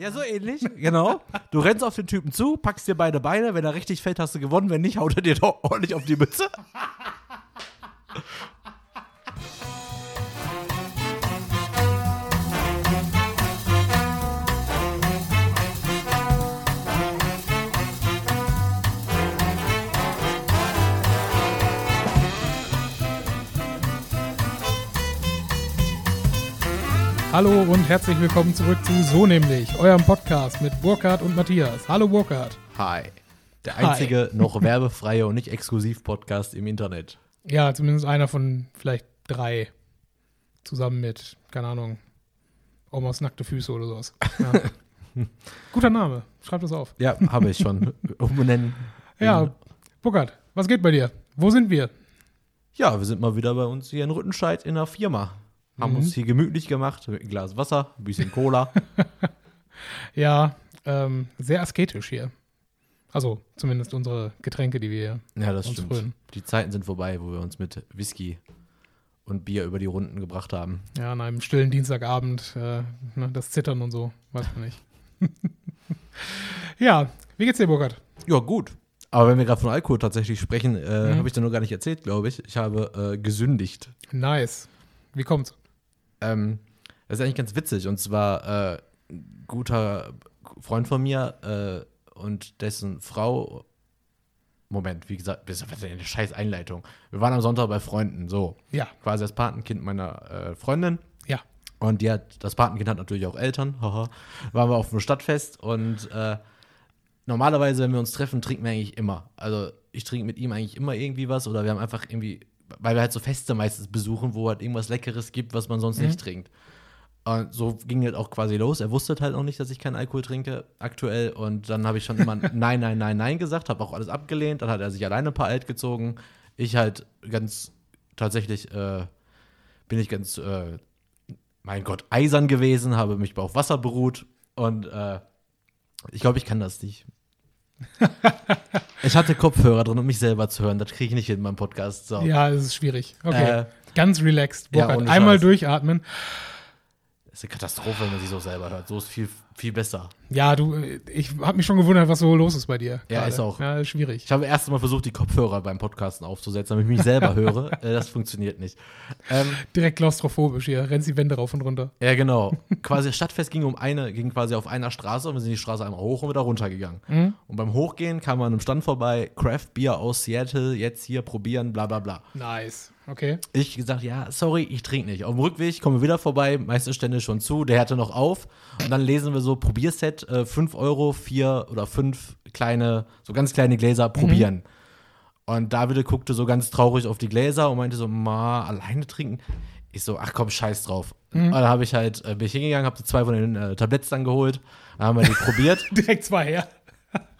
Ja, so ähnlich, genau. Du rennst auf den Typen zu, packst dir beide Beine, wenn er richtig fällt, hast du gewonnen, wenn nicht, haut er dir doch ordentlich auf die Mütze. Hallo und herzlich willkommen zurück zu So nämlich, eurem Podcast mit Burkhard und Matthias. Hallo Burkhard. Hi. Der einzige noch werbefreie und nicht exklusiv Podcast im Internet. Ja, zumindest einer von vielleicht drei. Zusammen mit, keine Ahnung, Omas nackte Füße oder sowas. Ja. Guter Name, schreib das auf. Ja, habe ich schon umbenennen. Ja, Burkhard, was geht bei dir? Wo sind wir? Ja, wir sind mal wieder bei uns hier in Rüttenscheid in der Firma. Haben Mhm. uns hier gemütlich gemacht mit einem Glas Wasser, ein bisschen Cola. Ja, ähm, sehr asketisch hier. Also zumindest unsere Getränke, die wir Ja, das uns stimmt. frönen. Die Zeiten sind vorbei, wo wir uns mit Whisky und Bier über die Runden gebracht haben. Ja, an einem stillen Dienstagabend, äh, ne, das Zittern und so, weiß man nicht. ja, wie geht's dir, Burkhard? Ja, gut. Aber wenn wir gerade von Alkohol tatsächlich sprechen, äh, Mhm. habe ich dir noch gar nicht erzählt, glaube ich. Ich habe äh, gesündigt. Nice. Wie kommt's? Ähm, das ist eigentlich ganz witzig. Und zwar äh, ein guter Freund von mir äh, und dessen Frau. Moment, wie gesagt, das ist eine scheiß Einleitung. Wir waren am Sonntag bei Freunden, so. Ja, Quasi das Patenkind meiner äh, Freundin. ja. Und die hat, das Patenkind hat natürlich auch Eltern. Haha. Waren wir auf einem Stadtfest und äh, normalerweise, wenn wir uns treffen, trinken wir eigentlich immer. Also ich trinke mit ihm eigentlich immer irgendwie was oder wir haben einfach irgendwie, weil wir halt so Feste meistens besuchen, wo halt irgendwas Leckeres gibt, was man sonst Mhm. nicht trinkt. Und so ging das auch quasi los. Er wusste halt auch nicht, dass ich keinen Alkohol trinke aktuell. Und dann habe ich schon immer Nein, Nein, Nein, Nein gesagt, habe auch alles abgelehnt. Dann hat er sich alleine ein paar alt gezogen. Ich halt ganz tatsächlich äh, bin ich ganz, äh, mein Gott, eisern gewesen, habe mich auf Wasser beruht und äh, ich glaube, ich kann das nicht. ich hatte Kopfhörer drin, um mich selber zu hören. Das kriege ich nicht in meinem Podcast. So. Ja, es ist schwierig. Okay. Äh, Ganz relaxed. ja, Einmal durchatmen. Das ist eine Katastrophe, wenn man sich so selber hört. So ist viel, viel besser. Ja, du, ich habe mich schon gewundert, was so los ist bei dir. Ja, gerade. ist auch. Ja, ist schwierig. Ich habe erst mal versucht, die Kopfhörer beim Podcasten aufzusetzen, damit ich mich selber höre. Äh, das funktioniert nicht. Ähm, Direkt klaustrophobisch hier. Rennst die Wände rauf und runter. Ja, genau. quasi das Stadtfest ging um eine, ging quasi auf einer Straße und wir sind die Straße einmal hoch und wieder runter gegangen. Mhm. Und beim Hochgehen kam man an einem Stand vorbei, Craft Beer aus Seattle, jetzt hier probieren, bla bla bla. Nice. Okay. Ich gesagt, ja, sorry, ich trinke nicht. Auf dem Rückweg kommen wir wieder vorbei, meiste Stände schon zu, der hatte noch auf. Und dann lesen wir so Probierset, äh, 5 Euro, vier oder fünf kleine, so ganz kleine Gläser probieren. Und David guckte so ganz traurig auf die Gläser und meinte so, ma, alleine trinken? Ich so, ach komm, scheiß drauf. Und dann habe ich halt, äh, bin ich hingegangen, habe zwei von den äh, Tabletts dann geholt, dann haben wir die probiert. Direkt zwei her.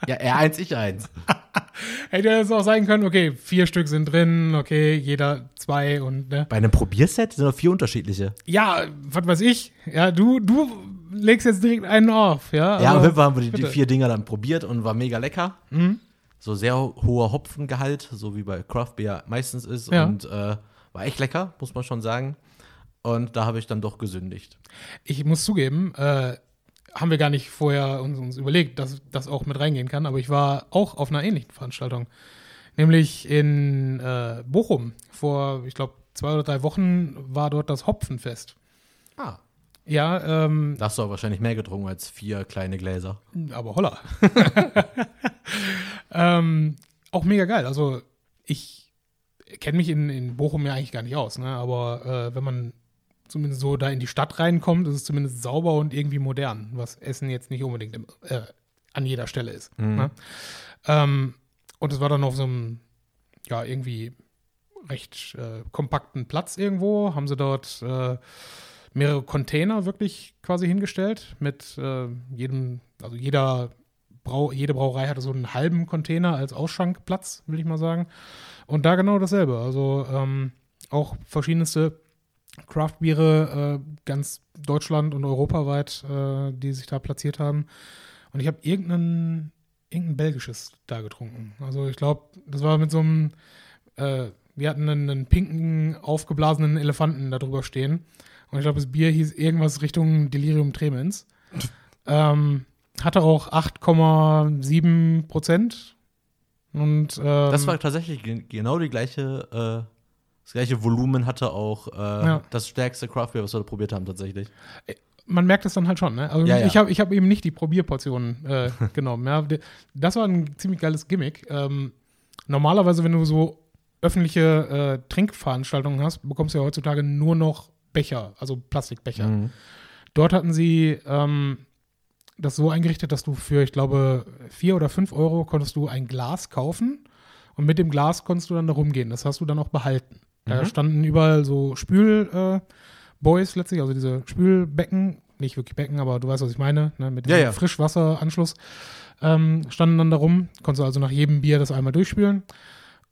Ja, er eins, ich eins. Hätte es auch sein können, okay, vier Stück sind drin, okay, jeder zwei und, ne? Bei einem Probierset sind noch vier unterschiedliche. Ja, was weiß ich. Ja, du, du legst jetzt direkt einen auf, ja? Ja, auf aber- jeden Fall haben wir die, die. Mhm. vier Dinger dann probiert und war mega lecker. So sehr hoher Hopfengehalt, so wie bei Craft Beer meistens ist. Ja. Und äh, war echt lecker, muss man schon sagen. Und da habe ich dann doch gesündigt. Ich muss zugeben, äh, haben wir gar nicht vorher uns, uns überlegt, dass das auch mit reingehen kann, aber ich war auch auf einer ähnlichen Veranstaltung. Nämlich in äh, Bochum. Vor, ich glaube, zwei oder drei Wochen war dort das Hopfenfest. Ah. Ja, ähm, Da hast du auch wahrscheinlich mehr getrunken als vier kleine Gläser. aber holla. ähm, auch mega geil. Also ich kenne mich in, in Bochum ja eigentlich gar nicht aus, ne? aber äh, wenn man zumindest so da in die Stadt reinkommt, ist es zumindest sauber und irgendwie modern, was Essen jetzt nicht unbedingt im, äh, an jeder Stelle ist. Ne? Ähm, und es war dann auf so einem, ja, irgendwie recht äh, kompakten Platz irgendwo, haben sie dort äh, mehrere Container wirklich quasi hingestellt mit äh, jedem, also jeder Brau, jede Brauerei hatte so einen halben Container als Ausschankplatz, will ich mal sagen. Und da genau dasselbe. Also ähm, auch verschiedenste Craft-Biere, äh, ganz Deutschland und europaweit, äh, die sich da platziert haben. Und ich habe irgendein, irgendein belgisches da getrunken. Also ich glaube, das war mit so einem, äh, wir hatten einen, einen pinken, aufgeblasenen Elefanten da drüber stehen. Und ich glaube, das Bier hieß irgendwas Richtung Delirium Tremens. Ähm, hatte auch 8,7 Prozent. Und ähm, Das war tatsächlich ge- genau die gleiche, äh, das gleiche Volumen hatte auch äh, Ja. das stärkste Craft Beer, was wir da probiert haben, tatsächlich. man merkt es dann halt schon. Ne? Also Ja, ja. ich habe ich hab eben nicht die Probierportionen äh, genommen. Ja? Das war ein ziemlich geiles Gimmick. Ähm, normalerweise, wenn du so öffentliche äh, Trinkveranstaltungen hast, bekommst du ja heutzutage nur noch Becher, also Plastikbecher. Mhm. Dort hatten sie ähm, das so eingerichtet, dass du für, ich glaube, vier oder fünf Euro konntest du ein Glas kaufen und mit dem Glas konntest du dann da rumgehen. Das hast du dann auch behalten. Da Mhm. standen überall so Spülboys äh, letztlich, also diese Spülbecken, nicht wirklich Becken, aber du weißt, was ich meine, ne, mit Ja, diesem ja. Frischwasseranschluss ähm, standen dann da rum. Konntest du also nach jedem Bier das einmal durchspülen.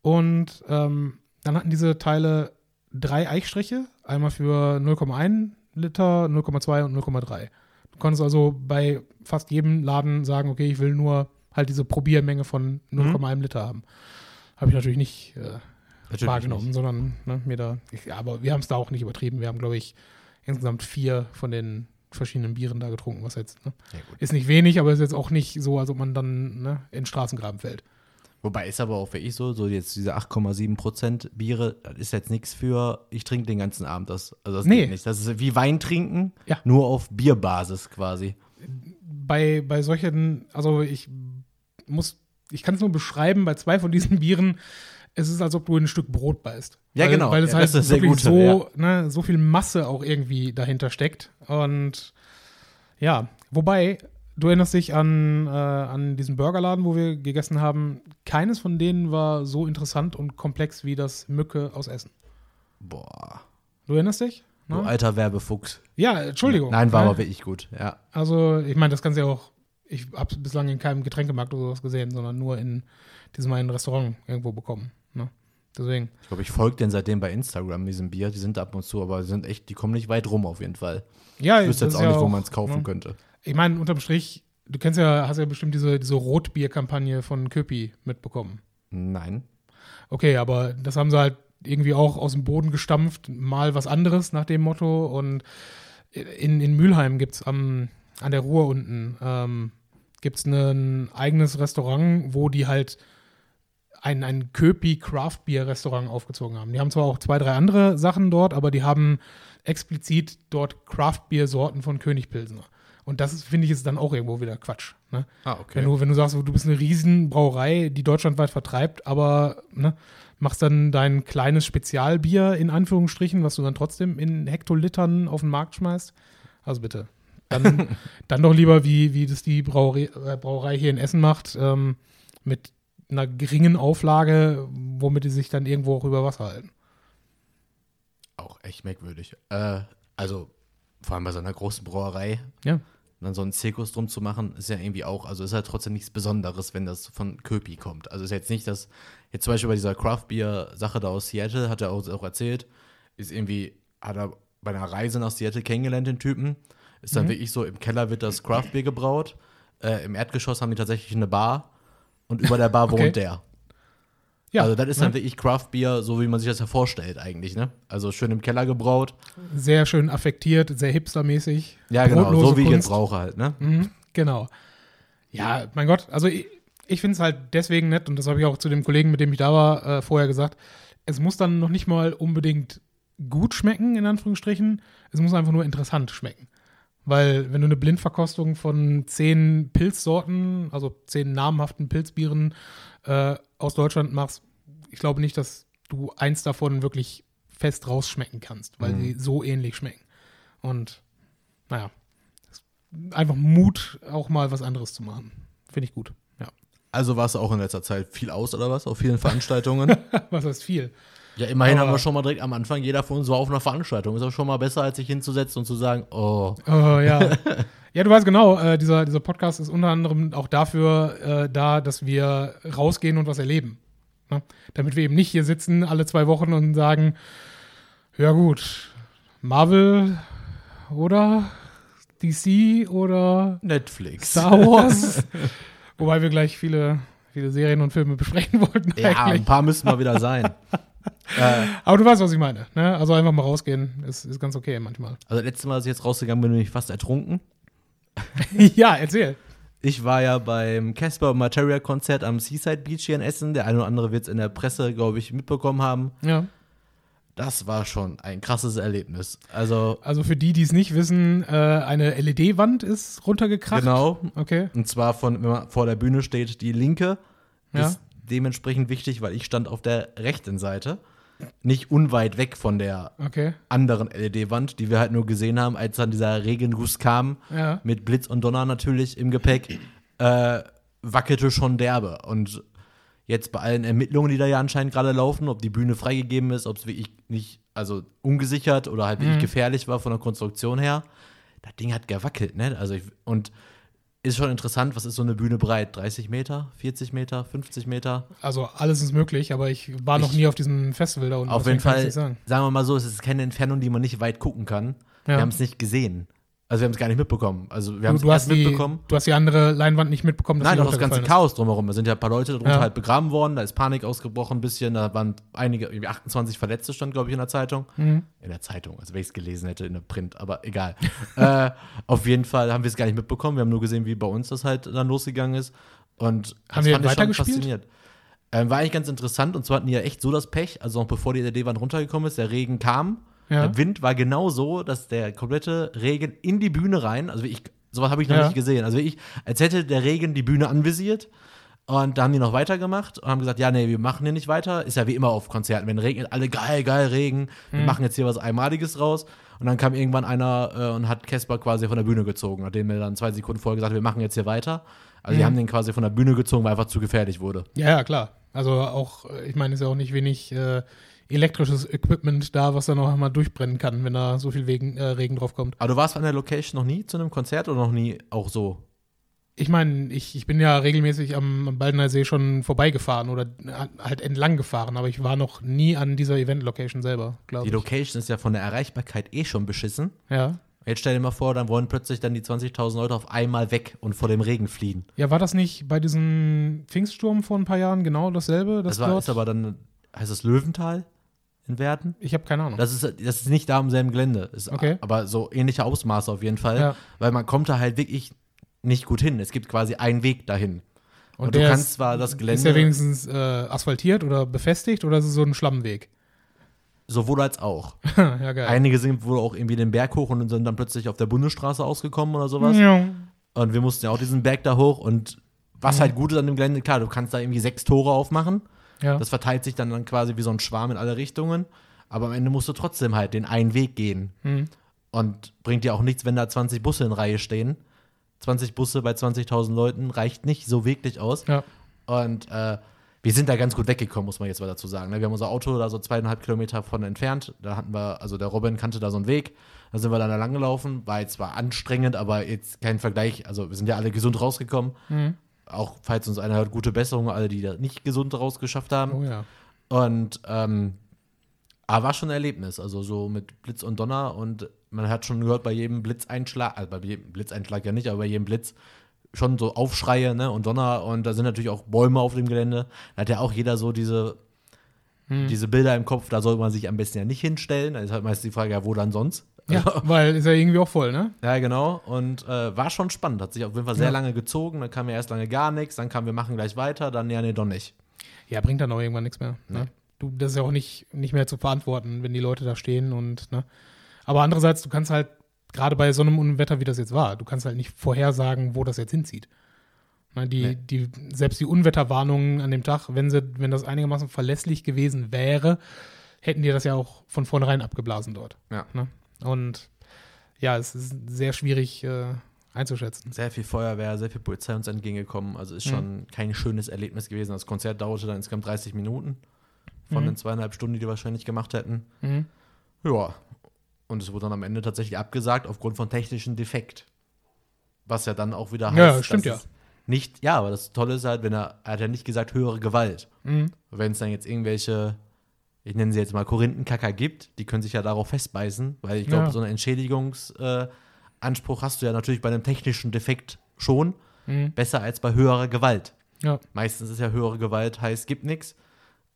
Und ähm, dann hatten diese Teile drei Eichstriche, einmal für 0,1 Liter, 0,2 und 0,3. Du konntest also bei fast jedem Laden sagen, okay, ich will nur halt diese Probiermenge von 0,1 Liter haben. Habe ich natürlich nicht äh, Natürlich wahrgenommen, nicht. sondern ne, mir da, ich, aber wir haben es da auch nicht übertrieben. Wir haben, glaube ich, insgesamt vier von den verschiedenen Bieren da getrunken, was jetzt, ne? Ja. Ist nicht wenig, aber ist jetzt auch nicht so, als ob man dann ne, in Straßengraben fällt. Wobei ist aber auch wirklich so, so jetzt diese 8,7% Biere, das ist jetzt nichts für, ich trinke den ganzen Abend das. Also das Nee. nicht. Das ist wie Wein trinken, Ja. nur auf Bierbasis quasi. bei, bei solchen, also ich muss, ich kann es nur beschreiben, bei zwei von diesen Bieren, es ist, als ob du in ein Stück Brot beißt. Ja, weil, genau. Weil es Ja, halt das wirklich gut, so, ne, so viel Masse auch irgendwie dahinter steckt. Und ja, wobei, du erinnerst dich an, äh, an diesen Burgerladen, wo wir gegessen haben. Keines von denen war so interessant und komplex wie das Mücke aus Essen. Boah. Du erinnerst dich? Du Ne? alter Werbefuchs. Ja, Entschuldigung. Nein, war ne? aber wirklich gut, ja. Also, ich meine, das kannst du ja auch, ich habe bislang in keinem Getränkemarkt oder sowas gesehen, sondern nur in diesem einen Restaurant irgendwo bekommen. Deswegen, Ich glaube, ich folge den seitdem bei Instagram, diesem Bier. Die sind da ab und zu, aber die sind echt, die kommen nicht weit rum auf jeden Fall. ja, Ich wüsste jetzt auch ja nicht, wo man es kaufen ne? könnte. Ich meine, unterm Strich, du kennst ja, hast ja bestimmt diese, diese Rotbier-Kampagne von Köpi mitbekommen. Nein. Okay, aber das haben sie halt irgendwie auch aus dem Boden gestampft, mal was anderes nach dem Motto. Und in, in Mülheim gibt es an der Ruhr unten, ähm, gibt es ein eigenes Restaurant, wo die halt ein, ein Köpi Craft Beer Restaurant aufgezogen haben. Die haben zwar auch zwei, drei andere Sachen dort, aber die haben explizit dort Craft Beer Sorten von König Pilsner. Und das finde ich, ist dann auch irgendwo wieder Quatsch. Ne? Ah, okay. Wenn, du, wenn du sagst, du bist eine Riesenbrauerei, die deutschlandweit vertreibt, aber ne, machst dann dein kleines Spezialbier in Anführungsstrichen, was du dann trotzdem in Hektolitern auf den Markt schmeißt. Also bitte. Dann, dann doch lieber, wie, wie das die Brauerei, äh, Brauerei hier in Essen macht, ähm, mit einer geringen Auflage, womit die sich dann irgendwo auch über Wasser halten. Auch echt merkwürdig. Äh, also, vor allem bei so einer großen Brauerei, Ja. dann so einen Zirkus drum zu machen, ist ja irgendwie auch, also ist ja trotzdem nichts Besonderes, wenn das von Köpi kommt. Also ist jetzt nicht, dass, jetzt zum Beispiel bei dieser Craft Beer Sache da aus Seattle, hat er auch, auch erzählt, ist irgendwie, hat er bei einer Reise nach Seattle kennengelernt, den Typen. Ist dann wirklich so, im Keller wird das Craft Beer gebraut, äh, im Erdgeschoss haben die tatsächlich eine Bar und über der Bar Okay. wohnt der. Ja, also das ist dann ne? wirklich Craft Beer, so wie man sich das ja vorstellt eigentlich, ne? Also schön im Keller gebraut. sehr schön affektiert, sehr hipstermäßig. Ja, genau, so wie ich jetzt brauche halt, ne? Mhm, genau. Ja, mein Gott, also ich, ich finde es halt deswegen nett, und das habe ich auch zu dem Kollegen, mit dem ich da war, äh, vorher gesagt, es muss dann noch nicht mal unbedingt gut schmecken, in Anführungsstrichen, es muss einfach nur interessant schmecken. Weil wenn du eine Blindverkostung von zehn Pilzsorten, also zehn namhaften Pilzbieren äh, aus Deutschland machst, ich glaube nicht, dass du eins davon wirklich fest rausschmecken kannst, weil Mhm. sie so ähnlich schmecken. Und naja, einfach Mut, auch mal was anderes zu machen. Finde ich gut. Ja. Also warst du auch in letzter Zeit viel aus oder was? Auf vielen Veranstaltungen? Was heißt viel? Ja, immerhin Aber- haben wir schon mal direkt am Anfang, jeder von uns war auf einer Veranstaltung. Ist auch schon mal besser, als sich hinzusetzen und zu sagen, oh, Oh, ja. ja, du weißt genau, äh, dieser, dieser Podcast ist unter anderem auch dafür äh, da, dass wir rausgehen und was erleben. Ne? Damit wir eben nicht hier sitzen alle zwei Wochen und sagen, ja gut, Marvel oder DC oder Netflix. Star Wars. Wobei wir gleich viele, viele Serien und Filme besprechen wollten ja, eigentlich. ein paar müssen mal wieder sein. Aber du weißt, was ich meine. Ne? Also einfach mal rausgehen ist, ist ganz okay manchmal. also letztes Mal, als ich jetzt rausgegangen bin, bin ich fast ertrunken. ja, erzähl. Ich war ja beim Casper Materia Konzert am Seaside Beach hier in Essen. Der eine oder andere wird es in der Presse, glaube ich, mitbekommen haben. Ja. Das war schon ein krasses Erlebnis. Also, Also für die, die es nicht wissen, äh, eine LED-Wand ist runtergekracht. genau. Okay. Und zwar von, wenn man vor der Bühne steht, die linke. Ja. Ist dementsprechend wichtig, weil ich stand auf der rechten Seite. Nicht unweit weg von der Okay. anderen LED-Wand, die wir halt nur gesehen haben, als dann dieser Regenguss kam, Ja. mit Blitz und Donner natürlich im Gepäck, äh, wackelte schon derbe. Und jetzt bei allen Ermittlungen, die da ja anscheinend gerade laufen, ob die Bühne freigegeben ist, ob es wirklich nicht, also ungesichert oder halt wirklich gefährlich war von der Konstruktion her, das Ding hat gewackelt, ne? Also ich, und ist schon interessant, was ist so eine Bühne breit? 30 Meter, 40 Meter, 50 Meter? Also alles ist möglich, aber ich war noch Ich- nie auf diesem Festival da unten. Auf jeden Fall, sagen. sagen wir mal so, es ist keine Entfernung, die man nicht weit gucken kann. Ja. Wir haben es nicht gesehen. Also wir haben es gar nicht mitbekommen. Also wir haben Du, es erst die, mitbekommen. du hast die andere Leinwand nicht mitbekommen, dass Nein, noch das ganze runtergefallen Chaos drumherum. Da sind ja ein paar Leute darunter Ja. halt begraben worden, da ist Panik ausgebrochen ein bisschen, da waren einige, irgendwie 28 Verletzte stand, glaube ich, in der Zeitung. Mhm. In der Zeitung, also wenn ich es gelesen hätte in der Print, aber egal. äh, auf jeden Fall haben wir es gar nicht mitbekommen. Wir haben nur gesehen, wie bei uns das halt dann losgegangen ist. Und Haben die fand ich schon weitergespielt? fasziniert. Ähm, war eigentlich ganz interessant und zwar hatten die ja echt so das Pech, also noch bevor die LED-Wand runtergekommen ist, der Regen kam. Ja. Der Wind war genau so, dass der komplette Regen in die Bühne rein, also ich, sowas habe ich noch Ja. nicht gesehen. Also ich, als hätte der Regen die Bühne anvisiert. Und da haben die noch weitergemacht und haben gesagt, ja, nee, wir machen hier nicht weiter. Ist ja wie immer auf Konzerten, wenn regnet, alle geil, geil, Regen. Wir machen jetzt hier was Einmaliges raus. Und dann kam irgendwann einer äh, und hat Casper quasi von der Bühne gezogen, nachdem er dann zwei Sekunden vorher gesagt hat, wir machen jetzt hier weiter. Also die haben den quasi von der Bühne gezogen, weil einfach zu gefährlich wurde. Ja, ja, klar. Also auch, äh, ich meine, ist ja auch nicht wenig äh, elektrisches Equipment da, was dann auch einmal durchbrennen kann, wenn da so viel Wegen, äh, Regen drauf kommt. Aber du warst an der Location noch nie zu einem Konzert oder noch nie auch so? Ich meine, ich, ich bin ja regelmäßig am, am Baldener See schon vorbeigefahren oder halt entlang gefahren, aber ich war noch nie an dieser Event-Location selber, glaube Die ich. Location ist ja von der Erreichbarkeit eh schon beschissen. Ja. Jetzt stell dir mal vor, dann wollen plötzlich dann die 20.000 Leute auf einmal weg und vor dem Regen fliehen. Ja, war das nicht bei diesem Pfingststurm vor ein paar Jahren genau dasselbe? Das Das war, dort? ist aber dann, heißt das Löwental in Werden? ich habe keine Ahnung. Das ist, das ist nicht da am selben Gelände. Ist Okay. Aber so ähnliche Ausmaße auf jeden Fall. Ja. Weil man kommt da halt wirklich nicht gut hin. Es gibt quasi einen Weg dahin. Und, du der kannst ist, zwar das ist Gelände der wenigstens äh, asphaltiert oder befestigt oder ist es so ein Schlammweg? sowohl als auch. ja, geil. Einige sind wohl auch irgendwie den Berg hoch und sind dann plötzlich auf der Bundesstraße ausgekommen oder sowas. Ja. Und wir mussten ja auch diesen Berg da hoch. Und was halt gut ist an dem Gelände, klar, du kannst da irgendwie sechs Tore aufmachen. Ja. Das verteilt sich dann, dann quasi wie so ein Schwarm in alle Richtungen. Aber am Ende musst du trotzdem halt den einen Weg gehen. Mhm. Und bringt dir auch nichts, wenn da 20 Busse in Reihe stehen. 20 Busse bei 20.000 Leuten reicht nicht so wirklich aus. ja. Und äh, wir sind da ganz gut weggekommen, muss man jetzt mal dazu sagen. ne? Wir haben unser Auto da so zweieinhalb Kilometer von entfernt. Da hatten wir, also der Robin kannte da so einen Weg. Da sind wir dann da lang gelaufen. War jetzt zwar anstrengend, aber jetzt kein Vergleich. Also wir sind ja alle gesund rausgekommen. Mhm. Auch falls uns einer hört, gute Besserung, alle, die da nicht gesund rausgeschafft haben. Oh ja. Und ähm, aber war schon ein Erlebnis, also so mit Blitz und Donner und man hat schon gehört bei jedem Blitzeinschlag, also bei jedem Blitzeinschlag ja nicht, aber bei jedem Blitz schon so Aufschreie ne, und Donner und da sind natürlich auch Bäume auf dem Gelände. Da hat ja auch jeder so diese, diese Bilder im Kopf, da soll man sich am besten ja nicht hinstellen. Da ist halt meist die Frage, ja, wo dann sonst? Ja, weil ist ja irgendwie auch voll, ne? Ja, genau. Und äh, war schon spannend. Hat sich auf jeden Fall sehr Ja. lange gezogen. Dann kam ja erst lange gar nichts. Dann kam, wir machen gleich weiter. Dann, ja, nee, doch nicht. Ja, bringt dann auch irgendwann nichts mehr. Ne? Nee. Du, das ist ja auch nicht, nicht mehr zu verantworten, wenn die Leute da stehen und, ne? Aber andererseits, du kannst halt, gerade bei so einem Unwetter, wie das jetzt war, du kannst halt nicht vorhersagen, wo das jetzt hinzieht. Ne, die, Nee. die, selbst die Unwetterwarnungen an dem Tag, wenn sie, wenn das einigermaßen verlässlich gewesen wäre, hätten die das ja auch von vornherein abgeblasen dort. Ja. Ne? Und ja, es ist sehr schwierig äh, einzuschätzen. Sehr viel Feuerwehr, sehr viel Polizei uns entgegengekommen. Also ist schon kein schönes Erlebnis gewesen. Das Konzert dauerte dann insgesamt 30 Minuten von den zweieinhalb Stunden, die wir wahrscheinlich gemacht hätten. Mhm. Ja. Und es wurde dann am Ende tatsächlich abgesagt aufgrund von technischem Defekt. Was ja dann auch wieder heißt, Ja, stimmt dass es nicht, ja, aber das Tolle ist halt, wenn er, er hat ja nicht gesagt höhere Gewalt. Mhm. Wenn es dann jetzt irgendwelche, ich nenne sie jetzt mal Korinthenkacker gibt, die können sich ja darauf festbeißen, weil ich glaube, Ja. so einen Entschädigungsanspruch äh, hast du ja natürlich bei einem technischen Defekt schon, Mhm. besser als bei höherer Gewalt. Ja. Meistens ist ja höhere Gewalt, heißt, gibt nichts.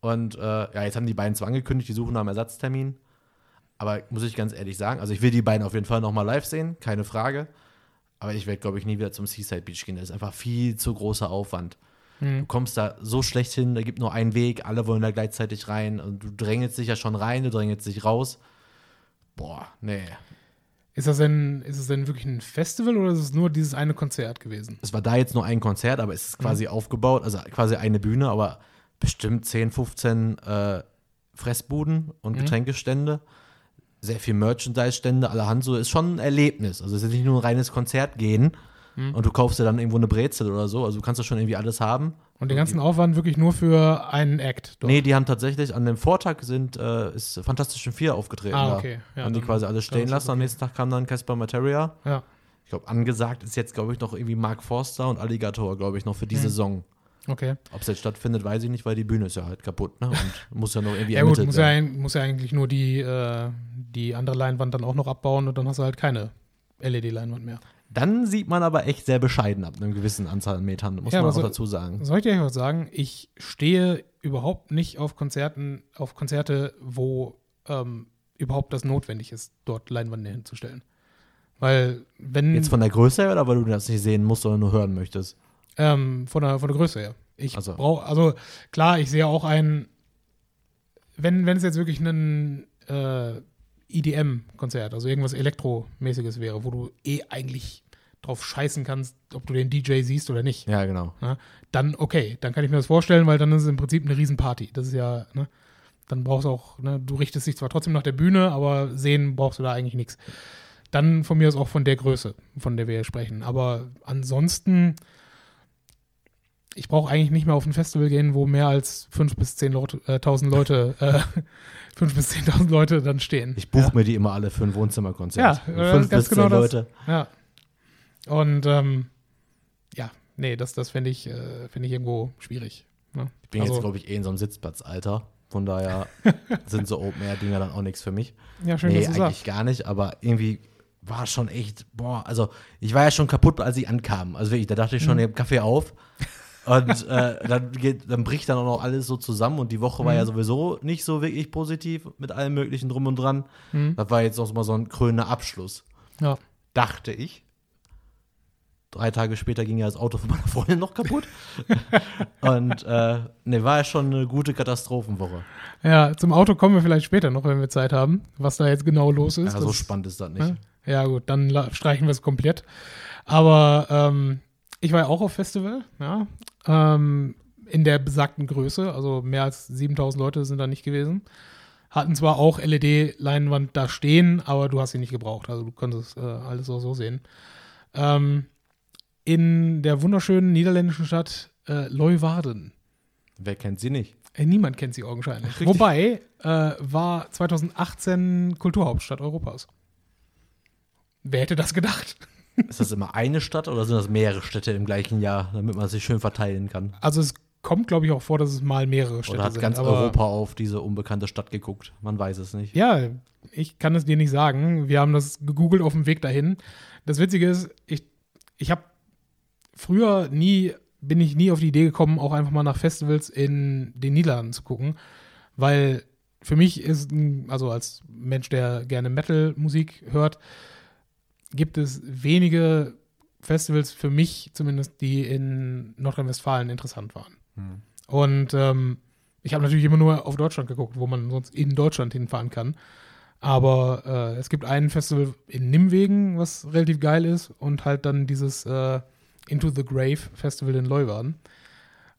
Und äh, ja, jetzt haben die beiden zwar angekündigt, die suchen nach einem Ersatztermin. Aber muss ich ganz ehrlich sagen, also ich will die beiden auf jeden Fall nochmal live sehen, keine Frage. Aber ich werde, glaube ich, nie wieder zum Seaside Beach gehen. Das ist einfach viel zu großer Aufwand. Du kommst da so schlecht hin, da gibt nur einen Weg, alle wollen da gleichzeitig rein und du drängelst dich ja schon rein, du drängelst dich raus. Boah, nee. Ist das denn, ist es denn wirklich ein Festival oder ist es nur dieses eine Konzert gewesen? Es war da jetzt nur ein Konzert, aber es ist quasi aufgebaut, also quasi eine Bühne, aber bestimmt 10, 15 äh, Fressbuden und Getränkestände. Sehr viel Merchandise-Stände, allerhand so. Ist schon ein Erlebnis. Also es ist nicht nur ein reines Konzert gehen und du kaufst dir dann irgendwo eine Brezel oder so. Also du kannst da schon irgendwie alles haben. Und den ganzen Aufwand wirklich nur für einen Act dort? Nee, die haben tatsächlich an dem Vortag sind, äh, ist Fantastischen Vier aufgetreten. Ah, okay. Ja, haben die quasi alles stehen lassen. Am okay. nächsten Tag kam dann Casper Materia. Ja, Ich glaube, angesagt ist jetzt, glaube ich, noch irgendwie Mark Forster und Alligator, glaube ich, noch für die Mhm. Saison. okay. Ob es jetzt stattfindet, weiß ich nicht, weil die Bühne ist ja halt kaputt, ne? Und muss ja noch irgendwie Ja gut, muss ja, werden. muss ja eigentlich nur die, äh, die andere Leinwand dann auch noch abbauen und dann hast du halt keine LED-Leinwand mehr. Dann sieht man aber echt sehr bescheiden ab einer gewissen Anzahl an Metern, muss Ja, man auch so- dazu sagen. Soll ich dir was sagen? Ich stehe überhaupt nicht auf Konzerten, auf Konzerte, wo ähm, überhaupt das notwendig ist, dort Leinwände hinzustellen. Weil, wenn Jetzt von der Größe her oder weil du das nicht sehen musst, sondern nur hören möchtest? ähm, von, der, von der Größe her. Ich Also. brauche, also klar, ich sehe auch ein, wenn, wenn es jetzt wirklich ein äh, EDM-Konzert, also irgendwas Elektromäßiges wäre, wo du eh eigentlich drauf scheißen kannst, ob du den DJ siehst oder nicht. Ja, genau. Ja, dann okay, dann kann ich mir das vorstellen, weil dann ist es im Prinzip eine Riesenparty. Das ist ja, ne, dann brauchst du auch, ne, du richtest dich zwar trotzdem nach der Bühne, aber sehen brauchst du da eigentlich nichts. Dann von mir aus auch von der Größe, von der wir hier sprechen. Aber ansonsten, ich brauche eigentlich nicht mehr auf ein Festival gehen, wo mehr als 5.000 bis 10 Leute, äh, 1000 Leute, äh, 5.000 bis 10.000 Leute dann stehen. Ich buche ja. mir die immer alle für ein Wohnzimmerkonzert. Ja, äh, fünf ganz bis genau zehn das. Leute. Ja. Und ähm, ja, nee, das, das finde ich, äh, finde ich irgendwo schwierig. Ne? Ich bin Also- jetzt, glaube ich, eh in so einem Sitzplatzalter. Von daher sind so Open-Air-Dinger dann auch nichts für mich. Ja, schön, nee, dass du eigentlich sagst. gar nicht, aber irgendwie war schon echt, boah, also ich war ja schon kaputt, als ich ankam. Also wirklich, da dachte ich schon, Mhm. ich Kaffee auf. Und äh, dann, geht, dann bricht dann auch noch alles so zusammen und die Woche Mhm. war ja sowieso nicht so wirklich positiv mit allem möglichen drum und dran. Mhm. Das war jetzt noch mal so ein krönender Abschluss, Ja. dachte ich. Drei Tage später ging ja das Auto von meiner Freundin noch kaputt. und äh, ne, war ja schon eine gute Katastrophenwoche. ja, zum Auto kommen wir vielleicht später noch, wenn wir Zeit haben, was da jetzt genau los ist. Ja, so Das- spannend ist das nicht. ne? Ja, gut, dann streichen wir es komplett. Aber ähm, ich war ja auch auf Festival, ja. Ähm, in der besagten Größe, also mehr als 7000 Leute sind da nicht gewesen. Hatten zwar auch LED-Leinwand da stehen, aber du hast sie nicht gebraucht. Also du konntest äh, alles auch so sehen. Ähm, in der wunderschönen niederländischen Stadt äh, Leeuwarden. Wer kennt sie nicht? Äh, niemand kennt sie augenscheinlich. Richtig. Wobei äh, war 2018 Kulturhauptstadt Europas. Wer hätte das gedacht? Ist das immer eine Stadt oder sind das mehrere Städte im gleichen Jahr, damit man sich schön verteilen kann? Also es kommt, glaube ich, auch vor, dass es mal mehrere Städte Oder hat sind. ganz Europa auf diese unbekannte Stadt geguckt? Man weiß es nicht. Ja, ich kann es dir nicht sagen. Wir haben das gegoogelt auf dem Weg dahin. Das Witzige ist, ich, ich habe früher nie, bin ich nie auf die Idee gekommen, auch einfach mal nach Festivals in den Niederlanden zu gucken, weil für mich ist, also als Mensch, der gerne Metal-Musik hört, gibt es wenige Festivals für mich zumindest, die in Nordrhein-Westfalen interessant waren. Und ähm, ich habe natürlich immer nur auf Deutschland geguckt, wo man sonst in Deutschland hinfahren kann. Aber äh, es gibt ein Festival in Nimwegen, was relativ geil ist, und halt dann dieses äh, Into the Grave Festival in Leeuwarden.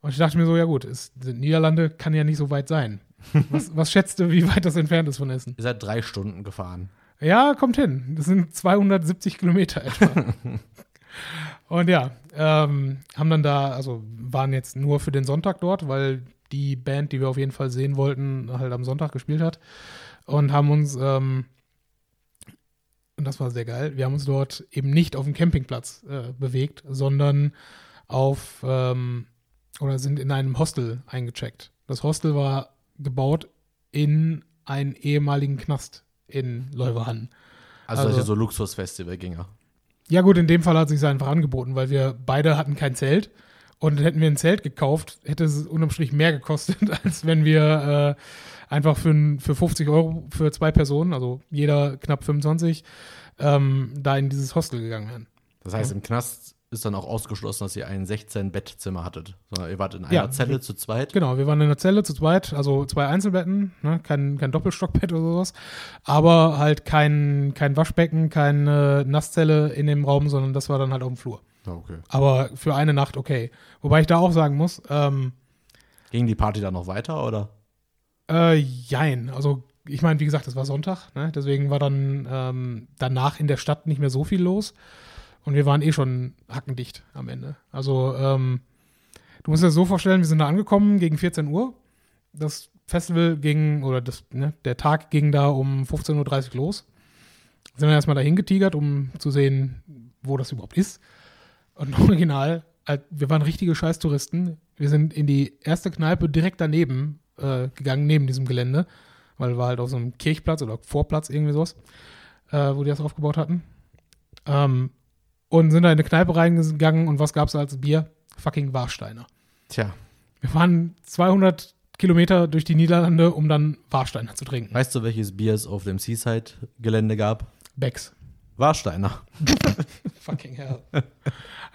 Und ich dachte mir so, ja gut, ist, Niederlande kann ja nicht so weit sein. Was, was schätzt du, wie weit das entfernt ist von Essen? Ihr seid drei Stunden gefahren. Ja, kommt hin. Das sind 270 Kilometer etwa. Und ja, ähm, haben dann da, also waren jetzt nur für den Sonntag dort, weil die Band, die wir auf jeden Fall sehen wollten, halt am Sonntag gespielt hat. Und haben uns, ähm, und das war sehr geil, wir haben uns dort eben nicht auf dem Campingplatz äh, bewegt, sondern auf, ähm, oder sind in einem Hostel eingecheckt. Das Hostel war gebaut in einen ehemaligen Knast in Leeuwarden. Also, Also- solche so Luxusfestivalgänger. Ja gut, in dem Fall hat es sich einfach angeboten, weil wir beide hatten kein Zelt und hätten wir ein Zelt gekauft, hätte es unterm Strich mehr gekostet, als wenn wir äh, einfach für, für 50 Euro für zwei Personen, also jeder knapp 25, ähm, da in dieses Hostel gegangen wären. Das heißt, im Knast ist dann auch ausgeschlossen, dass ihr ein 16-Bettzimmer hattet. Sondern ihr wart in einer Ja. Zelle zu zweit. Genau, wir waren in der Zelle zu zweit, also zwei Einzelbetten, ne? kein, kein Doppelstockbett oder sowas, aber halt kein, kein Waschbecken, keine Nasszelle in dem Raum, sondern das war dann halt auf dem Flur. Okay. Aber für eine Nacht okay. Wobei ich da auch sagen muss, ähm, Ging die Party dann noch weiter oder? Äh, jein. Also, ich meine, wie gesagt, es war Sonntag, ne? deswegen war dann ähm, danach in der Stadt nicht mehr so viel los. Und wir waren eh schon hackendicht am Ende. Also, ähm, du musst dir das so vorstellen, wir sind da angekommen gegen 14 Uhr. Das Festival ging, oder das, ne, der Tag ging da um 15.30 Uhr los. Sind dann erstmal dahin getigert, um zu sehen, wo das überhaupt ist. Und original, halt, wir waren richtige Scheißtouristen. Wir sind in die erste Kneipe direkt daneben äh, gegangen, neben diesem Gelände, weil war halt auf so einem Kirchplatz oder Vorplatz irgendwie sowas, äh, wo die das aufgebaut hatten. Ähm, und sind da in eine Kneipe reingegangen und was gab es als Bier? Fucking Warsteiner. Tja, Wir fahren 200 Kilometer durch die Niederlande, um dann Warsteiner zu trinken. weißt du, welches Bier es auf dem Seaside-Gelände gab? Becks. Warsteiner. Fucking hell.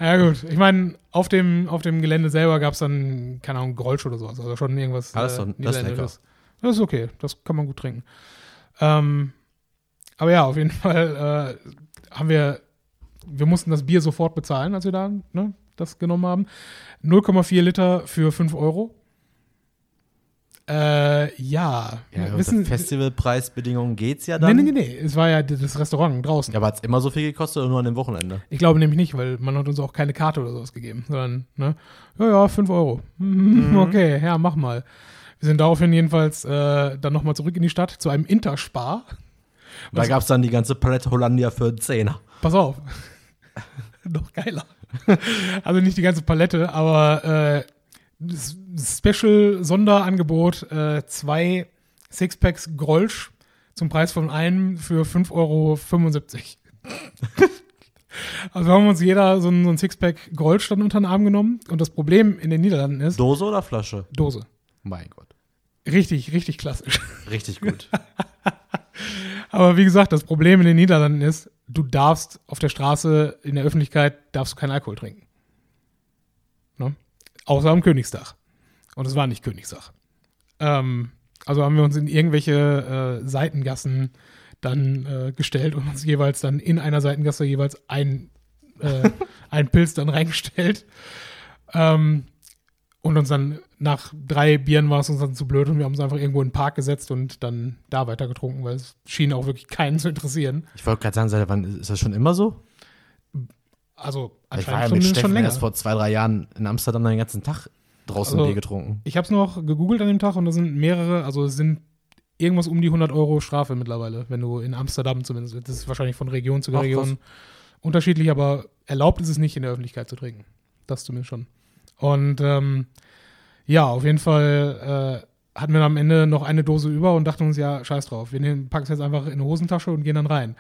ja, gut. Ich meine, auf dem, auf dem Gelände selber gab es dann, keine Ahnung, Grolsch oder sowas. Also schon irgendwas. Ah, das ist doch- das ist Niederländisches. Das ist okay. Das kann man gut trinken. Ähm, aber ja, auf jeden Fall äh, haben wir, wir mussten das Bier sofort bezahlen, als wir da ne, das genommen haben. 0,4 Liter für 5 Euro. Äh, ja. Ja, Wissen, Festivalpreisbedingungen geht's ja dann. nee, nee, nee. Es war ja das Restaurant draußen. Ja, aber hat's immer so viel gekostet oder nur an dem Wochenende? Ich glaube nämlich nicht, weil man hat uns auch keine Karte oder sowas gegeben, sondern, ne, ja, ja, 5 Euro. Mhm, Okay, ja, mach mal. Wir sind daraufhin jedenfalls äh, dann nochmal zurück in die Stadt zu einem Interspar. Da gab's dann die ganze Palette Hollandia für einen Zehner. Pass auf. Noch geiler. also nicht die ganze Palette, aber äh, Special Sonderangebot, äh, zwei Sixpacks Grolsch zum Preis von einem für 5,75 Euro. also haben wir uns jeder so ein, so ein Sixpack Grolsch dann unter den Arm genommen. Und das Problem in den Niederlanden ist Dose oder Flasche? Dose. Mein Gott. Richtig, richtig klassisch. Richtig gut. Aber wie gesagt, das Problem in den Niederlanden ist, du darfst auf der Straße, in der Öffentlichkeit, darfst du keinen Alkohol trinken. Ne? Außer am Königstag. Und es war nicht Königstag. Ähm, also haben wir uns in irgendwelche äh, Seitengassen dann äh, gestellt und uns jeweils dann in einer Seitengasse jeweils ein, äh, ein Pilz dann reingestellt. Ähm, und uns dann nach drei Bieren war es uns dann zu blöd und wir haben uns einfach irgendwo in den Park gesetzt und dann da weiter getrunken, weil es schien auch wirklich keinen zu interessieren. Ich wollte gerade sagen, seit wann ist das schon immer so? Also Ich war ja mit schon, schon Steffen länger. erst vor zwei, drei Jahren in Amsterdam den ganzen Tag draußen Also- Bier getrunken. Ich habe es noch gegoogelt an dem Tag und da sind mehrere, also es sind irgendwas um die 100 Euro Strafe mittlerweile, wenn du in Amsterdam zumindest, das ist wahrscheinlich von Region zu Ach, Region unterschiedlich, aber erlaubt ist es nicht in der Öffentlichkeit zu trinken. Das zumindest schon. Und ähm, ja, auf jeden Fall äh, hatten wir am Ende noch eine Dose über und dachten uns, ja, scheiß drauf, wir nehmen, packen es jetzt einfach in eine Hosentasche und gehen dann rein.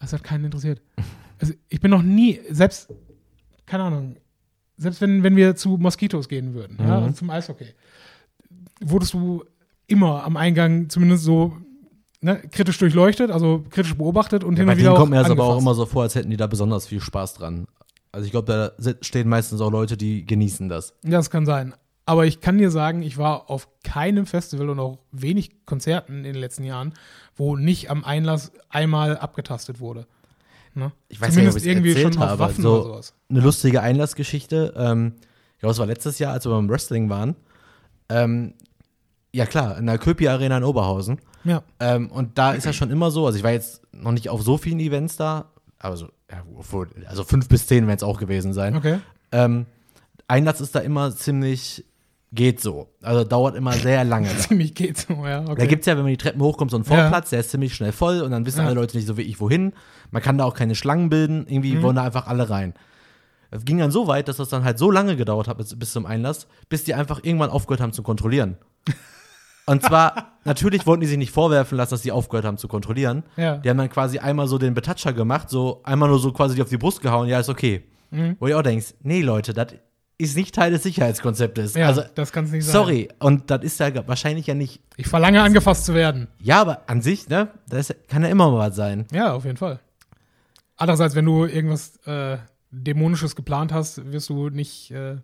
Das hat keinen interessiert. Also ich bin noch nie, selbst, keine Ahnung, selbst wenn, wenn wir zu Moskitos gehen würden, ja, Mhm. also zum Eishockey, wurdest du immer am Eingang zumindest so ne, kritisch durchleuchtet, also kritisch beobachtet und Ja, hin bei und wieder denen auch kommt mir das aber auch angefasst. immer so vor, als hätten die da besonders viel Spaß dran. Also ich glaube, da stehen meistens auch Leute, die genießen das. Ja, das kann sein. Aber ich kann dir sagen, ich war auf keinem Festival und auch wenig Konzerten in den letzten Jahren, wo nicht am Einlass einmal abgetastet wurde. Ne? Ich weiß Zumindest nicht, ob irgendwie ich erzählt schon auf habe. Waffen so oder sowas. eine lustige Einlassgeschichte. Ähm, ich glaube, es war letztes Jahr, als wir beim Wrestling waren. Ähm, ja klar, in der Köpi Arena in Oberhausen. Ja. Ähm, und da ist ja schon immer so, also ich war jetzt noch nicht auf so vielen Events da, aber so, ja, also fünf bis zehn werden es auch gewesen sein. Okay. Ähm, Einlass ist da immer ziemlich, geht so. Also dauert immer sehr lange. Ziemlich geht's so, ja. Okay. Da gibt's ja, wenn man die Treppen hochkommt, so einen Ja. Vorplatz, der ist ziemlich schnell voll und dann wissen Ja. alle Leute nicht so wie ich wohin. Man kann da auch keine Schlangen bilden, irgendwie Mhm. wollen da einfach alle rein. Es ging dann so weit, dass das dann halt so lange gedauert hat bis, bis zum Einlass, bis die einfach irgendwann aufgehört haben zu kontrollieren. Und zwar, natürlich wollten die sich nicht vorwerfen lassen, dass die aufgehört haben zu kontrollieren. Ja. Die haben dann quasi einmal so den Betatscher gemacht, so einmal nur so quasi auf die Brust gehauen, ja, ist okay. Mhm. Wo ich auch denkst, nee, Leute, das ist nicht Teil des Sicherheitskonzeptes. ja, also, das kann es nicht sein. sorry. Und das ist ja wahrscheinlich ja nicht Ich verlange angefasst zu werden. ja, aber an sich, ne, das kann ja immer mal was sein. Ja, auf jeden Fall. Andererseits, wenn du irgendwas äh, Dämonisches geplant hast, wirst du nicht äh,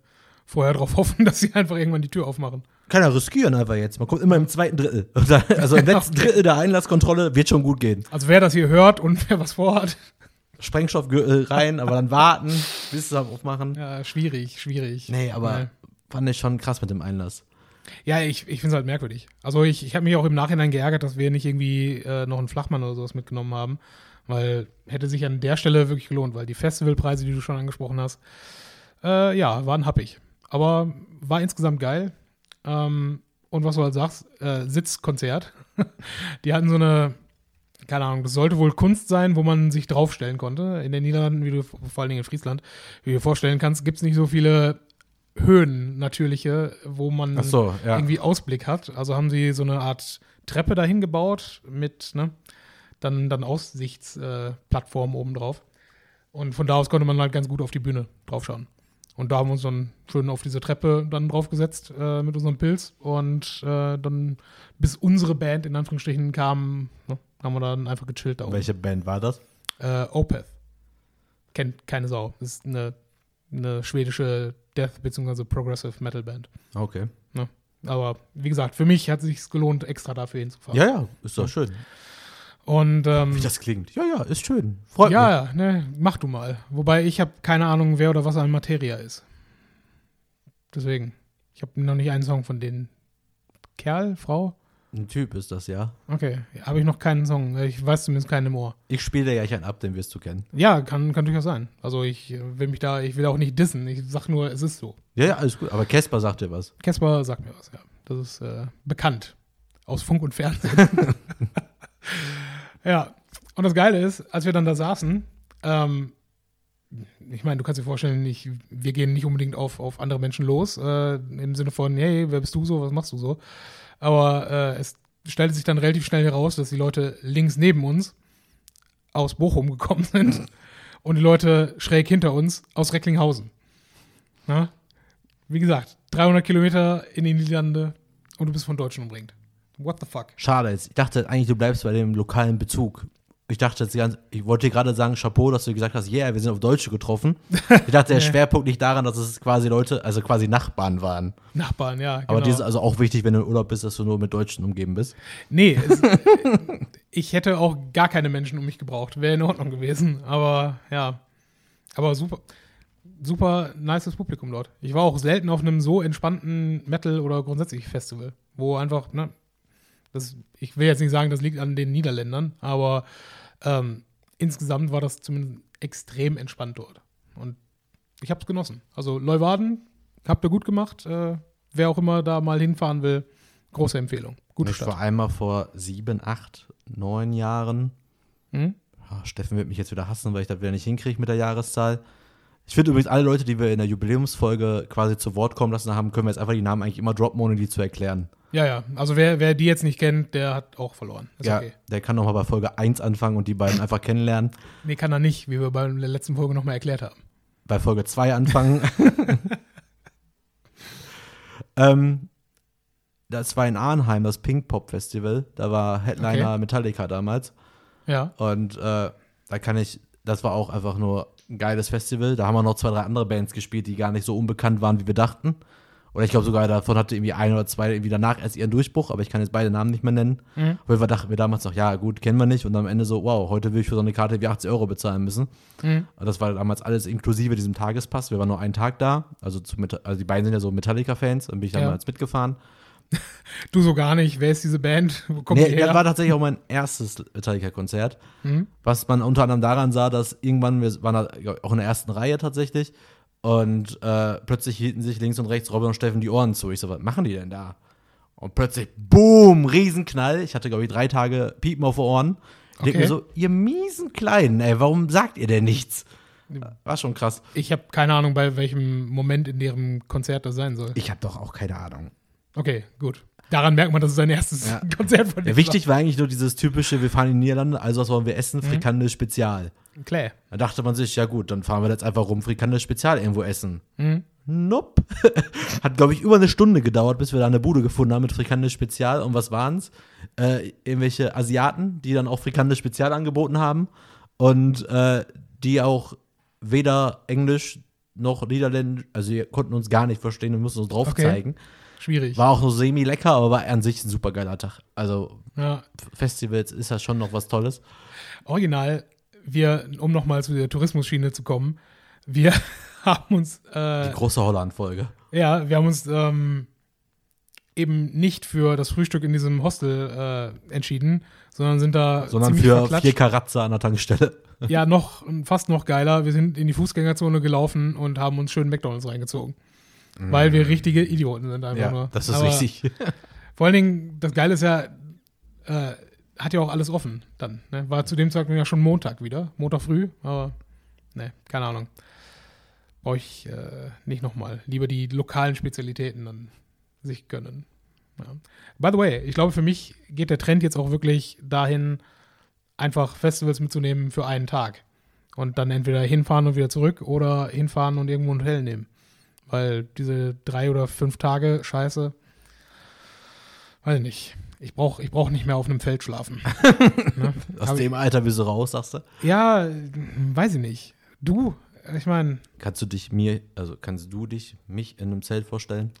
vorher darauf hoffen, dass sie einfach irgendwann die Tür aufmachen. Kann er riskieren einfach jetzt. Man kommt immer im zweiten Drittel. Also im letzten Drittel der Einlasskontrolle wird schon gut gehen. Also wer das hier hört und wer was vorhat, Sprengstoffgürtel rein, aber dann warten, bis sie aufmachen. ja, schwierig, schwierig. Nee, aber Nee. fand ich schon krass mit dem Einlass. Ja, ich, ich finde es halt merkwürdig. Also ich, ich habe mich auch im Nachhinein geärgert, dass wir nicht irgendwie äh, noch einen Flachmann oder sowas mitgenommen haben, weil hätte sich an der Stelle wirklich gelohnt, weil die Festivalpreise, die du schon angesprochen hast, äh, ja, waren happig. Aber war insgesamt geil. Ähm, und was du halt sagst, äh, Sitzkonzert. die hatten so eine, keine Ahnung, das sollte wohl Kunst sein, wo man sich draufstellen konnte. In den Niederlanden, wie du vor allen Dingen in Friesland, wie du dir vorstellen kannst, gibt es nicht so viele Höhen natürliche, wo man so, ja. irgendwie Ausblick hat. Also haben sie so eine Art Treppe dahin gebaut mit ne, dann, dann Aussichtsplattform äh, Plattform oben drauf. Und von da aus konnte man halt ganz gut auf die Bühne draufschauen. Und da haben wir uns dann schön auf diese Treppe dann draufgesetzt äh, mit unserem Pilz. Und äh, dann, bis unsere Band in Anführungsstrichen kam, ne, haben wir dann einfach gechillt da oben. Welche Band war das? Äh, Opeth. Kennt keine Sau. Das ist eine, eine schwedische Death- bzw. Progressive Metal Band. Okay. Aber wie gesagt, für mich hat es sich gelohnt, extra dafür hinzufahren. Ja, ja, ist doch schön. Und ähm, Wie das klingt. Ja, ja, ist schön. Freut mich. ja, ja, ne, mach du mal. Wobei ich habe keine Ahnung, wer oder was ein Materia ist. Deswegen. Ich habe noch nicht einen Song von denen. Kerl, Frau? Ein Typ ist das, ja. Okay, habe ich noch keinen Song. Ich weiß zumindest keinen im Ohr. Ich spiele dir gleich einen ab, den wirst du kennen. Ja, kann, kann durchaus sein. Also ich will mich da, ich will auch nicht dissen. Ich sag nur, es ist so. Ja, ja, alles gut. Aber Casper sagt dir was. Casper sagt mir was, ja. Das ist äh, bekannt. Aus Funk und Fernsehen. ja. Und das Geile ist, als wir dann da saßen, ähm, ich meine, du kannst dir vorstellen, ich, wir gehen nicht unbedingt auf, auf andere Menschen los, äh, im Sinne von, hey, wer bist du so, was machst du so? Aber äh, es stellte sich dann relativ schnell heraus, dass die Leute links neben uns aus Bochum gekommen sind und die Leute schräg hinter uns aus Recklinghausen. Na? Wie gesagt, 300 Kilometer in die Niederlande und du bist von Deutschen umringt. What the fuck? Schade jetzt. Ich dachte eigentlich, du bleibst bei dem lokalen Bezug. Ich dachte jetzt ganz, ich wollte dir gerade sagen, Chapeau, dass du gesagt hast, yeah, wir sind auf Deutsche getroffen. Ich dachte, der. Schwerpunkt liegt daran, dass es quasi Leute, also quasi Nachbarn waren. Nachbarn, ja. Genau. Aber die ist also auch wichtig, wenn du im Urlaub bist, dass du nur mit Deutschen umgeben bist. Nee, es, ich hätte auch gar keine Menschen um mich gebraucht. Wäre in Ordnung gewesen. Aber ja. Aber super, super nices Publikum dort. Ich war auch selten auf einem so entspannten Metal- oder grundsätzlich Festival, wo einfach, ne, das, ich will jetzt nicht sagen, das liegt an den Niederländern, aber ähm, insgesamt war das zumindest extrem entspannt dort. Und ich habe es genossen. Also Leuwarden, habt ihr gut gemacht. Äh, wer auch immer da mal hinfahren will, große Empfehlung. Gute ich Stadt. war einmal vor sieben, acht, neun Jahren. Mhm. Ah, Steffen wird mich jetzt wieder hassen, weil ich das wieder nicht hinkriege mit der Jahreszahl. Ich finde übrigens, alle Leute, die wir in der Jubiläumsfolge quasi zu Wort kommen lassen haben, können wir jetzt einfach die Namen eigentlich immer droppen, ohne die zu erklären. Ja, ja. Also wer, wer die jetzt nicht kennt, der hat auch verloren. Ist ja, okay. der kann nochmal bei Folge 1 anfangen und die beiden einfach kennenlernen. Nee, kann er nicht, wie wir bei der letzten Folge nochmal erklärt haben. Bei Folge 2 anfangen. ähm, das war in Arnheim, das Pink Pop Festival. Da war Headliner Okay. Metallica damals. Ja. Und äh, da kann ich, das war auch einfach nur ein geiles Festival. Da haben wir noch zwei, drei andere Bands gespielt, die gar nicht so unbekannt waren, wie wir dachten. Oder ich glaube sogar, davon hatte irgendwie ein oder zwei irgendwie danach erst ihren Durchbruch, aber ich kann jetzt beide Namen nicht mehr nennen. Mhm. Jeden Fall dachten wir damals noch, ja gut, kennen wir nicht. Und am Ende so, wow, heute will ich für so eine Karte wie 80 Euro bezahlen müssen. Mhm. Das war damals alles inklusive diesem Tagespass. Wir waren nur einen Tag da. Also, zu, also die beiden sind ja so Metallica-Fans. Dann bin ich Ja. damals mitgefahren. Du so gar nicht. Wer ist diese Band? Wo kommt Nee, die das her? war tatsächlich auch mein erstes Metallica-Konzert. Mhm. Was man unter anderem daran sah, dass irgendwann, wir waren auch in der ersten Reihe tatsächlich, und äh, plötzlich hielten sich links und rechts Robin und Steffen die Ohren zu. Ich so, was machen die denn da? Und plötzlich, boom, Riesenknall. Ich hatte, glaube ich, drei Tage Piepen auf den Ohren. Ich Okay. mir so, ihr miesen Kleinen, ey, warum sagt ihr denn nichts? War schon krass. Ich habe keine Ahnung, bei welchem Moment in deren Konzert das sein soll. Ich habe doch auch keine Ahnung. Okay, gut. Daran merkt man, dass es sein erstes Ja. Konzert von Ja, denen wichtig war eigentlich nur dieses typische, wir fahren in die Niederlande, also was wollen wir essen? Frikandel Spezial. war. Klar. Da dachte man sich, ja gut, dann fahren wir jetzt einfach rum, Frikandel Spezial irgendwo essen. Mhm. Nope. Hat, glaube ich, über eine Stunde gedauert, bis wir da eine Bude gefunden haben mit Frikandel Spezial. Und was waren's? Äh, irgendwelche Asiaten, die dann auch Frikandel Spezial angeboten haben. Und äh, die auch weder Englisch noch Niederländisch, also wir konnten uns gar nicht verstehen, wir mussten uns drauf Okay. zeigen. Schwierig. War auch nur semi-lecker, aber war an sich ein super geiler Tag. Also Ja. Festivals ist ja schon noch was Tolles. Original, wir, um nochmal zu der Tourismusschiene zu kommen, wir haben uns, äh, Die große Holland-Folge. ja, wir haben uns ähm, eben nicht für das Frühstück in diesem Hostel äh, entschieden, sondern sind da Sondern für verklatscht. vier Karatze an der Tankstelle. Ja, noch, fast noch geiler. Wir sind in die Fußgängerzone gelaufen und haben uns schön McDonalds reingezogen. Weil wir richtige Idioten sind einfach Mm. Ja, nur. das ist Aber wichtig. Vor allen Dingen, das Geile ist ja, äh, hat ja auch alles offen dann. Ne? War zu dem Zeitpunkt ja schon Montag wieder. Montag früh, aber ne, keine Ahnung. Brauche ich äh, nicht nochmal. Lieber die lokalen Spezialitäten dann sich gönnen. Ja. By the way, ich glaube, für mich geht der Trend jetzt auch wirklich dahin, einfach Festivals mitzunehmen für einen Tag. Und dann entweder hinfahren und wieder zurück oder hinfahren und irgendwo ein Hotel nehmen. Weil diese drei oder fünf Tage Scheiße, weiß ich nicht. Ich brauche ich brauch nicht mehr auf einem Feld schlafen. ne? Aus Hab ich- dem Alter bist du raus, sagst du? Ja, weiß ich nicht. Du, ich meine, Kannst du dich mir, also kannst du dich, mich in einem Zelt vorstellen?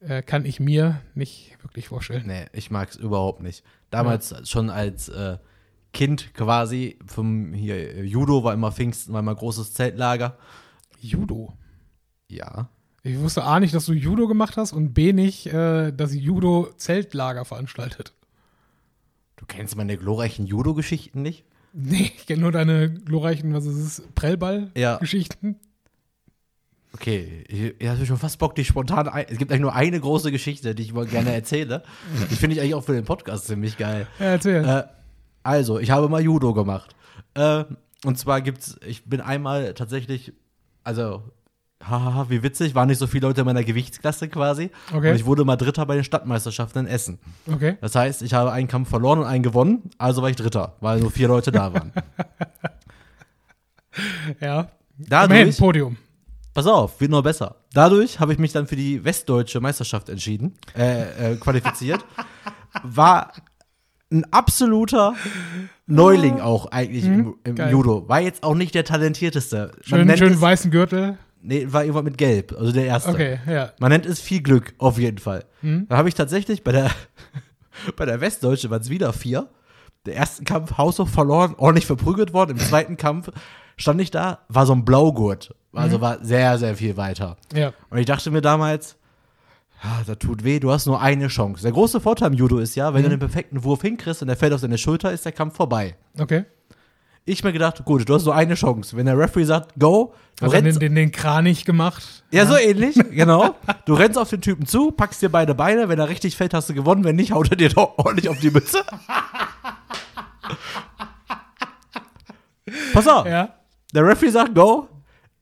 äh, kann ich mir nicht wirklich vorstellen. Nee, ich mag es überhaupt nicht. Damals schon als äh, Kind quasi, vom hier Judo war immer Pfingsten, war immer großes Zeltlager. Judo. Ja. Ich wusste A nicht, dass du Judo gemacht hast und B nicht, äh, dass Judo Zeltlager veranstaltet. Du kennst meine glorreichen Judo-Geschichten nicht? Nee, ich kenne nur deine glorreichen, was ist es, Ja. Prellball-Geschichten. Okay, ich, ich hatte schon fast Bock, die spontan ein. Es gibt eigentlich nur eine große Geschichte, die ich mal gerne erzähle. Die finde ich eigentlich auch für den Podcast ziemlich geil. Ja, erzähl. Äh, also, ich habe mal Judo gemacht. Äh, und zwar gibt's, ich bin einmal tatsächlich, also, hahaha, wie witzig, waren nicht so viele Leute in meiner Gewichtsklasse quasi. Okay. Und ich wurde mal Dritter bei den Stadtmeisterschaften in Essen. okay. Das heißt, ich habe einen Kampf verloren und einen gewonnen, also war ich Dritter, weil nur vier Leute da waren. Ja. Immerhin, Dadurch, Podium. pass auf, wird noch besser. Dadurch habe ich mich dann für die westdeutsche Meisterschaft entschieden, äh, äh, qualifiziert. War ein absoluter Neuling auch eigentlich im, im Mhm. geil. Judo. War jetzt auch nicht der talentierteste. Schön, nennt schön es, weißen Gürtel. Nee, war irgendwann mit Gelb, also der erste. Okay, ja. Man nennt es viel Glück, auf jeden Fall. Mhm. Da habe ich tatsächlich bei der, bei der Westdeutsche waren es wieder vier. Der ersten Kampf haushoch verloren, ordentlich verprügelt worden. Im zweiten Kampf stand ich da, war so ein Blaugurt. Also war sehr, sehr viel weiter. Ja. Und ich dachte mir damals, ja, das tut weh, du hast nur eine Chance. Der große Vorteil im Judo ist ja, wenn du den perfekten Wurf hinkriegst und der fällt auf deine Schulter, ist der Kampf vorbei. Okay. Ich mir gedacht, gut, du hast nur eine Chance. Wenn der Referee sagt, go, du Hast du rennst den, den, den Kranich gemacht? ja, so ähnlich, genau. Du rennst auf den Typen zu, packst dir beide Beine, wenn er richtig fällt, hast du gewonnen, wenn nicht, haut er dir doch ordentlich auf die Mütze. Pass auf, Ja. der Referee sagt go,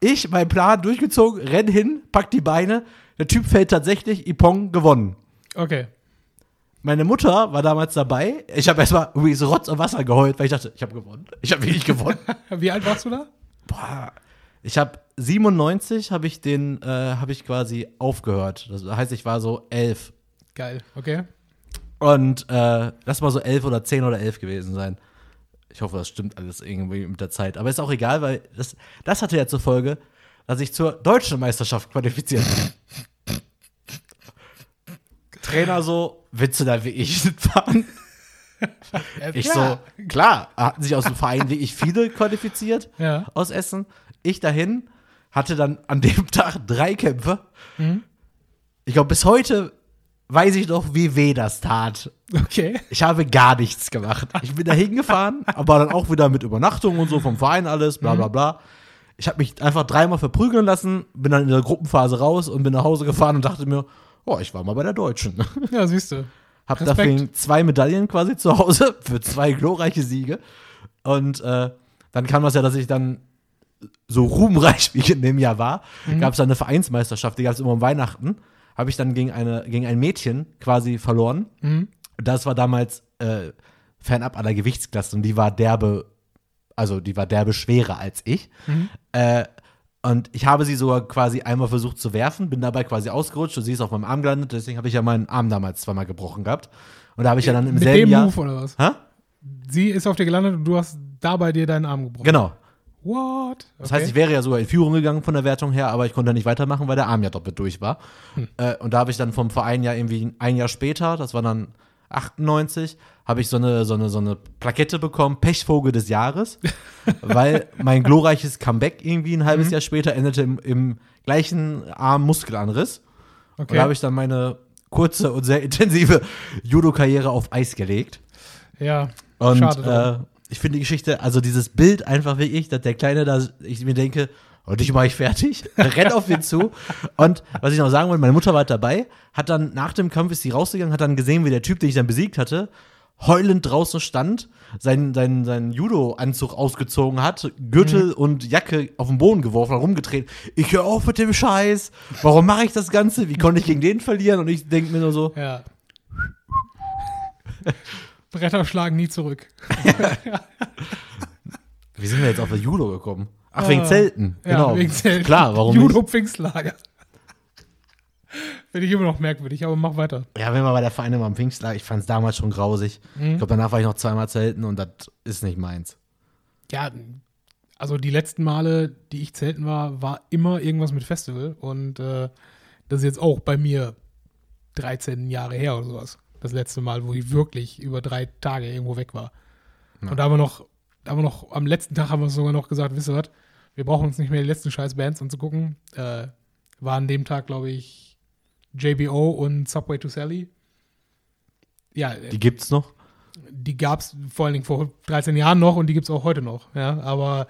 ich, mein Plan durchgezogen, renn hin, pack die Beine, der Typ fällt tatsächlich, Ipong gewonnen. Okay. Meine Mutter war damals dabei. Ich habe erstmal wie so Rotz und Wasser geheult, weil ich dachte, ich habe gewonnen. Ich habe wirklich gewonnen. Wie alt warst du da? Boah, ich habe 97 habe ich den äh, habe ich quasi aufgehört. Das heißt, ich war so elf Geil. Okay. und äh, das mal so elf oder zehn oder elf gewesen sein. Ich hoffe, das stimmt alles irgendwie mit der Zeit. Aber ist auch egal, weil das, das hatte ja zur Folge, dass ich zur deutschen Meisterschaft qualifiziert bin. Trainer so, willst du da wie ich fahren? Ich so, klar, hatten sich aus dem Verein wirklich viele qualifiziert Ja. aus Essen. Ich dahin, hatte dann an dem Tag drei Kämpfe. Mhm. Ich glaube, bis heute weiß ich noch, wie weh das tat. Okay. Ich habe gar nichts gemacht. Ich bin da hingefahren, aber dann auch wieder mit Übernachtung und so vom Verein alles, bla bla bla. Ich habe mich einfach dreimal verprügeln lassen, bin dann in der Gruppenphase raus und bin nach Hause gefahren und dachte mir, oh, ich war mal bei der Deutschen. Ja, siehst du. Hab Respekt. dafür zwei Medaillen quasi zu Hause für zwei glorreiche Siege. Und äh, dann kam das ja, dass ich dann so ruhmreich, wie ich in dem Jahr war, gab es dann eine Vereinsmeisterschaft, die gab es immer um Weihnachten. Habe ich dann gegen, eine, gegen ein Mädchen quasi verloren. Mhm. Das war damals äh, fernab aller Gewichtsklasse und die war derbe, also die war derbe schwerer als ich. Mhm. Äh, und ich habe sie sogar quasi einmal versucht zu werfen, bin dabei quasi ausgerutscht und sie ist auf meinem Arm gelandet, deswegen habe ich ja meinen Arm damals zweimal gebrochen gehabt. Und da habe ich ja dann im Mit selben dem Jahr. Move oder was? Hä? Sie ist auf dir gelandet und du hast dabei dir deinen Arm gebrochen. Genau. What? Das heißt, ich wäre ja sogar in Führung gegangen von der Wertung her, aber ich konnte nicht weitermachen, weil der Arm ja doppelt durch war. Hm. Äh, und da habe ich dann vom Verein ja irgendwie ein Jahr später, das war dann 98, habe ich so eine, so, eine, so eine Plakette bekommen, Pechvogel des Jahres, weil mein glorreiches Comeback irgendwie ein Mhm. halbes Jahr später endete im, im gleichen Arm-Muskelanriss. Und okay. da habe ich dann meine kurze und sehr intensive Judo-Karriere auf Eis gelegt. ja, Und schade. äh, ich finde die Geschichte, also dieses Bild einfach wirklich, dass der Kleine da, ich mir denke, und dich mache ich fertig, rennt auf ihn zu. Und was ich noch sagen wollte, meine Mutter war halt dabei, hat dann nach dem Kampf ist sie rausgegangen, hat dann gesehen, wie der Typ, den ich dann besiegt hatte, heulend draußen stand, seinen, seinen, seinen Judo-Anzug ausgezogen hat, Gürtel und Jacke auf den Boden geworfen, rumgedreht. Ich höre auf mit dem Scheiß. Warum mache ich das Ganze? Wie konnte ich gegen den verlieren? Und ich denke mir nur so, ja. Bretter schlagen nie zurück. wie sind wir jetzt auf das Judo gekommen? Ach, Ah, wegen Zelten. Ja, genau. wegen Zelt. Klar, warum? Judo-Pfingstlager. Finde ich immer noch merkwürdig, aber mach weiter. Ja, wenn man bei der Vereine mal am Pfingstlager, ich fand es damals schon grausig. Mhm. Ich glaube, danach war ich noch zweimal zelten und das ist nicht meins. Ja, also die letzten Male, die ich zelten war, war immer irgendwas mit Festival. Und äh, das ist jetzt auch bei mir 13 Jahre her oder sowas. Das letzte Mal, wo ich wirklich über drei Tage irgendwo weg war. Ja. Und da haben wir noch, da haben wir noch, am letzten Tag haben wir sogar noch gesagt, wisst ihr was, wir brauchen uns nicht mehr die letzten scheiß Bands anzugucken. Äh, war an dem Tag, glaube ich, JBO und Subway to Sally. Ja, Die gibt's noch? die gab es vor allen Dingen vor 13 Jahren noch und die gibt es auch heute noch. Ja, aber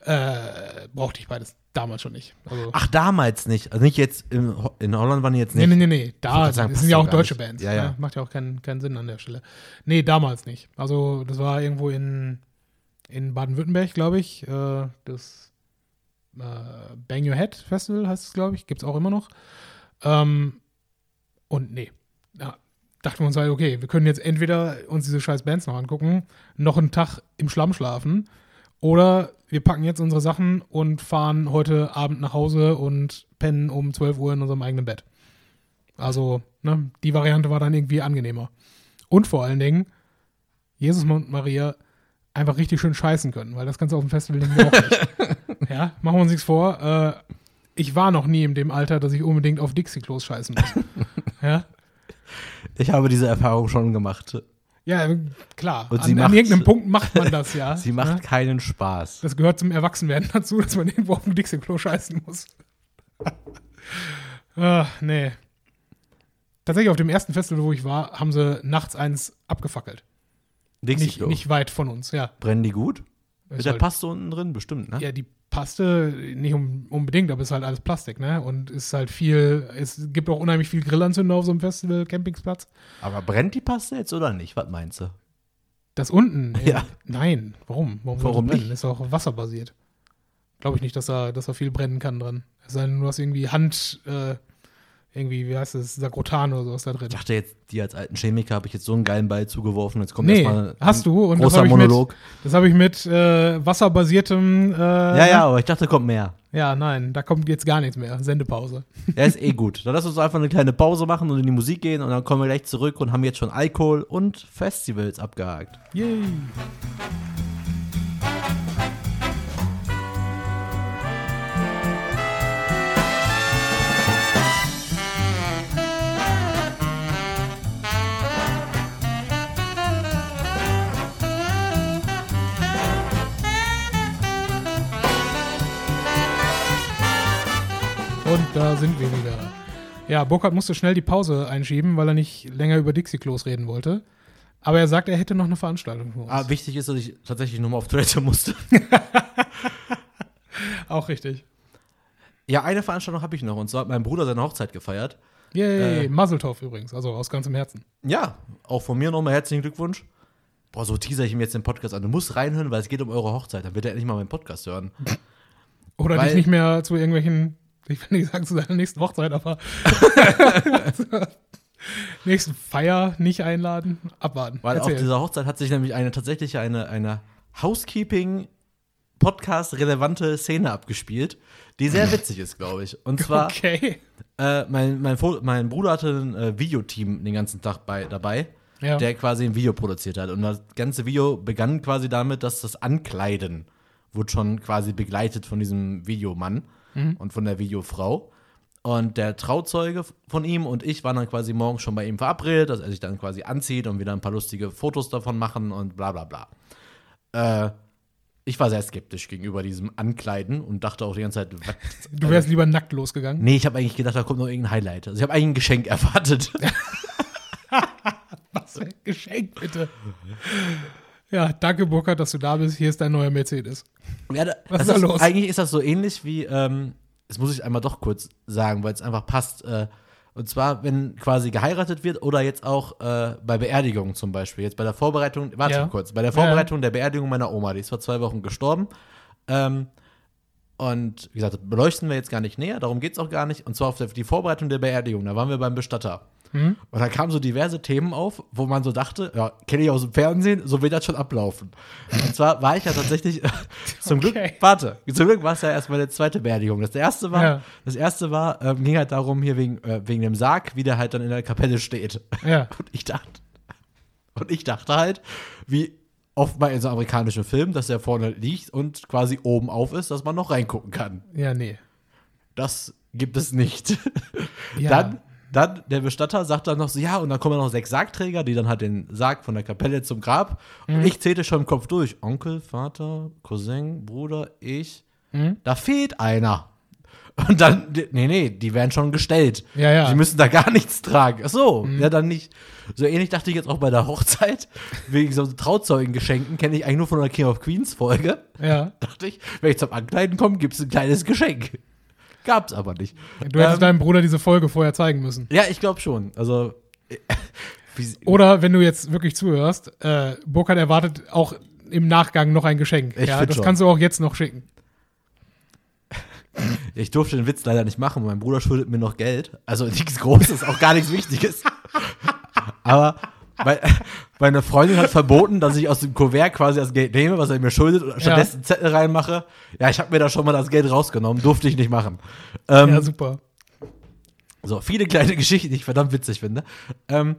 äh, brauchte ich beides damals schon nicht. Also, Ach, damals nicht. Also nicht jetzt, in, Ho- in Holland waren die jetzt nee, nicht. nee, nee, nee. Da wollte gerade sagen, das sind ja auch deutsche nicht. Bands. Ja, ja. ne? Macht ja auch keinen, keinen Sinn an der Stelle. Nee, damals nicht. Also das war irgendwo in, in Baden-Württemberg, glaube ich. Äh, das äh, Bang Your Head Festival heißt es, glaube ich. Gibt es auch immer noch. Ähm, und nee. Ja, dachten wir uns halt, okay, wir können jetzt entweder uns diese scheiß Bands noch angucken, noch einen Tag im Schlamm schlafen, oder wir packen jetzt unsere Sachen und fahren heute Abend nach Hause und pennen um 12 Uhr in unserem eigenen Bett. Also, ne, die Variante war dann irgendwie angenehmer. Und vor allen Dingen, Jesus und Maria einfach richtig schön scheißen können, weil das kannst du auf dem Festival nämlich auch nicht. ja, machen wir uns nichts vor. Äh, ich war noch nie in dem Alter, dass ich unbedingt auf Dixie-Klos scheißen muss. ja, Ich habe diese Erfahrung schon gemacht. ja, klar. Und sie an, an macht- irgendeinem Punkt macht man das, ja. Sie macht Ja? keinen Spaß. Das gehört zum Erwachsenwerden dazu, dass man irgendwo auf dem Dixie-Klo scheißen muss. ah, nee. Tatsächlich auf dem ersten Festival, wo ich war, haben sie nachts eins abgefackelt. Nicht, nicht weit von uns, ja. Brennen die gut? Ist Mit der halt- Paste unten drin? Bestimmt, ne? Ja, die Paste, nicht um, unbedingt, aber ist halt alles Plastik, ne? Und ist halt viel, es gibt auch unheimlich viel Grillanzünder auf so einem Festival, Campingsplatz. Aber brennt die Paste jetzt oder nicht? Was meinst du? Das unten? Ja. Nein, warum? Warum, Warum brennen? nicht? Ist auch wasserbasiert. Glaube ich nicht, dass da, dass da viel brennen kann dran. Es sei denn, du hast irgendwie Hand, äh, irgendwie, wie heißt das, Sakrotan oder sowas da drin. Ich dachte jetzt, dir als alten Chemiker habe ich jetzt so einen geilen Ball zugeworfen. Jetzt kommt Nee, erstmal hast du. Und das großer habe ich, mit, Monolog. das hab ich mit äh, wasserbasiertem. Äh, Ja, ja, aber ich dachte, kommt mehr. Ja, nein, da kommt jetzt gar nichts mehr. Sendepause. Ja, ist eh gut. Dann lass uns einfach eine kleine Pause machen und in die Musik gehen und dann kommen wir gleich zurück und haben jetzt schon Alkohol und Festivals abgehakt. Yay. Und da sind wir wieder. Ja, Burkhardt musste schnell die Pause einschieben, weil er nicht länger über Dixie-Klos reden wollte. Aber er sagt, er hätte noch eine Veranstaltung für uns. Ah, wichtig ist, dass ich tatsächlich nochmal auf Toilette musste. Auch richtig. Ja, eine Veranstaltung habe ich noch und zwar hat mein Bruder seine Hochzeit gefeiert. Yay, Äh. Muzzletov übrigens, also aus ganzem Herzen. Ja, auch von mir nochmal herzlichen Glückwunsch. Boah, so teaser ich ihm jetzt den Podcast an. Du musst reinhören, weil es geht um eure Hochzeit. Dann wird er endlich mal meinen Podcast hören. Oder Weil- dich nicht mehr zu irgendwelchen, ich will nicht sagen zu seiner nächsten Hochzeit, aber nächsten Feier nicht einladen, abwarten. Weil auf Erzähl. dieser Hochzeit hat sich nämlich eine tatsächlich eine, eine Housekeeping Podcast relevante Szene abgespielt, die sehr witzig ist, glaube ich. Und zwar okay. äh, mein, mein, mein Bruder hatte ein äh, Videoteam den ganzen Tag bei, dabei, Ja. der quasi ein Video produziert hat. Und das ganze Video begann quasi damit, dass das Ankleiden wurde schon quasi begleitet von diesem Videomann und von der Videofrau. Und der Trauzeuge von ihm und ich waren dann quasi morgens schon bei ihm verabredet, dass er sich dann quasi anzieht und wieder ein paar lustige Fotos davon machen und bla bla bla. Äh, ich war sehr skeptisch gegenüber diesem Ankleiden und dachte auch die ganze Zeit, was, Du wärst lieber nackt losgegangen. Nee, ich habe eigentlich gedacht, da kommt noch irgendein Highlight. Also ich habe eigentlich ein Geschenk erwartet. Was für ein Geschenk, bitte. Ja, danke, Burkhard, dass du da bist. Hier ist dein neuer Mercedes. Ja, da, Was ist da los? Eigentlich ist das so ähnlich wie, ähm, das muss ich einmal doch kurz sagen, weil es einfach passt. Äh, und zwar, wenn quasi geheiratet wird oder jetzt auch äh, bei Beerdigungen zum Beispiel. Jetzt bei der Vorbereitung, warte Ja. kurz, bei der Ja, ja. Vorbereitung der Beerdigung meiner Oma, die ist vor zwei Wochen gestorben. Ähm, und wie gesagt, beleuchten wir jetzt gar nicht näher, darum geht es auch gar nicht. Und zwar auf der, die Vorbereitung der Beerdigung, da waren wir beim Bestatter. Mhm. Und da kamen so diverse Themen auf, wo man so dachte, ja, kenne ich aus dem Fernsehen, so wird das schon ablaufen. Und zwar war ich ja tatsächlich, zum Glück, Okay. warte, zum Glück war es ja erst meine zweite Beerdigung. Das erste war, Ja. das erste war, ähm, ging halt darum, hier wegen, äh, wegen dem Sarg, wie der halt dann in der Kapelle steht. Ja. Und ich dachte, und ich dachte halt, wie oft mal in so amerikanischen Filmen, dass der vorne liegt und quasi oben auf ist, dass man noch reingucken kann. Ja, nee. Das gibt es nicht. Ja. Dann, dann, der Bestatter sagt dann noch so, ja, und dann kommen noch sechs Sargträger, die dann halt den Sarg von der Kapelle zum Grab. Mhm. Und ich zählte schon im Kopf durch. Onkel, Vater, Cousin, Bruder, ich. Mhm. Da fehlt einer. Und dann, nee, nee, die werden schon gestellt. Ja, ja. Die müssen da gar nichts tragen. Ach so, ja, dann nicht. So ähnlich dachte ich jetzt auch bei der Hochzeit. Wegen so Trauzeugengeschenken kenne ich eigentlich nur von der King of Queens Folge. Ja. Dachte ich, wenn ich zum Ankleiden komme, gibt es ein kleines Geschenk. Gab's aber nicht. Du hättest Ähm, deinem Bruder diese Folge vorher zeigen müssen. Ja, ich glaube schon. Also, äh, Oder wenn du jetzt wirklich zuhörst, äh, Burkhard erwartet auch im Nachgang noch ein Geschenk. Ich ja, das schon. kannst du auch jetzt noch schicken. ich durfte den Witz leider nicht machen. Mein Bruder schuldet mir noch Geld. Also nichts Großes, auch gar nichts Wichtiges. Aber mein, meine Freundin hat verboten, dass ich aus dem Kuvert quasi das Geld nehme, was er mir schuldet, und stattdessen einen Zettel reinmache. Ja, ich habe mir da schon mal das Geld rausgenommen. Durfte ich nicht machen. Ähm, Ja, super. so, viele kleine Geschichten, die ich verdammt witzig finde. Ähm,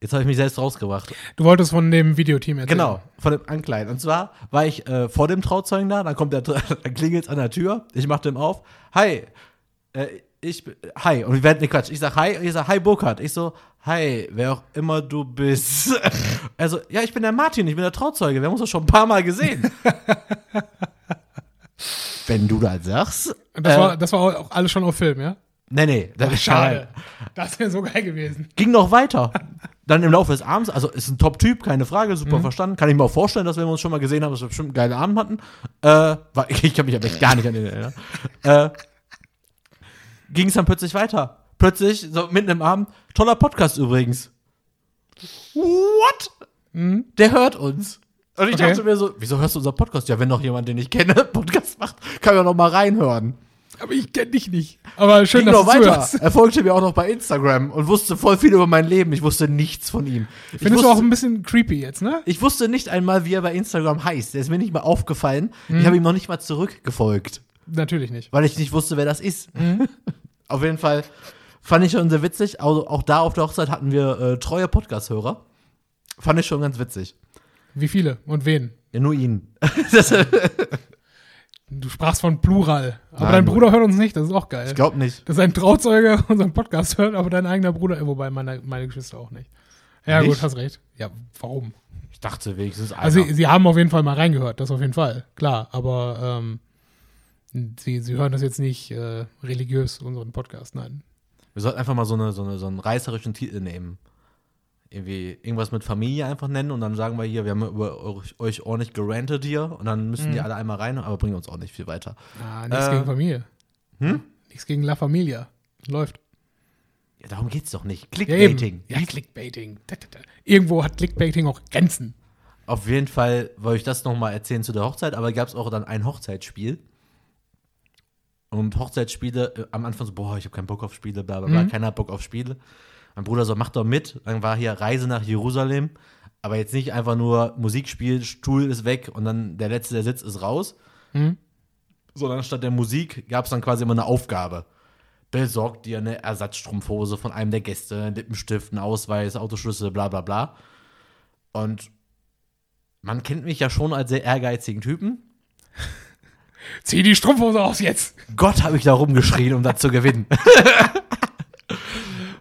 jetzt habe ich mich selbst rausgebracht. Du wolltest von dem Videoteam erzählen. Genau, von dem Ankleiden. Und zwar war ich äh, vor dem Trauzeugen da, dann kommt der, dann klingelt an der Tür, ich mach dem auf, hi, äh, ich, bin- hi, und wir werden, ne Quatsch, ich sag hi, und ich sag hi Burkhard, ich so, hi, wer auch immer du bist. Also, ja, ich bin der Martin, ich bin der Trauzeuge, wir haben uns doch schon ein paar Mal gesehen. Wenn du das sagst. Das, äh, war, das war auch alles schon auf Film, ja? Nee, nee, das ist Schade. Das wäre so geil gewesen. ging noch weiter. Dann im Laufe des Abends, also ist ein Top-Typ, keine Frage, super verstanden. Kann ich mir auch vorstellen, dass wenn wir uns schon mal gesehen haben, dass wir bestimmt einen geilen Abend hatten. Äh, war, ich kann mich aber echt gar nicht an den erinnern. Äh, ging es dann plötzlich weiter. Plötzlich, so mitten im Abend, toller Podcast übrigens. What? Der hört uns. Und ich Okay. dachte mir so, wieso hörst du unser Podcast? Ja, wenn noch jemand, den ich kenne, Podcast macht, kann ja noch mal reinhören. Aber ich kenne dich nicht. Aber schön, Ging dass noch du weiter. zuhörst. Er folgte mir auch noch bei Instagram und wusste voll viel über mein Leben. Ich wusste nichts von ihm. Ich Findest wusste, du auch ein bisschen creepy jetzt, ne? ich wusste nicht einmal, wie er bei Instagram heißt. Der ist mir nicht mal aufgefallen. Mhm. Ich habe ihm noch nicht mal zurückgefolgt, Natürlich nicht. weil ich nicht wusste, wer das ist. Mhm. auf jeden Fall fand ich schon sehr witzig. Also auch da auf der Hochzeit hatten wir äh, treue Podcast-Hörer. Fand ich schon ganz witzig. Wie viele und wen? Ja, nur ihn. das, Du sprachst von Plural. Aber Nein, dein Bruder hört uns nicht, das ist auch geil. ich glaube nicht. Dass ein Trauzeuge unseren Podcast hört, aber dein eigener Bruder, äh, wobei meine, meine Geschwister auch nicht. Ja, Nicht? gut, hast recht. Ja, warum? Ich dachte wenigstens einer. Also, sie, sie haben auf jeden Fall mal reingehört, das auf jeden Fall, klar. Aber ähm, sie, sie hören das jetzt nicht äh, religiös, unseren Podcast, nein. Wir sollten einfach mal so, eine, so, eine, so einen reißerischen Titel nehmen. Irgendwie irgendwas mit Familie einfach nennen und dann sagen wir hier, wir haben über euch, euch ordentlich gerantet hier und dann müssen die Mhm. alle einmal rein, aber bringen uns auch nicht viel weiter. Ah, nichts Äh, gegen Familie. hm? Nichts gegen La Familia. Läuft. Ja, darum geht's doch nicht. Ja. Clickbaiting. Ja, Clickbaiting. Da, da, da. Irgendwo hat Clickbaiting auch Grenzen. Auf jeden Fall wollte ich das nochmal erzählen zu der Hochzeit, aber gab es auch dann ein Hochzeitsspiel. Und Hochzeitsspiele, äh, am Anfang so, boah, ich habe keinen Bock auf Spiele, bla bla bla, Mhm. keiner hat Bock auf Spiele. Mein Bruder so, mach doch mit. Dann war hier Reise nach Jerusalem, aber jetzt nicht einfach nur Musikspiel, Stuhl ist weg und dann der letzte, der sitzt, ist raus. Mhm. Sondern statt der Musik gab es dann quasi immer eine Aufgabe. Besorgt dir eine Ersatzstrumpfhose von einem der Gäste, einen Lippenstift, einen Ausweis, Autoschlüssel, bla bla bla. Und man kennt mich ja schon als sehr ehrgeizigen Typen. Zieh die Strumpfhose aus jetzt. Gott, habe ich da rumgeschrien, um das zu gewinnen.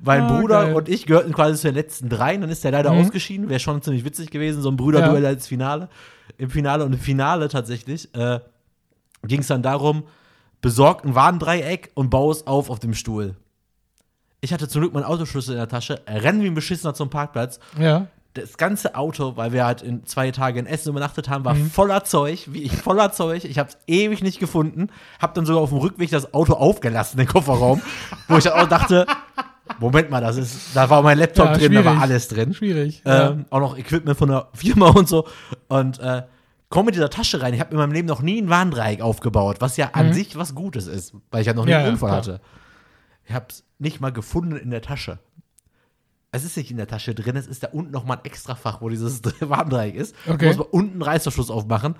mein Ah, Bruder geil. und ich gehörten quasi zu den letzten dreien, dann ist der leider Mhm. ausgeschieden. Wäre schon ziemlich witzig gewesen, so ein Brüderduell Ja. als Finale. Im Finale und im Finale tatsächlich äh, ging es dann darum, besorgt ein Warndreieck und bau es auf auf dem Stuhl. Ich hatte zum Glück meinen Autoschlüssel in der Tasche, renn wie ein Beschissener zum Parkplatz. Ja. Das ganze Auto, weil wir halt in zwei Tagen in Essen übernachtet haben, war Mhm. voller Zeug, wie ich voller Zeug. Ich hab's ewig nicht gefunden. Hab dann sogar auf dem Rückweg das Auto aufgelassen, den Kofferraum, wo ich dann auch dachte, Moment mal, das ist, da war mein Laptop Ja, drin, da war alles drin. Schwierig. Ähm, Auch noch Equipment von der Firma und so. Und äh, komm mit dieser Tasche rein. Ich habe in meinem Leben noch nie ein Warndreieck aufgebaut, was ja an sich was Gutes ist, weil ich ja noch nie Mhm. Ja, einen ja, Unfall hatte. Ich hab's nicht mal gefunden in der Tasche. Es ist nicht in der Tasche drin, es ist da unten noch mal ein extra Fach, wo dieses Warndreieck ist. Okay. Da muss man unten einen Reißverschluss aufmachen.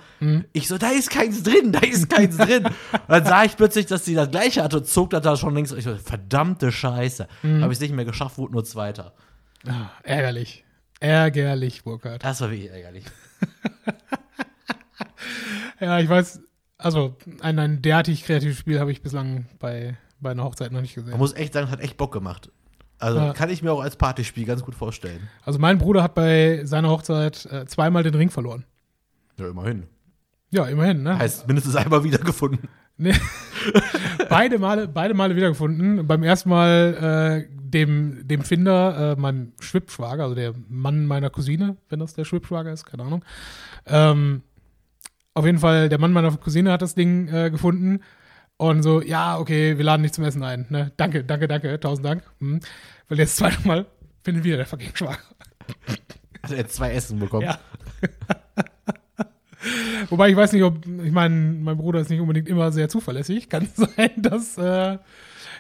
Ich so, da ist keins drin, da ist keins drin. Und dann sah ich plötzlich, dass sie das gleiche hatte und zog das da schon links. Ich so, verdammte Scheiße. Habe ich nicht mehr geschafft, wurde nur Zweiter. Ah, ärgerlich. Ärgerlich, Burkhard. Das war wirklich ärgerlich. Ja, ich weiß, also ein, ein derartig kreatives Spiel habe ich bislang bei, bei einer Hochzeit noch nicht Man gesehen. muss echt sagen, es hat echt Bock gemacht. Also Ja. kann ich mir auch als Partyspiel ganz gut vorstellen. Also mein Bruder hat bei seiner Hochzeit äh, zweimal den Ring verloren. Ja, immerhin. Ja, immerhin, ne? Heißt mindestens einmal wiedergefunden. Nee. beide Male, beide Male wiedergefunden. Beim ersten Mal äh, dem, dem Finder, äh, meinem Schwippschwager, also der Mann meiner Cousine, wenn das der Schwippschwager ist, keine Ahnung. Ähm, auf jeden Fall, der Mann meiner Cousine hat das Ding äh, gefunden und so, ja, okay, wir laden dich zum Essen ein. Ne? Danke, danke, danke, tausend Dank. Hm. Weil jetzt zweite Mal findet wieder der fucking Schwager. Hat er jetzt zwei Essen bekommen. Ja. Wobei ich weiß nicht, ob, ich meine, mein Bruder ist nicht unbedingt immer sehr zuverlässig. Kann sein, dass, äh,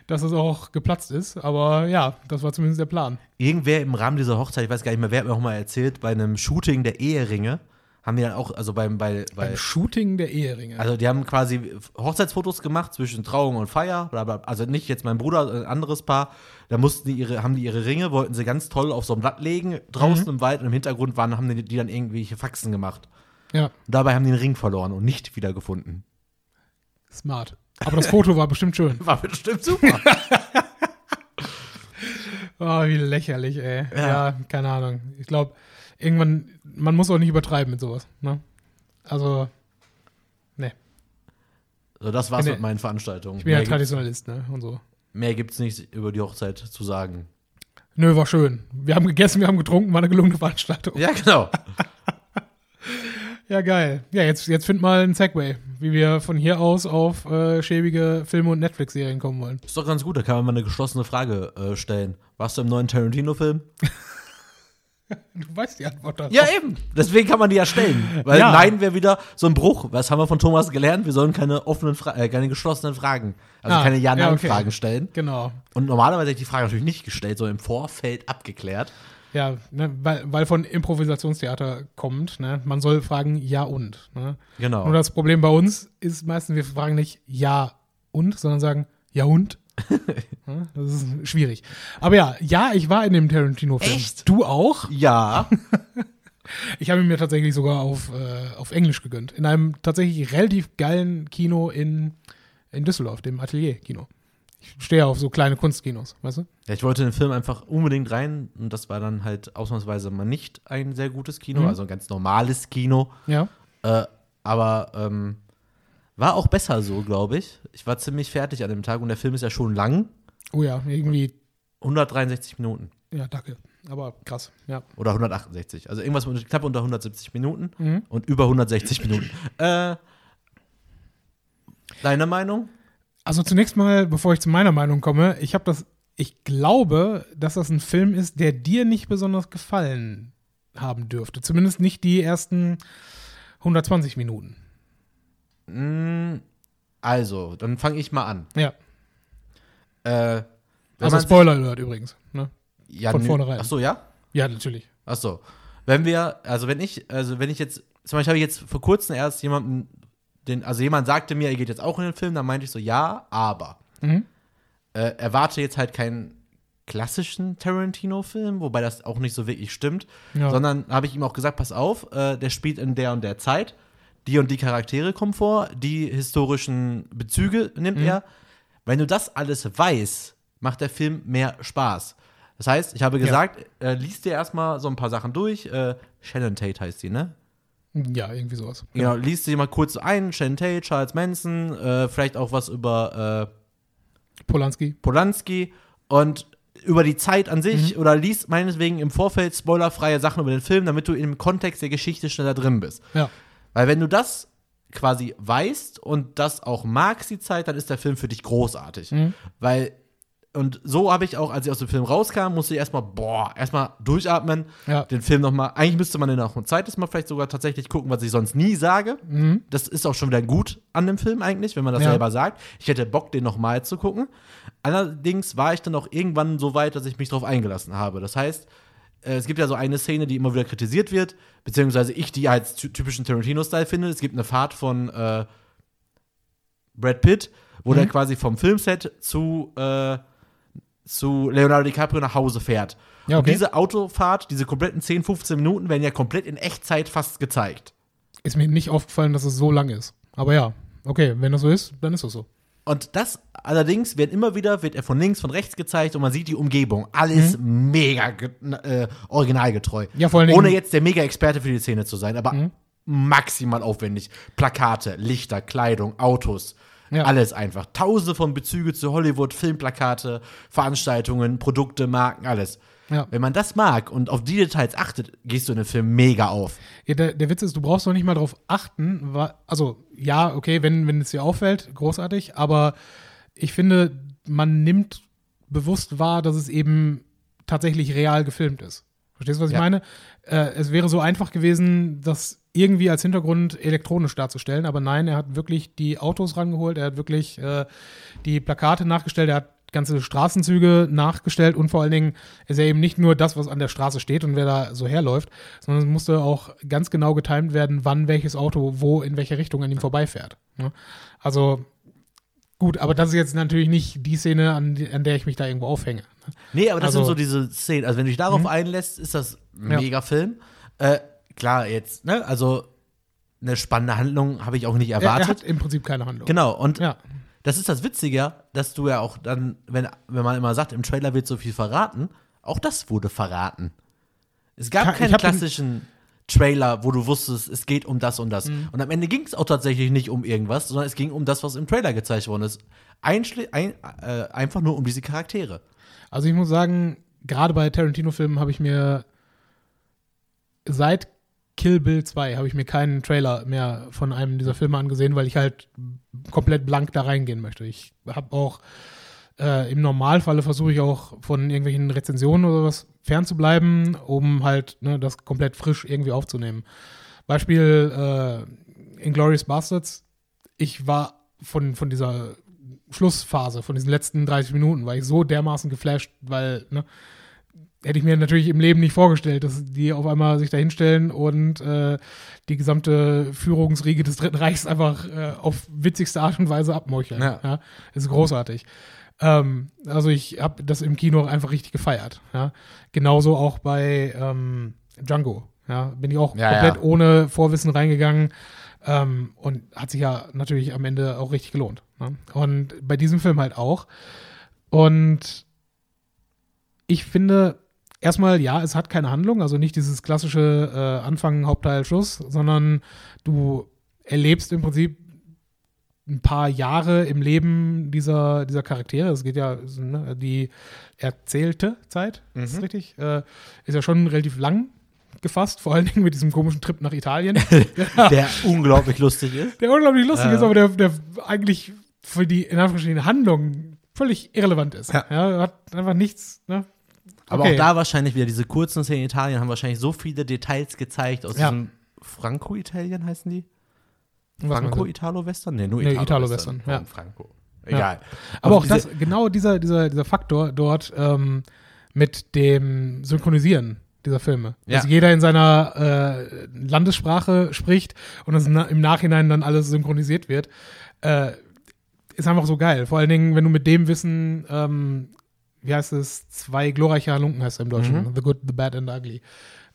dass es auch geplatzt ist. Aber ja, das war zumindest der Plan. Irgendwer im Rahmen dieser Hochzeit, ich weiß gar nicht mehr, wer hat mir auch mal erzählt, bei einem Shooting der Eheringe haben die dann auch, also beim, bei, bei Beim Shooting der Eheringe. also die haben quasi Hochzeitsfotos gemacht zwischen Trauung und Feier, bla bla. also nicht jetzt mein Bruder, ein anderes Paar, da mussten die ihre, haben die ihre Ringe, wollten sie ganz toll auf so ein Blatt legen, draußen im Wald und im Hintergrund waren, haben die, die dann irgendwelche Faxen gemacht. ja, Und dabei haben die den Ring verloren und nicht wiedergefunden. smart. Aber das Foto war bestimmt schön. War bestimmt super. Oh, wie lächerlich, ey. Ja. Ja, keine Ahnung. Ich glaube, irgendwann, man muss auch nicht übertreiben mit sowas. Ne? Also, ne. so, das war's Nee. mit meinen Veranstaltungen. Ich bin ja Traditionalist, ne? Und so. mehr gibt's nicht über die Hochzeit zu sagen. Nö, war schön. Wir haben gegessen, wir haben getrunken, war eine gelungene Veranstaltung. Ja, genau. Ja, geil. Ja, jetzt, jetzt find mal einen Segway, wie wir von hier aus auf äh, schäbige Filme und Netflix-Serien kommen wollen. Ist doch ganz gut, da kann man mal eine geschlossene Frage äh, stellen. Warst du im neuen Tarantino-Film? Du weißt die Antwort darauf. Ja, eben. Deswegen kann man die ja stellen. Weil Ja. Nein wäre wieder so ein Bruch. Was haben wir von Thomas gelernt? Wir sollen keine offenen, Fra äh, keine geschlossenen Fragen, also Ah, keine ja, Ja-Nein-Fragen okay. stellen. Genau. Und normalerweise hätte ich die Frage natürlich nicht gestellt, sondern im Vorfeld abgeklärt. Ja, ne, weil, weil von Improvisationstheater kommt, ne? Man soll fragen ja und. Ne? Genau. Nur das Problem bei uns ist meistens, wir fragen nicht ja und, sondern sagen ja und. Ja, das ist schwierig. Aber ja, ja, ich war in dem Tarantino-Film. Echt? Du auch? ja. Ich habe ihn mir tatsächlich sogar auf, äh, auf Englisch gegönnt. In einem tatsächlich relativ geilen Kino in, in Düsseldorf, dem Atelier-Kino. Ich stehe auf so kleine Kunstkinos, weißt du? ja. Ich wollte in den Film einfach unbedingt rein und das war dann halt ausnahmsweise mal nicht ein sehr gutes Kino, Mhm. also ein ganz normales Kino. Ja. Äh, aber ähm, war auch besser so, glaube ich. Ich war ziemlich fertig an dem Tag und der Film ist ja schon lang. Oh ja, irgendwie, 163 Minuten. ja, danke. Aber krass, ja. Oder 168. Also irgendwas mit knapp unter 170 Minuten Mhm. und über 160 Minuten. Äh, deine Meinung? Also zunächst mal, bevor ich zu meiner Meinung komme, ich habe das, ich glaube, dass das ein Film ist, der dir nicht besonders gefallen haben dürfte. Zumindest nicht die ersten 120 Minuten. Mm, also, dann fange ich mal an. Ja. Äh, Also Spoiler Alert übrigens. Ne? ja, von nö- vornherein. Ach so, ja? Ja, natürlich. Ach so. Wenn wir, also wenn ich, also wenn ich jetzt, zum Beispiel habe ich jetzt vor kurzem erst jemanden, den, also jemand sagte mir, er geht jetzt auch in den Film, dann meinte ich so, ja, aber. Mhm. Äh, erwarte jetzt halt keinen klassischen Tarantino-Film, wobei das auch nicht so wirklich stimmt, Ja. sondern habe ich ihm auch gesagt, pass auf, äh, der spielt in der und der Zeit. Die und die Charaktere kommen vor, die historischen Bezüge nimmt er. Wenn du das alles weißt, macht der Film mehr Spaß. Das heißt, ich habe gesagt, äh, liest dir erstmal so ein paar Sachen durch. Äh, Shannon Tate heißt die, ne? Ja, irgendwie sowas. Genau, liest dir mal kurz ein, Shannon Tate, Charles Manson, äh, vielleicht auch was über äh, Polanski. Polanski und über die Zeit an Mhm. sich oder liest meinetwegen im Vorfeld spoilerfreie Sachen über den Film, damit du im Kontext der Geschichte schneller drin bist. Ja. Weil wenn du das quasi weißt und das auch magst, die Zeit, dann ist der Film für dich großartig. Mhm. Weil, und so habe ich auch, als ich aus dem Film rauskam, musste ich erstmal, boah, erstmal durchatmen, Ja. den Film nochmal, eigentlich müsste man den auch ein zweites Mal vielleicht sogar tatsächlich gucken, was ich sonst nie sage. Das ist auch schon wieder gut an dem Film eigentlich, wenn man das Mhm. Ja. selber sagt. Ich hätte Bock, den nochmal zu gucken. Allerdings war ich dann auch irgendwann so weit, dass ich mich darauf eingelassen habe. Das heißt, es gibt ja so eine Szene, die immer wieder kritisiert wird, beziehungsweise ich die als ty- typischen Tarantino-Style finde. Es gibt eine Fahrt von äh, Brad Pitt, wo Mhm. der quasi vom Filmset zu, äh, zu Leonardo DiCaprio nach Hause fährt. Ja, Und okay. diese Autofahrt, diese kompletten 10, 15 Minuten werden ja komplett in Echtzeit fast gezeigt. Ist mir nicht aufgefallen, dass es so lang ist. Aber ja, okay, wenn das so ist, dann ist das so. Und das allerdings wird immer wieder, wird er von links, von rechts gezeigt und man sieht die Umgebung. Alles mega ge- äh, originalgetreu. Mhm. Ja, vor allen Dingen- Mhm. Ohne jetzt der Mega-Experte für die Szene zu sein, aber maximal aufwendig. Plakate, Lichter, Kleidung, Autos. Ja. Alles einfach. Tausende von Bezüge zu Hollywood, Filmplakate, Veranstaltungen, Produkte, Marken, alles. Ja. Wenn man das mag und auf die Details achtet, gehst du in den Film mega auf. Ja, der, der Witz ist, du brauchst noch nicht mal drauf achten. wa- Also, ja, okay, wenn, wenn es dir auffällt, großartig, aber ich finde, man nimmt bewusst wahr, dass es eben tatsächlich real gefilmt ist. Verstehst du, was ich Ja. meine? Äh, es wäre so einfach gewesen, das irgendwie als Hintergrund elektronisch darzustellen, aber nein, er hat wirklich die Autos rangeholt, er hat wirklich äh, die Plakate nachgestellt, er hat ganze Straßenzüge nachgestellt und vor allen Dingen ist er eben nicht nur das, was an der Straße steht und wer da so herläuft, sondern es musste auch ganz genau getimt werden, wann welches Auto wo in welche Richtung an ihm vorbeifährt. ne? Also gut, aber das ist jetzt natürlich nicht die Szene, an, an der ich mich da irgendwo aufhänge. ne? Nee, aber das Also- sind so diese Szenen. Also, wenn du dich darauf einlässt, ist das ein Ja. mega Film. Äh, klar, jetzt, ne? Also, eine spannende Handlung habe ich auch nicht Er, er erwartet. hat im Prinzip keine Handlung. genau, und Ja. Das ist das Witzige, dass du ja auch dann, wenn, wenn man immer sagt, im Trailer wird so viel verraten, auch das wurde verraten. Es gab ich keinen klassischen Trailer, wo du wusstest, es geht um das und das. Mhm. Und am Ende ging es auch tatsächlich nicht um irgendwas, sondern es ging um das, was im Trailer gezeigt worden ist. Einschli ein, äh, einfach nur um diese Charaktere. Also ich muss sagen, gerade bei Tarantino-Filmen habe ich mir seit Kill Bill 2 habe ich mir keinen Trailer mehr von einem dieser Filme angesehen, weil ich halt komplett blank da reingehen möchte. Ich habe auch äh, im Normalfalle versuche ich auch von irgendwelchen Rezensionen oder was fernzubleiben, um halt ne, das komplett frisch irgendwie aufzunehmen. Beispiel äh, Inglourious Bastards. Ich war von, von dieser Schlussphase, von diesen letzten 30 Minuten, war ich so dermaßen geflasht, weil, ne, hätte ich mir natürlich im Leben nicht vorgestellt, dass die auf einmal sich da hinstellen und äh, die gesamte Führungsriege des Dritten Reichs einfach äh, auf witzigste Art und Weise abmeucheln. Ja. Ja. ist großartig. Ähm, also ich habe das im Kino einfach richtig gefeiert. Ja. Genauso auch bei ähm, Django. Ja, bin ich auch Ja, komplett ohne Vorwissen reingegangen. Ähm, und hat sich ja natürlich am Ende auch richtig gelohnt. Ne? Und bei diesem Film halt auch. Und ich finde, erstmal, ja, es hat keine Handlung, also nicht dieses klassische äh, Anfang, Hauptteil, Schluss, sondern du erlebst im Prinzip ein paar Jahre im Leben dieser, dieser Charaktere. Es geht ja, ne, die erzählte Zeit, ist das richtig? Äh, ist ja schon relativ lang gefasst, vor allen Dingen mit diesem komischen Trip nach Italien. Der unglaublich lustig ist. der unglaublich lustig Ja. ist, aber der, der eigentlich für die in Anführungsstrichen Handlung völlig irrelevant ist. Ja. hat einfach nichts. Ne? Aber Okay. auch da wahrscheinlich wieder diese kurzen Szenen in Italien haben wahrscheinlich so viele Details gezeigt aus Ja. diesem Franco-Italien heißen die? Franco-Italo-Western? Nee, nur Nee, Italo-Western. Italo-Western, ja. Franco. Egal. Aber Auf auch das, genau dieser, dieser, dieser Faktor dort ähm, mit dem Synchronisieren dieser Filme. Ja. Dass jeder in seiner äh, Landessprache spricht und es na, im Nachhinein dann alles synchronisiert wird, äh, ist einfach so geil. Vor allen Dingen, wenn du mit dem Wissen ähm, wie heißt es, zwei glorreiche Halunken heißt er im Deutschen, The Good, The Bad and Ugly,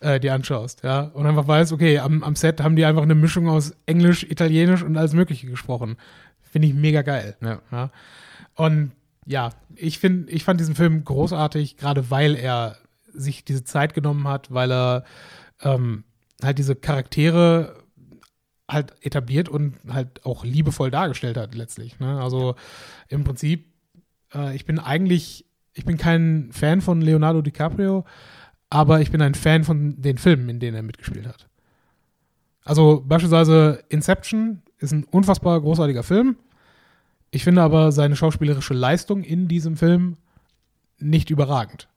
äh, die anschaust, ja, und einfach weißt, okay, am, am Set haben die einfach eine Mischung aus Englisch, Italienisch und alles Mögliche gesprochen. Finde ich mega geil. Ja. Ja. Und ja, ich finde, ich fand diesen Film großartig, gerade weil er sich diese Zeit genommen hat, weil er ähm, halt diese Charaktere halt etabliert und halt auch liebevoll dargestellt hat letztlich. Ne? Also im Prinzip, äh, ich bin eigentlich, ich bin kein Fan von Leonardo DiCaprio, aber ich bin ein Fan von den Filmen, in denen er mitgespielt hat. Also beispielsweise Inception ist ein unfassbar großartiger Film. Ich finde aber seine schauspielerische Leistung in diesem Film nicht überragend.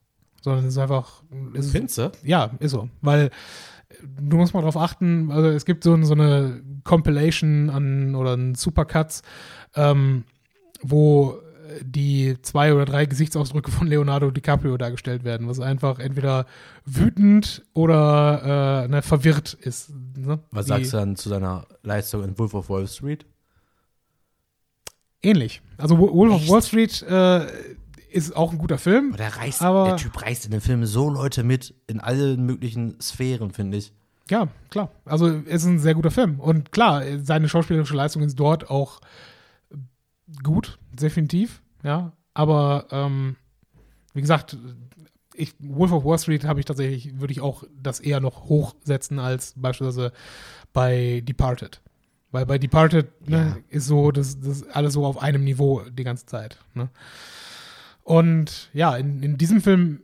Sondern es ist einfach. Ist, Findest du? ja, ist so. Weil du musst mal drauf achten, also es gibt so, so eine Compilation an oder ein Supercuts, ähm, wo die zwei oder drei Gesichtsausdrücke von Leonardo DiCaprio dargestellt werden, was einfach entweder wütend oder äh, ne, verwirrt ist. Ne? Was Die- sagst du dann zu seiner Leistung in Wolf of Wall Street? Ähnlich. Also Wo- Wolf of Wall Street äh, ist auch ein guter Film. Aber der reißt, Aber- der Typ reißt in dem Film so Leute mit in allen möglichen Sphären, finde ich. Ja, klar. Also es ist ein sehr guter Film. Und klar, seine schauspielerische Leistung ist dort auch gut, definitiv. Ja, aber ähm, wie gesagt, ich, Wolf of Wall Street habe ich tatsächlich, würde ich auch das eher noch hochsetzen als beispielsweise bei Departed. Weil bei Departed Ja. ne, ist so, das, das alles so auf einem Niveau die ganze Zeit. Ne? Und ja, in, in diesem Film,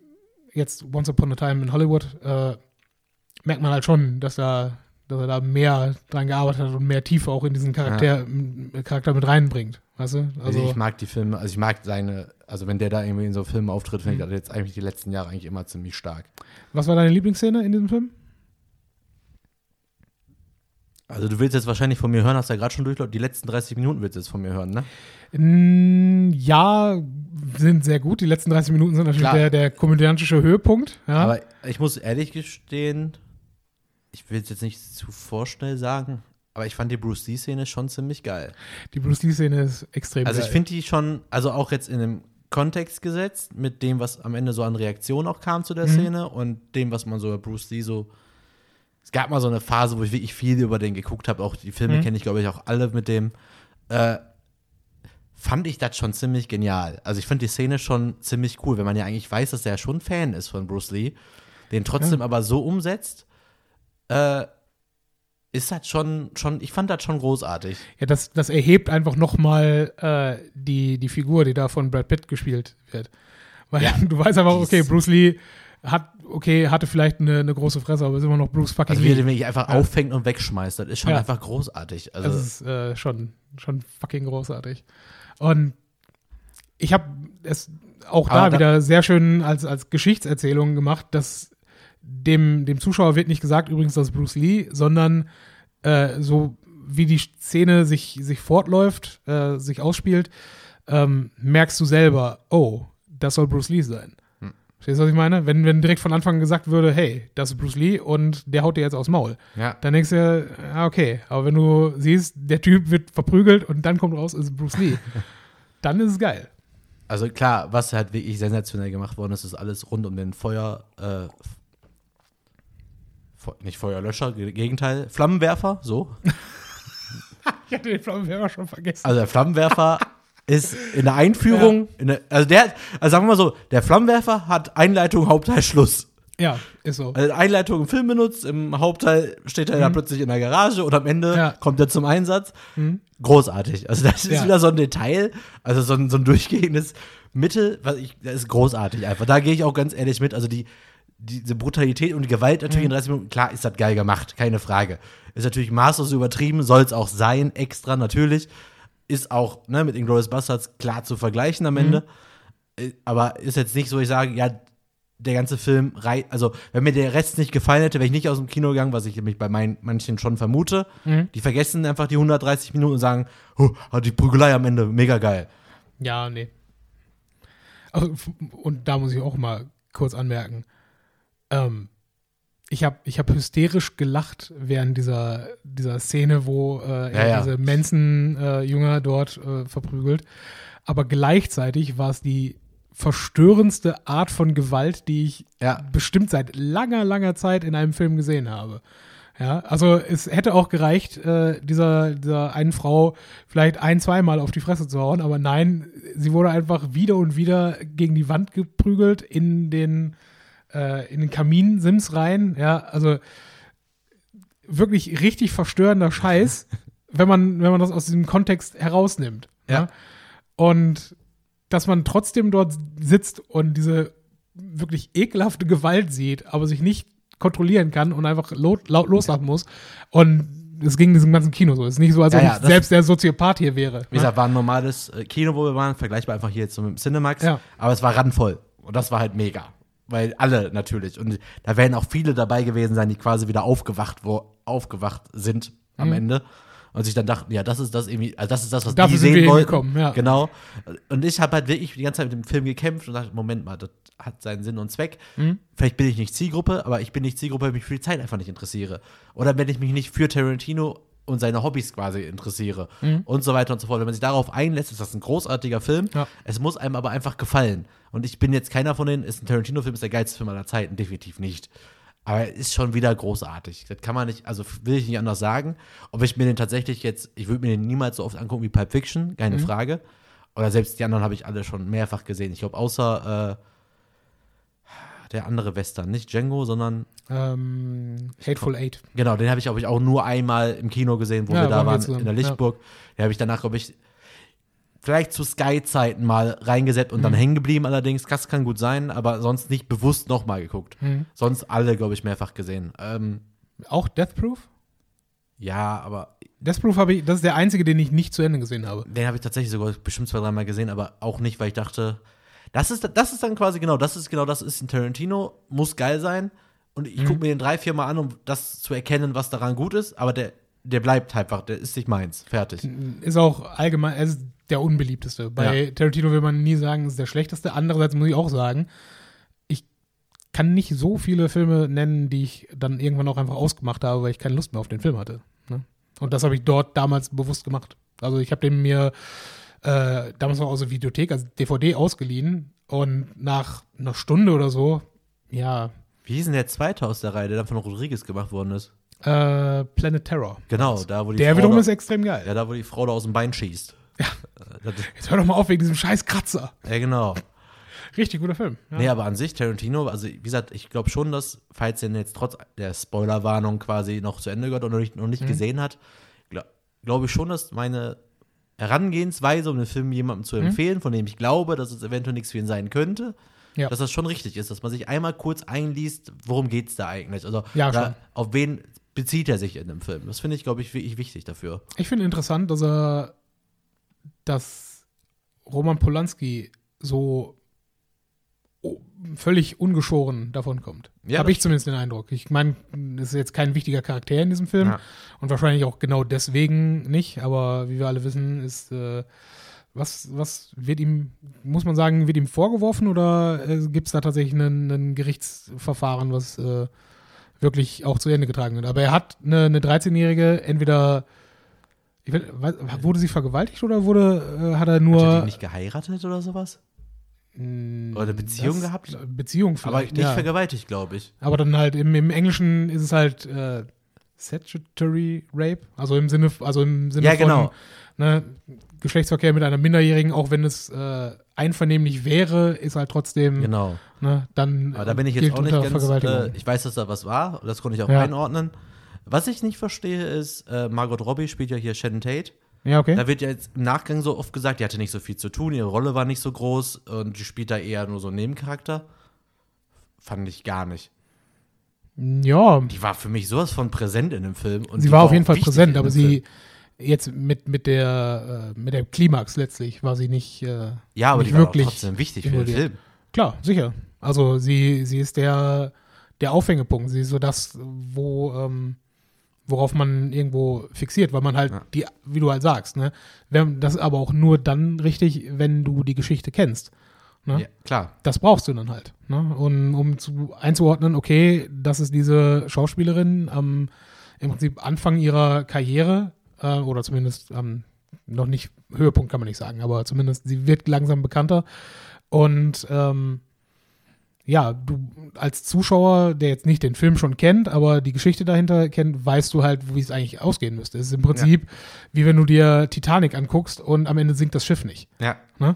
jetzt Once Upon a Time in Hollywood, äh, merkt man halt schon, dass er, dass er da mehr dran gearbeitet hat und mehr Tiefe auch in diesen Charakter, m- Charakter mit reinbringt. Weißt du? Also ich mag die Filme, also ich mag seine, also wenn der da irgendwie in so Filmen auftritt, finde ich das jetzt eigentlich die letzten Jahre eigentlich immer ziemlich stark. was war deine Lieblingsszene in diesem Film? Also du willst jetzt wahrscheinlich von mir hören, hast du ja gerade schon durchläuft, die letzten 30 Minuten willst du jetzt von mir hören, ne? Mm, Ja, sind sehr gut. Die letzten 30 Minuten sind natürlich Klar. der, der komödiantische Höhepunkt. Ja. Aber ich muss ehrlich gestehen, ich will es jetzt nicht zu vorschnell sagen, aber ich fand die Bruce Lee-Szene schon ziemlich geil. die Bruce Lee-Szene ist extrem Also ich geil. finde die schon, also auch jetzt in einem Kontext gesetzt, mit dem, was am Ende so an Reaktion auch kam zu der Mhm. Szene und dem, was man so über Bruce Lee so. Es gab mal so eine Phase, wo ich wirklich viel über den geguckt habe. Auch die Filme Mhm. kenne ich, glaube ich, auch alle mit dem. Äh, fand ich das schon ziemlich genial. Also ich finde die Szene schon ziemlich cool, wenn man ja eigentlich weiß, dass er ja schon Fan ist von Bruce Lee, den trotzdem aber so umsetzt, äh, ist das schon, schon, ich fand das schon großartig. Ja, das, das erhebt einfach nochmal äh, die, die Figur, die da von Brad Pitt gespielt wird. Weil Ja. du weißt einfach, okay, Bruce Lee hat, okay, hatte vielleicht eine, eine große Fresse, aber ist immer noch Bruce fucking Also wie er Lee. den wirklich einfach Ja. auffängt und wegschmeißt, das ist schon Ja. einfach großartig. Also, Das ist äh, schon, schon fucking großartig. Und ich habe es auch da da- wieder sehr schön als, als Geschichtserzählung gemacht, dass dem, dem Zuschauer wird nicht gesagt, übrigens, das ist Bruce Lee, sondern äh, so wie die Szene sich, sich fortläuft, äh, sich ausspielt, ähm, merkst du selber, oh, das soll Bruce Lee sein. Hm. Verstehst du, was ich meine? Wenn, wenn direkt von Anfang gesagt würde, hey, das ist Bruce Lee und der haut dir jetzt aufs Maul. ja. Dann denkst du, ja, okay, aber wenn du siehst, der Typ wird verprügelt und dann kommt raus, ist Bruce Lee, dann ist es geil. Also klar, was halt wirklich sensationell gemacht worden ist, ist alles rund um den Feuer, äh, nicht Feuerlöscher, Ge- Gegenteil, Flammenwerfer, so. Ich hatte den Flammenwerfer schon vergessen. Also der Flammenwerfer ist in der Einführung, in der, also der, also sagen wir mal so, der Flammenwerfer hat Einleitung, Hauptteil, Schluss. Ja, ist so. Also Einleitung im Film benutzt, im Hauptteil steht er da plötzlich in der Garage und am Ende Mhm. Ja. kommt er zum Einsatz. Mhm. Großartig. Also das ist Ja. wieder so ein Detail, also so ein, so ein durchgehendes Mittel, was ich, das ist großartig einfach. Da gehe ich auch ganz ehrlich mit. Also die, diese Brutalität und die Gewalt natürlich Mhm. in 30 Minuten, klar ist das geil gemacht, keine Frage. Ist natürlich maßlos übertrieben, soll es auch sein, extra natürlich. Ist auch ne, mit Inglourious Bastards klar zu vergleichen am Ende. Äh, Aber ist jetzt nicht so, ich sage, ja, der ganze Film, also wenn mir der Rest nicht gefallen hätte, wäre ich nicht aus dem Kino gegangen, was ich nämlich bei mein, manchen schon vermute. Mhm. Die vergessen einfach die 130 Minuten und sagen, oh, die Prügelei am Ende, mega geil. Ja, nee. Also, und da muss ich auch mal kurz anmerken. Ähm, ich habe ich hab hysterisch gelacht während dieser, dieser Szene, wo äh, er Ja, ja. diese Manson-Jünger dort äh, verprügelt. Aber gleichzeitig war es die verstörendste Art von Gewalt, die ich Ja. bestimmt seit langer, langer Zeit in einem Film gesehen habe. Ja, also es hätte auch gereicht, äh, dieser, dieser einen Frau vielleicht ein, zweimal auf die Fresse zu hauen, aber nein, sie wurde einfach wieder und wieder gegen die Wand geprügelt in den, äh, in den Kaminsims rein. Ja, also wirklich richtig verstörender Scheiß, wenn man, wenn man das aus diesem Kontext herausnimmt. Ja. Und dass man trotzdem dort sitzt und diese wirklich ekelhafte Gewalt sieht, aber sich nicht kontrollieren kann und einfach laut, laut loslachen muss. Und es ging diesem ganzen Kino so. Es ist nicht so, als Ja, ob ja, ich das- selbst der Soziopath hier wäre. Wie gesagt, war ein normales äh, Kino, wo wir waren, vergleichbar einfach hier jetzt so mit dem Cinemax. Ja. Aber es war randvoll. Und das war halt mega. Weil alle natürlich. Und da werden auch viele dabei gewesen sein, die quasi wieder aufgewacht, wo aufgewacht sind am Mhm. Ende. Und sich dann dachten, ja, das ist das irgendwie, also das ist das, was Dafür die sind sehen wir wollten. ja. Genau. Und ich habe halt wirklich die ganze Zeit mit dem Film gekämpft und dachte, Moment mal, das hat seinen Sinn und Zweck. Mhm. Vielleicht bin ich nicht Zielgruppe, aber ich bin nicht Zielgruppe, wenn ich mich für die Zeit einfach nicht interessiere. Oder wenn ich mich nicht für Tarantino und seine Hobbys quasi interessiere und so weiter und so fort. Wenn man sich darauf einlässt, ist das ein großartiger Film. Ja. Es muss einem aber einfach gefallen. Und ich bin jetzt keiner von denen, ist ein Tarantino-Film, ist der geilste Film aller Zeiten, definitiv nicht. Aber er ist schon wieder großartig. Das kann man nicht, also will ich nicht anders sagen. Ob ich mir den tatsächlich jetzt, ich würde mir den niemals so oft angucken wie Pulp Fiction, keine Frage. Oder selbst die anderen habe ich alle schon mehrfach gesehen. Ich glaube, außer äh, der andere Western, nicht Django, sondern Ähm, Hateful Eight. Genau, den habe ich, glaube ich, auch nur einmal im Kino gesehen, wo Ja, wir da waren wir in der Lichtburg. Den habe ich danach, glaube ich, vielleicht zu Sky-Zeiten mal reingesetzt und dann Mhm. hängen geblieben allerdings. Das kann gut sein, aber sonst nicht bewusst nochmal geguckt. Mhm. Sonst alle, glaube ich, mehrfach gesehen. Ähm, Auch Death Proof? ja, aber Death Proof habe ich, das ist der einzige, den ich nicht zu Ende gesehen habe. den habe ich tatsächlich sogar bestimmt zwei, dreimal gesehen, aber auch nicht, weil ich dachte, das ist, das ist dann quasi genau, das ist genau, das ist ein Tarantino, muss geil sein. Und ich Mhm. gucke mir den drei, vier Mal an, um das zu erkennen, was daran gut ist, aber der, der bleibt einfach, der ist nicht meins. Fertig. Ist auch allgemein, ist der unbeliebteste. Bei Tarantino will man nie sagen, es ist der schlechteste. Andererseits muss ich auch sagen, ich kann nicht so viele Filme nennen, die ich dann irgendwann auch einfach ausgemacht habe, weil ich keine Lust mehr auf den Film hatte. Ne? Und das habe ich dort damals bewusst gemacht. Also ich habe den mir äh, damals noch aus der Videothek als DVD ausgeliehen und nach einer Stunde oder so, ja, Wie hieß denn der zweite aus der Reihe, der dann von Rodriguez gemacht worden ist? äh, Planet Terror. Genau, da wo die Der Frau wiederum da, ist extrem geil. Ja, da wo die Frau da aus dem Bein schießt. Jetzt hör doch mal auf wegen diesem scheiß Kratzer. ja, genau. Richtig guter Film. Ja. Nee, aber an sich, Tarantino, also wie gesagt, ich glaube schon, dass, falls er jetzt trotz der Spoilerwarnung quasi noch zu Ende gehört und noch nicht, noch nicht Mhm. gesehen hat, glaube glaub ich schon, dass meine Herangehensweise, um den Film jemandem zu Mhm. empfehlen, von dem ich glaube, dass es eventuell nichts für ihn sein könnte, Ja. dass das schon richtig ist, dass man sich einmal kurz einliest, worum geht es da eigentlich? Also, Ja, da, auf wen bezieht er sich in dem Film? Das finde ich, glaube ich, wirklich wichtig dafür. Ich finde interessant, dass er, dass Roman Polanski so völlig ungeschoren davon kommt. Ja, Habe ich zumindest den Eindruck. Ich meine, das ist jetzt kein wichtiger Charakter in diesem Film Ja. und wahrscheinlich auch genau deswegen nicht, aber wie wir alle wissen, ist äh, was, was wird ihm, muss man sagen, wird ihm vorgeworfen oder äh, gibt es da tatsächlich ein, Gerichtsverfahren, was äh, wirklich auch zu Ende getragen wird? Aber er hat eine, eine 13-Jährige entweder will, wurde sie vergewaltigt oder wurde, äh, hat er Hat er nur die nicht geheiratet oder sowas? mh, Oder eine Beziehung das- gehabt? Beziehung Aber vielleicht, nicht ja. vergewaltigt, glaube ich. Aber dann halt im, im Englischen ist es halt äh, statutory rape, also im Sinne, also im Sinne Ja, von genau. ne, Geschlechtsverkehr mit einer Minderjährigen, auch wenn es äh, einvernehmlich wäre, ist halt trotzdem Genau. ne, dann Aber da bin ich jetzt auch nicht ganz, äh, ich weiß, dass da was war, das konnte ich auch Ja. einordnen. Was ich nicht verstehe ist, äh, Margot Robbie spielt ja hier Shannon Tate. ja, okay. Da wird ja jetzt im Nachgang so oft gesagt, die hatte nicht so viel zu tun, ihre Rolle war nicht so groß und die spielt da eher nur so einen Nebencharakter. Fand ich gar nicht. Ja, Die war für mich sowas von präsent in dem Film. Sie die war auf jeden Fall präsent, aber sie Film. jetzt mit, mit der äh, mit der Klimax letztlich war sie nicht äh, Ja, aber nicht die war wirklich trotzdem wichtig für den. Film. Klar, sicher. Also sie, sie ist der, der Aufhängepunkt. Sie ist so das, wo, ähm, worauf man irgendwo fixiert, weil man halt Ja. die, wie du halt sagst, ne? Wenn, das ist aber auch nur dann richtig, wenn du die Geschichte kennst. Ne? Ja, klar. Das brauchst du dann halt. Ne? Und um zu, einzuordnen, okay, das ist diese Schauspielerin am im Prinzip Anfang ihrer Karriere, äh, oder zumindest ähm, noch nicht Höhepunkt kann man nicht sagen, aber zumindest sie wird langsam bekannter. Und ähm, ja, du als Zuschauer, der jetzt nicht den Film schon kennt, aber die Geschichte dahinter kennt, weißt du halt, wie es eigentlich ausgehen müsste. Es ist im Prinzip wie wenn du dir Titanic anguckst und am Ende sinkt das Schiff nicht. Ja. Ne?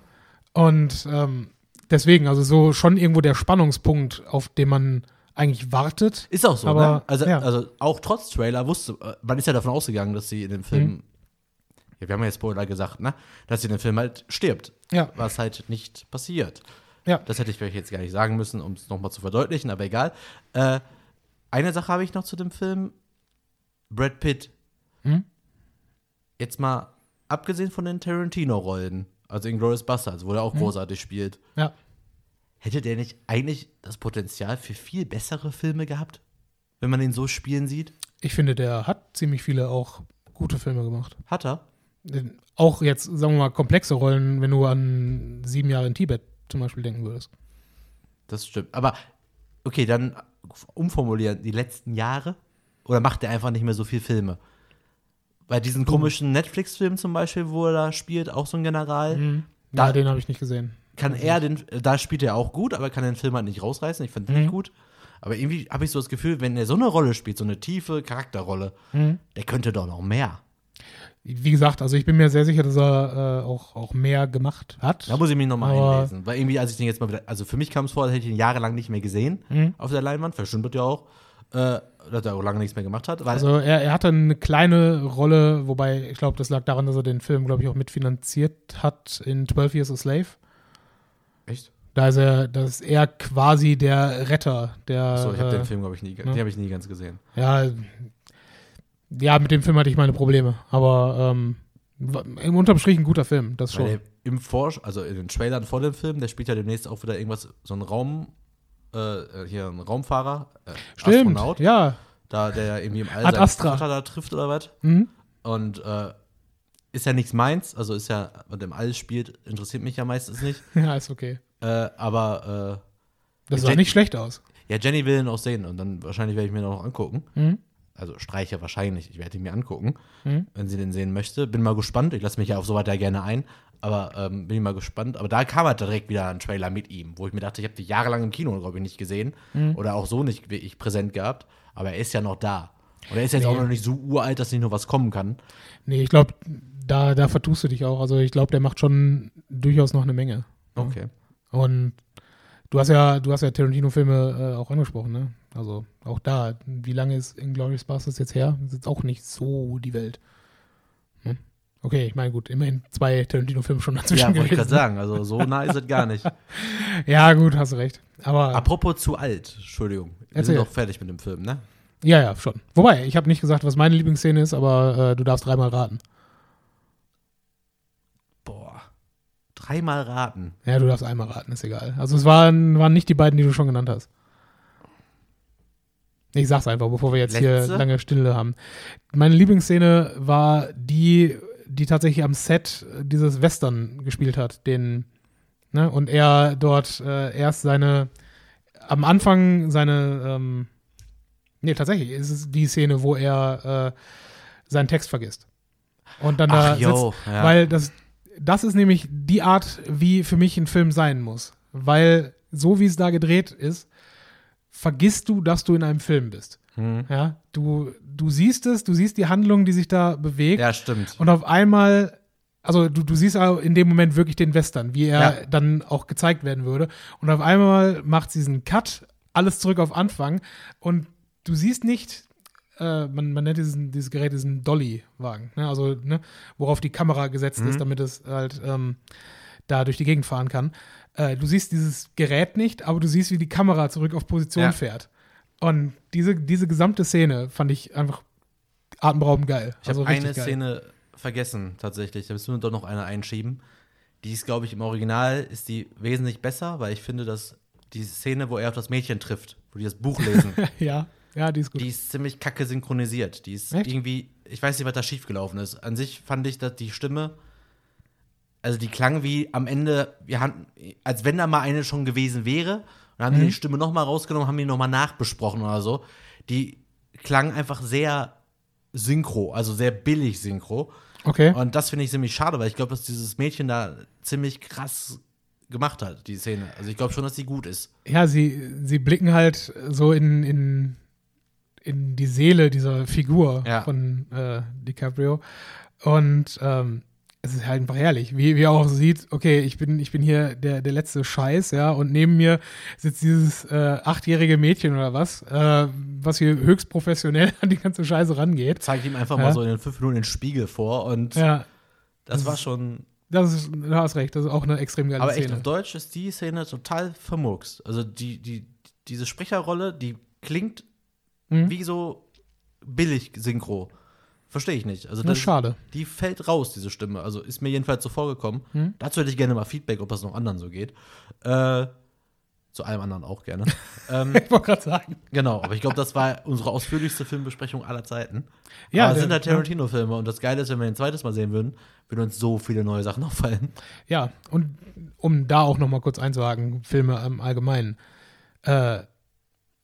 Und ähm, deswegen, also so schon irgendwo der Spannungspunkt, auf den man eigentlich wartet. Ist auch so, Aber, ne? Also, ja. also auch trotz Trailer wusste, man ist ja davon ausgegangen, dass sie in dem Film, Mhm. ja, wir haben ja jetzt Spoiler gesagt, ne? Dass sie in dem Film halt stirbt. Ja. Was halt nicht passiert. Ja. Das hätte ich vielleicht jetzt gar nicht sagen müssen, um es nochmal zu verdeutlichen, aber egal. Äh, eine Sache habe ich noch zu dem Film. Brad Pitt. Hm? Jetzt mal abgesehen von den Tarantino-Rollen, also in Glorious Bastards, wo er Hm? auch großartig spielt, Ja. hätte der nicht eigentlich das Potenzial für viel bessere Filme gehabt, wenn man ihn so spielen sieht? Ich finde, der hat ziemlich viele auch gute Filme gemacht. Hat er? Auch jetzt, sagen wir mal, komplexe Rollen, wenn du an sieben Jahre in Tibet zum Beispiel denken würdest. Das stimmt. Aber okay, dann umformulieren, die letzten Jahre? Oder macht er einfach nicht mehr so viel Filme? Bei diesen komischen Netflix-Filmen zum Beispiel, wo er da spielt, auch so ein General, Ja, Da- den habe ich nicht gesehen. kann er den, da spielt er auch gut, aber kann den Film halt nicht rausreißen. Ich fand den nicht gut. Aber irgendwie habe ich so das Gefühl, wenn er so eine Rolle spielt, so eine tiefe Charakterrolle, der könnte doch noch mehr. Wie gesagt, also ich bin mir sehr sicher, dass er äh, auch, auch mehr gemacht hat. Da muss ich mich nochmal einlesen. Weil irgendwie, als ich den jetzt mal wieder, also für mich kam es vor, als hätte ich ihn jahrelang nicht mehr gesehen Mhm. auf der Leinwand. Verstimmt ja auch. Äh, dass er auch lange nichts mehr gemacht hat. Also er, er hatte eine kleine Rolle, wobei ich glaube, das lag daran, dass er den Film, glaube ich, auch mitfinanziert hat in 12 Years a Slave. echt? Da ist er, das ist er quasi der Retter, der. Achso, ich habe äh, den Film, glaube ich, nie, ne? den habe ich nie ganz gesehen. Ja, ja, mit dem Film hatte ich meine Probleme, aber ähm, im unterm Strich ein guter Film, das schon. Der im Vor also in den Trailern vor dem Film, der spielt ja demnächst auch wieder irgendwas, so ein Raum, äh, hier ein Raumfahrer, äh, Stimmt, Astronaut, ja. da der ja irgendwie im All Ad Astra. Vater da trifft oder was. Mhm. Und äh, ist ja nichts meins, also ist ja, und im All spielt, interessiert mich ja meistens nicht. Ja, ist okay. Äh, aber Das Ja, sah Jack- nicht schlecht aus. äh, ja, Jenny will ihn auch sehen und dann wahrscheinlich werde ich mir noch angucken. Mhm. Also streiche wahrscheinlich, ich werde ihn mir angucken, Mhm. wenn sie den sehen möchte. Bin mal gespannt, ich lasse mich ja auf sowas ja gerne ein, aber ähm, bin ich mal gespannt. Aber da kam halt direkt wieder ein Trailer mit ihm, wo ich mir dachte, ich habe die jahrelang im Kino, glaube ich, nicht gesehen Mhm. oder auch so nicht wirklich präsent gehabt, aber er ist ja noch da. Und er ist jetzt Nee. auch noch nicht so uralt, dass nicht nur was kommen kann. Nee, ich glaube, da, da vertust du dich auch. Also ich glaube, der macht schon durchaus noch eine Menge. Okay. Und du hast ja, du hast ja Tarantino-Filme äh, auch angesprochen, ne? Also auch da, wie lange ist Inglourious Basterds jetzt her? Das ist jetzt auch nicht so die Welt. Hm? Okay, ich meine, gut, immerhin zwei Tarantino-Filme schon dazwischen Ja, wollte ich gewesen. gerade sagen, also so nah ist es gar nicht. Ja, gut, hast du recht. Aber Apropos zu alt, Entschuldigung. Wir Erzähl. sind doch fertig mit dem Film, ne? ja, ja, schon. Wobei, ich habe nicht gesagt, was meine Lieblingsszene ist, aber äh, du darfst dreimal raten. Dreimal raten. Ja, du darfst einmal raten, ist egal. Also es waren, waren nicht die beiden, die du schon genannt hast. Ich sag's einfach, bevor wir jetzt Letzte? hier lange Stille haben. Meine Lieblingsszene war die, die tatsächlich am Set dieses Western gespielt hat, den, ne, und er dort äh, erst seine, am Anfang seine, ähm, nee, tatsächlich ist es die Szene, wo er äh, seinen Text vergisst. Und dann da Ach, yo, sitzt, ja. weil das, das ist nämlich die Art, wie für mich ein Film sein muss. Weil so wie es da gedreht ist, vergisst du, dass du in einem Film bist. Hm. Ja, du, du siehst es, du siehst die Handlung, die sich da bewegt. Ja, stimmt. Und auf einmal, also du, du siehst auch in dem Moment wirklich den Western, wie er Ja. dann auch gezeigt werden würde. Und auf einmal macht sie diesen Cut, alles zurück auf Anfang. Und du siehst nicht, äh, man, man nennt diesen, dieses Gerät diesen Dolly-Wagen, ne? also ne, worauf die Kamera gesetzt Mhm. ist, damit es halt ähm, da durch die Gegend fahren kann. Äh, du siehst dieses Gerät nicht, aber du siehst, wie die Kamera zurück auf Position Ja. fährt. Und diese, diese gesamte Szene fand ich einfach atemberaubend geil. Ich habe Also richtig eine geil. Szene vergessen, tatsächlich. Da müssen wir doch noch eine einschieben. Die ist, glaube ich, im Original ist die wesentlich besser, weil ich finde, dass die Szene, wo er auf das Mädchen trifft, wo die das Buch lesen, Ja, ja, die ist gut. die ist ziemlich kacke synchronisiert. Die ist Echt? irgendwie, ich weiß nicht, was da schiefgelaufen ist. An sich fand ich, dass die Stimme, also die klang wie am Ende, wir haben, als wenn da mal eine schon gewesen wäre. Und haben die Mhm. die Stimme nochmal rausgenommen, haben die nochmal nachbesprochen oder so. Die klang einfach sehr synchro, also sehr billig synchro. okay. Und das finde ich ziemlich schade, weil ich glaube, dass dieses Mädchen da ziemlich krass gemacht hat, die Szene. Also ich glaube schon, dass die gut ist. Ja, sie, sie blicken halt so in, in, in die Seele dieser Figur Ja. von äh, DiCaprio. Und ähm, es ist halt einfach herrlich, wie, wie er auch sieht, okay, ich bin, ich bin hier der, der letzte Scheiß, ja, und neben mir sitzt dieses äh, achtjährige Mädchen oder was, äh, was hier höchst professionell an die ganze Scheiße rangeht. Zeigt ihm einfach Ja. mal so in den fünf Minuten den Spiegel vor und Ja, das war schon. das ist, du hast recht, das ist auch eine extrem geile Aber echt, Szene. auf Deutsch ist die Szene total vermurkst. Also die, die, diese Sprecherrolle, die klingt Mhm. wie so billig Synchro. Verstehe ich nicht. Also Das ist schade. Die fällt raus, diese Stimme. Also ist mir jedenfalls so vorgekommen. Mhm. Dazu hätte ich gerne mal Feedback, ob das noch anderen so geht. Äh, zu allem anderen auch gerne. ähm, Ich wollte gerade sagen. genau, aber ich glaube, das war unsere ausführlichste Filmbesprechung aller Zeiten. Ja, aber es sind halt Tarantino-Filme und das Geile ist, wenn wir ihn ein zweites Mal sehen würden, würden uns so viele neue Sachen auffallen. Ja, und um da auch noch mal kurz einzuhaken, Filme im Allgemeinen. Äh,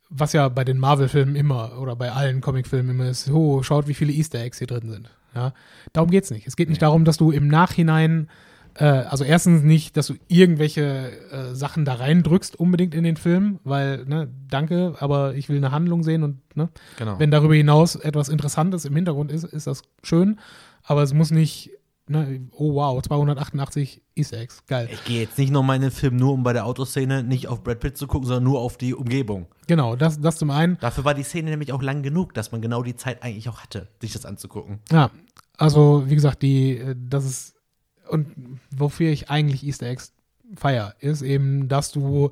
was ja bei den Marvel-Filmen immer oder bei allen Comic-Filmen immer ist, oh, schaut, wie viele Easter Eggs hier drin sind. Ja, darum geht's nicht. Es geht nicht darum, dass du im Nachhinein, äh, also erstens nicht, dass du irgendwelche äh, Sachen da reindrückst unbedingt in den Film, weil, ne, danke, aber ich will eine Handlung sehen und, ne, Genau. wenn darüber hinaus etwas Interessantes im Hintergrund ist, ist das schön, aber es muss nicht, ne, oh wow, 288 Easter Eggs, geil. Ich gehe jetzt nicht nochmal in den Film nur, um bei der Autoszene nicht auf Brad Pitt zu gucken, sondern nur auf die Umgebung. Genau, das, das zum einen. Dafür war die Szene nämlich auch lang genug, dass man genau die Zeit eigentlich auch hatte, sich das anzugucken. Ja, also wie gesagt, die, äh, das ist, und wofür ich eigentlich Easter Eggs feier, ist eben, dass du,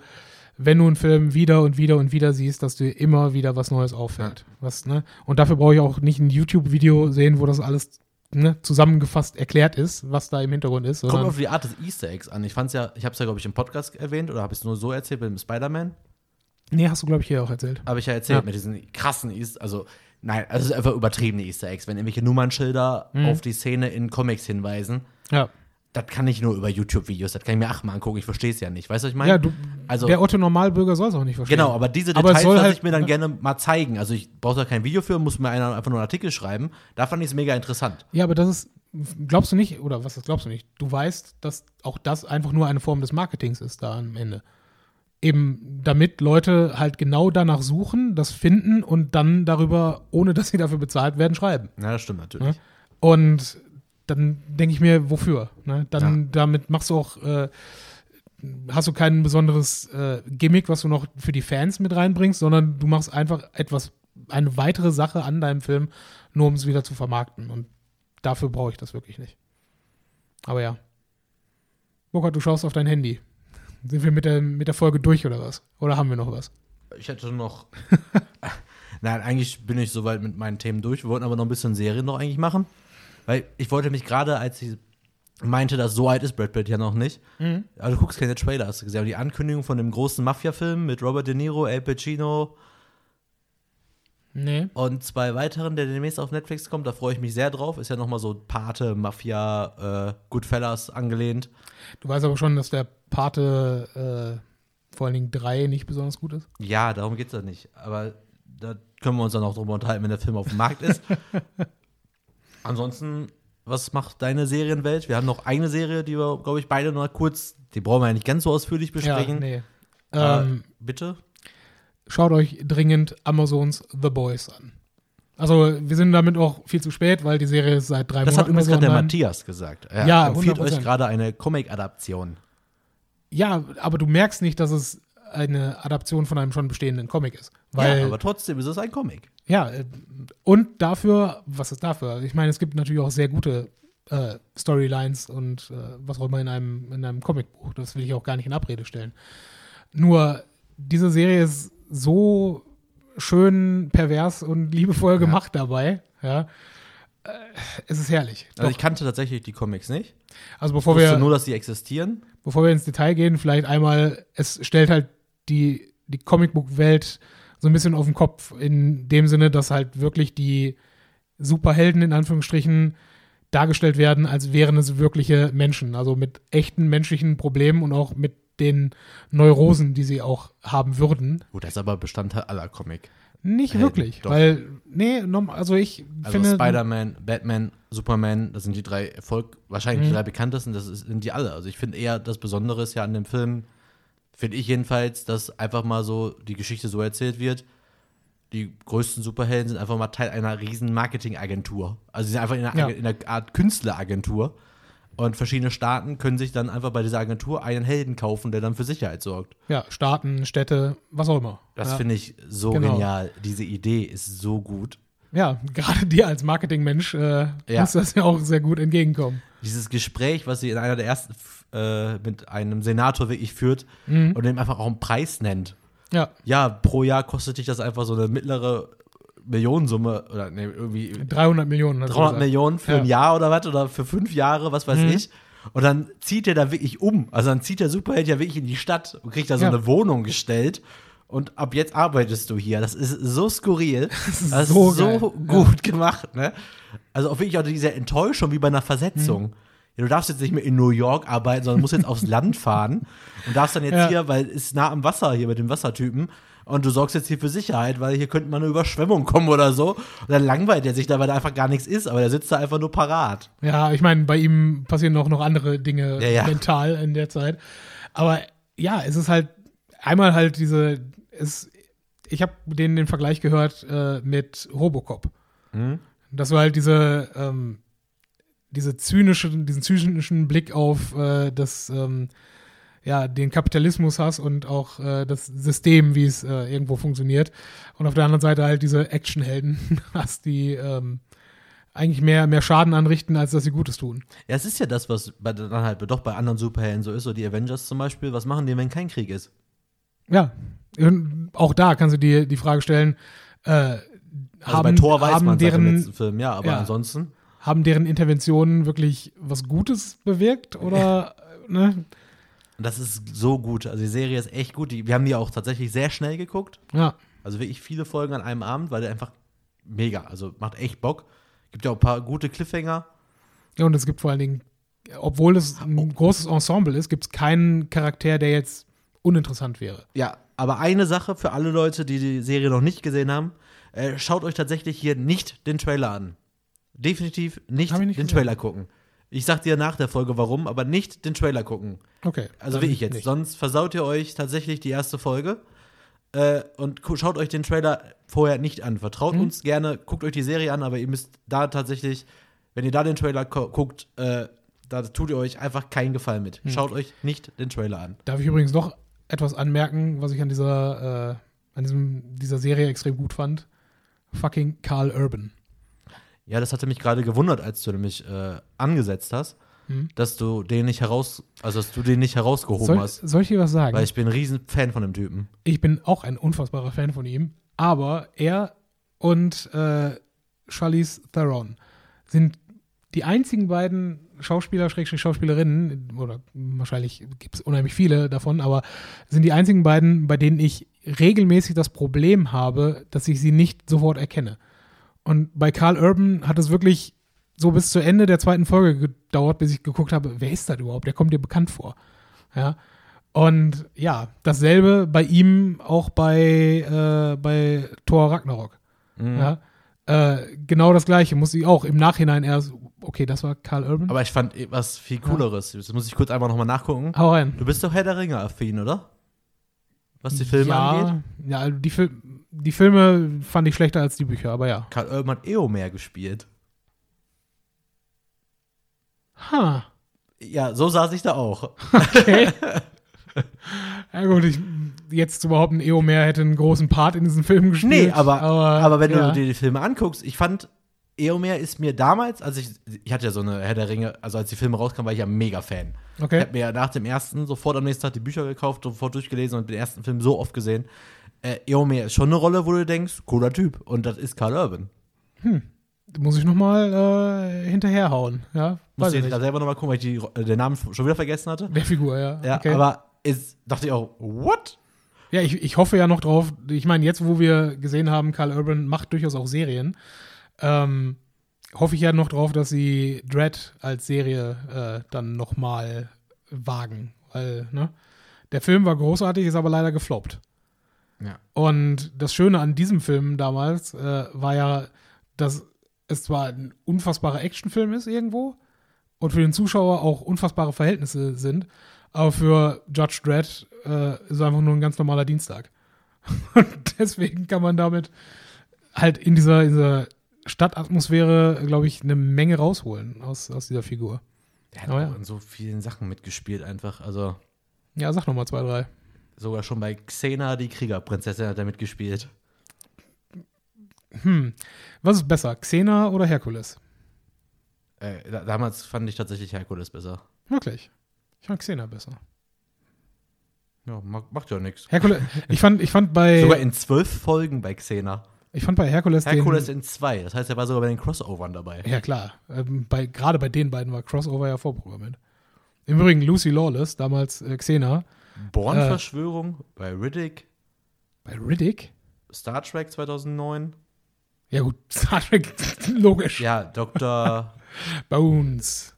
wenn du einen Film wieder und wieder und wieder siehst, dass dir immer wieder was Neues auffällt. Was, ne? Und dafür brauche ich auch nicht ein YouTube-Video sehen, wo das alles ne, zusammengefasst erklärt ist, was da im Hintergrund ist. Kommt auf die Art des Easter Eggs an. Ich fand's ja, ich habe es ja, glaube ich, im Podcast erwähnt oder habe ich es nur so erzählt mit dem Spider-Man? Nee, hast du, glaube ich, hier auch erzählt. Habe ich ja erzählt Ja. mit diesen krassen Easter, also nein, also es ist einfach übertriebene Easter Eggs, wenn irgendwelche Nummernschilder Mhm. auf die Szene in Comics hinweisen. Ja. Das kann ich nur über YouTube-Videos, das kann ich mir achtmal angucken, ich verstehe es ja nicht. Weißt du, was ich meine? Ja, du, also, der Otto Normalbürger soll es auch nicht verstehen. Genau, aber diese Aber es Details soll lasse halt- ich mir dann gerne mal zeigen. Also ich brauche da kein Video für, muss mir einer einfach nur einen Artikel schreiben. Da fand ich es mega interessant. Ja, aber das ist, glaubst du nicht, oder was das glaubst du nicht? Du weißt, dass auch das einfach nur eine Form des Marketings ist da am Ende. Eben damit Leute halt genau danach suchen, das finden und dann darüber, ohne dass sie dafür bezahlt werden, schreiben. Ja, das stimmt natürlich. Ne? Und dann denke ich mir, wofür? Ne? Dann Ja. damit machst du auch, äh, hast du kein besonderes äh, Gimmick, was du noch für die Fans mit reinbringst, sondern du machst einfach etwas, eine weitere Sache an deinem Film, nur um es wieder zu vermarkten. Und dafür brauche ich das wirklich nicht. Aber ja. Burkhard, du schaust auf dein Handy. Sind wir mit der, mit der Folge durch oder was? Oder haben wir noch was? Ich hätte noch. Nein, eigentlich bin ich soweit mit meinen Themen durch. Wir wollten aber noch ein bisschen Serien noch eigentlich machen. Weil ich wollte mich gerade, als ich meinte, dass so alt ist Brad Pitt ja noch nicht. Mhm. Aber du guckst keine Trailer, hast du gesehen. Aber die Ankündigung von dem großen Mafia-Film mit Robert De Niro, Al Pacino Nee. und zwei weiteren, der demnächst auf Netflix kommt, da freue ich mich sehr drauf. Ist ja nochmal so Pate, Mafia, äh, Goodfellas angelehnt. Du weißt aber schon, dass der Pate äh, vor allen Dingen 3 nicht besonders gut ist. Ja, darum geht's ja nicht. Aber da können wir uns dann auch drüber unterhalten, wenn der Film auf dem Markt ist. Ansonsten, was macht deine Serienwelt? Wir haben noch eine Serie, die wir, glaube ich, beide noch kurz, die brauchen wir ja nicht ganz so ausführlich besprechen. Ja, nee. Äh, Ähm, bitte? schaut euch dringend Amazons The Boys an. Also, wir sind damit auch viel zu spät, weil die Serie ist seit drei Das hat Monaten übrigens oder so gerade der. Matthias gesagt. Er Ja, empfiehlt 100%. euch gerade eine Comic-Adaption. Ja, aber du merkst nicht, dass es eine Adaption von einem schon bestehenden Comic ist. Weil, ja, aber trotzdem ist es ein Comic. Ja, äh, und dafür, was ist dafür? Ich meine, es gibt natürlich auch sehr gute äh, Storylines und äh, was auch immer in einem, in einem Comicbuch. Das will ich auch gar nicht in Abrede stellen. Nur, diese Serie ist so schön pervers und liebevoll gemacht dabei. Ja. Äh, es ist herrlich. Also ich kannte tatsächlich die Comics nicht. also Ich bevor wusste wir, nur, dass sie existieren. bevor wir ins Detail gehen, vielleicht einmal, es stellt halt die, die Comicbook-Welt so ein bisschen auf den Kopf, in dem Sinne, dass halt wirklich die Superhelden in Anführungsstrichen dargestellt werden, als wären es wirkliche Menschen, also mit echten menschlichen Problemen und auch mit den Neurosen, die sie auch haben würden. Gut, das ist aber Bestandteil aller Comic. Nicht Helden, wirklich, doch. weil, nee, also ich Also finde. Spider-Man, Batman, Superman, das sind die drei Erfolg, wahrscheinlich Mhm. die drei bekanntesten, das ist, sind die alle. Also ich finde eher das Besondere ist ja an dem Film, finde ich jedenfalls, dass einfach mal so die Geschichte so erzählt wird. Die größten Superhelden sind einfach mal Teil einer riesen Marketingagentur. Also sie sind einfach in einer, Ja. in einer Art Künstleragentur. Und verschiedene Staaten können sich dann einfach bei dieser Agentur einen Helden kaufen, der dann für Sicherheit sorgt. Ja, Staaten, Städte, was auch immer. Das ja. finde ich so Genau. genial. Diese Idee ist so gut. Ja, gerade dir als Marketingmensch äh, Ja. muss das ja auch sehr gut entgegenkommen. dieses Gespräch, was sie in einer der ersten äh, mit einem Senator wirklich führt Mhm. und dem einfach auch einen Preis nennt. Ja, Ja, pro Jahr kostet dich das einfach so eine mittlere Millionensumme oder nee, irgendwie 300 Millionen. hat er 300 gesagt. Millionen für Ja. ein Jahr oder was oder für fünf Jahre, was weiß Mhm. ich. Und dann zieht er da wirklich um. Also dann zieht der Superheld ja wirklich in die Stadt und kriegt da so Ja. eine Wohnung gestellt. Und ab jetzt arbeitest du hier. Das ist so skurril. Das ist, so so, geil. gut gemacht, ne? Also auch wirklich auch diese Enttäuschung wie bei einer Versetzung. Mhm. Ja, du darfst jetzt nicht mehr in New York arbeiten, sondern musst jetzt aufs Land fahren und darfst dann jetzt Ja. hier, weil es nah am Wasser hier mit dem Wassertypen und du sorgst jetzt hier für Sicherheit, weil hier könnte mal eine Überschwemmung kommen oder so. Und dann langweilt er sich da, weil da einfach gar nichts ist, aber der sitzt da einfach nur parat. Ja, ich meine, bei ihm passieren auch noch andere Dinge Ja, ja. mental in der Zeit. Aber ja, es ist halt einmal halt diese, es, ich habe den den Vergleich gehört äh, mit Robocop. Mhm. Dass du halt diese, ähm, diese zynische, diesen zynischen Blick auf äh, das, ähm, ja, den Kapitalismus hast und auch äh, das System, wie es äh, irgendwo funktioniert. Und auf der anderen Seite halt diese Actionhelden hast, die ähm, eigentlich mehr, mehr Schaden anrichten, als dass sie Gutes tun. Ja, es ist ja das, was bei, dann halt doch bei anderen Superhelden so ist, so die Avengers zum Beispiel. Was machen die, wenn kein Krieg ist? Ja, auch da kannst du dir die Frage stellen, äh, Also haben, bei Thor weiß haben, man dem deren, letzten Film, ja, aber Ja. ansonsten. haben deren Interventionen wirklich was Gutes bewirkt oder, ne? Das ist so gut. Also die Serie ist echt gut. Die, wir haben die auch tatsächlich sehr schnell geguckt. Ja, Also wirklich viele Folgen an einem Abend, weil der einfach mega, also macht echt Bock. Gibt ja auch ein paar gute Cliffhanger. ja, und es gibt vor allen Dingen, obwohl es ein großes Ensemble ist, gibt es keinen Charakter, der jetzt uninteressant wäre. Ja, aber eine Sache für alle Leute, die die Serie noch nicht gesehen haben, äh, schaut euch tatsächlich hier nicht den Trailer an. Definitiv nicht, nicht den. Trailer gucken. Ich sag dir nach der Folge warum, aber nicht den Trailer gucken. Okay. Also wie ich jetzt. nicht. Sonst versaut ihr euch tatsächlich die erste Folge. Äh, und schaut euch den Trailer vorher nicht an. Vertraut Mhm. uns gerne, guckt euch die Serie an, aber ihr müsst da tatsächlich, wenn ihr da den Trailer gu- guckt, äh, da tut ihr euch einfach keinen Gefallen mit. Mhm. Schaut euch nicht den Trailer an. Darf ich übrigens noch etwas anmerken, was ich an dieser, äh, an diesem, dieser Serie extrem gut fand? Fucking Carl Urban. Ja, das hatte mich gerade gewundert, als du nämlich äh, angesetzt hast, Hm? dass du den nicht heraus, also dass du den nicht herausgehoben Soll, hast. soll ich dir was sagen? Weil ich bin ein riesen Fan von dem Typen. ich bin auch ein unfassbarer Fan von ihm, aber er und äh, Charlize Theron sind die einzigen beiden Schauspieler, Schrägstrich Schauspielerinnen, oder wahrscheinlich gibt es unheimlich viele davon, aber sind die einzigen beiden, bei denen ich regelmäßig das Problem habe, dass ich sie nicht sofort erkenne. Und bei Carl Urban hat es wirklich so bis zu Ende der zweiten Folge gedauert, bis ich geguckt habe, wer ist das überhaupt? Der kommt dir bekannt vor. Ja. Und ja, dasselbe bei ihm auch bei, äh, bei Thor Ragnarok. Mhm. Ja. Äh, genau das gleiche, muss ich auch im Nachhinein erst, okay, das war Carl Urban. Aber ich fand eh was viel cooleres. Das muss ich kurz einfach nochmal nachgucken. Hau rein. Du bist doch Herr der Ringe-affin, oder? Was die Filme ja, angeht? Ja, also die, Fil die Filme fand ich schlechter als die Bücher, aber ja. Karl Urban hat Eomer gespielt. Ha. Ja, so saß ich da auch. Okay. ja gut, ich, jetzt zu behaupten, Eomer hätte einen großen Part in diesem Film gespielt. Nee, aber, aber, wenn ja. du dir die Filme anguckst, ich fand, Eomer ist mir damals, als ich, ich hatte ja so eine Herr der Ringe, also als die Filme rauskamen, war ich ja mega Fan. Ich Okay. habe mir ja nach dem ersten sofort am nächsten Tag die Bücher gekauft, sofort durchgelesen und den ersten Film so oft gesehen. Äh, Eomer ist schon eine Rolle, wo du denkst, cooler Typ. Und das ist Karl Urban. Muss ich nochmal äh, hinterherhauen, ja? Muss Weiß ich ich da selber nochmal gucken, weil ich die, äh, den Namen schon wieder vergessen hatte. Der Figur, ja. Ja, okay. aber ist, dachte ich auch, what? Ja, ich, ich hoffe ja noch drauf. Ich meine, jetzt, wo wir gesehen haben, Carl Urban macht durchaus auch Serien, ähm, hoffe ich ja noch drauf, dass sie Dread als Serie äh, dann nochmal wagen. Weil, ne? Der Film war großartig, ist aber leider gefloppt. Ja. Und das Schöne an diesem Film damals äh, war ja, dass es zwar ein unfassbarer Actionfilm ist irgendwo und für den Zuschauer auch unfassbare Verhältnisse sind, aber für Judge Dredd äh, ist es einfach nur ein ganz normaler Dienstag. Und deswegen kann man damit halt in dieser, in dieser Stadtatmosphäre, glaube ich, eine Menge rausholen aus, aus dieser Figur. Der hat Oh auch ja. in so vielen Sachen mitgespielt einfach. Also Ja, sag noch mal zwei, drei. sogar schon bei Xena, die Kriegerprinzessin, hat er mitgespielt. Hm. Was ist besser, Xena oder Herkules? Äh, da, damals fand ich tatsächlich Herkules besser. Wirklich. Ich fand Xena besser. Ja, macht, ja nichts. Herkules, ich fand, ich fand bei, Sogar in zwölf Folgen bei Xena. ich fand bei Herkules, Herkules in zwei. Das heißt, er war sogar bei den Crossovern dabei. ja klar, ähm, bei, gerade bei den beiden war Crossover ja vorprogrammiert. Im Übrigen Lucy Lawless, damals äh, Xena, Born-Verschwörung bei Riddick, bei Riddick. Star Trek 2009. Ja gut, Star Trek, logisch. Ja, Dr. Bones,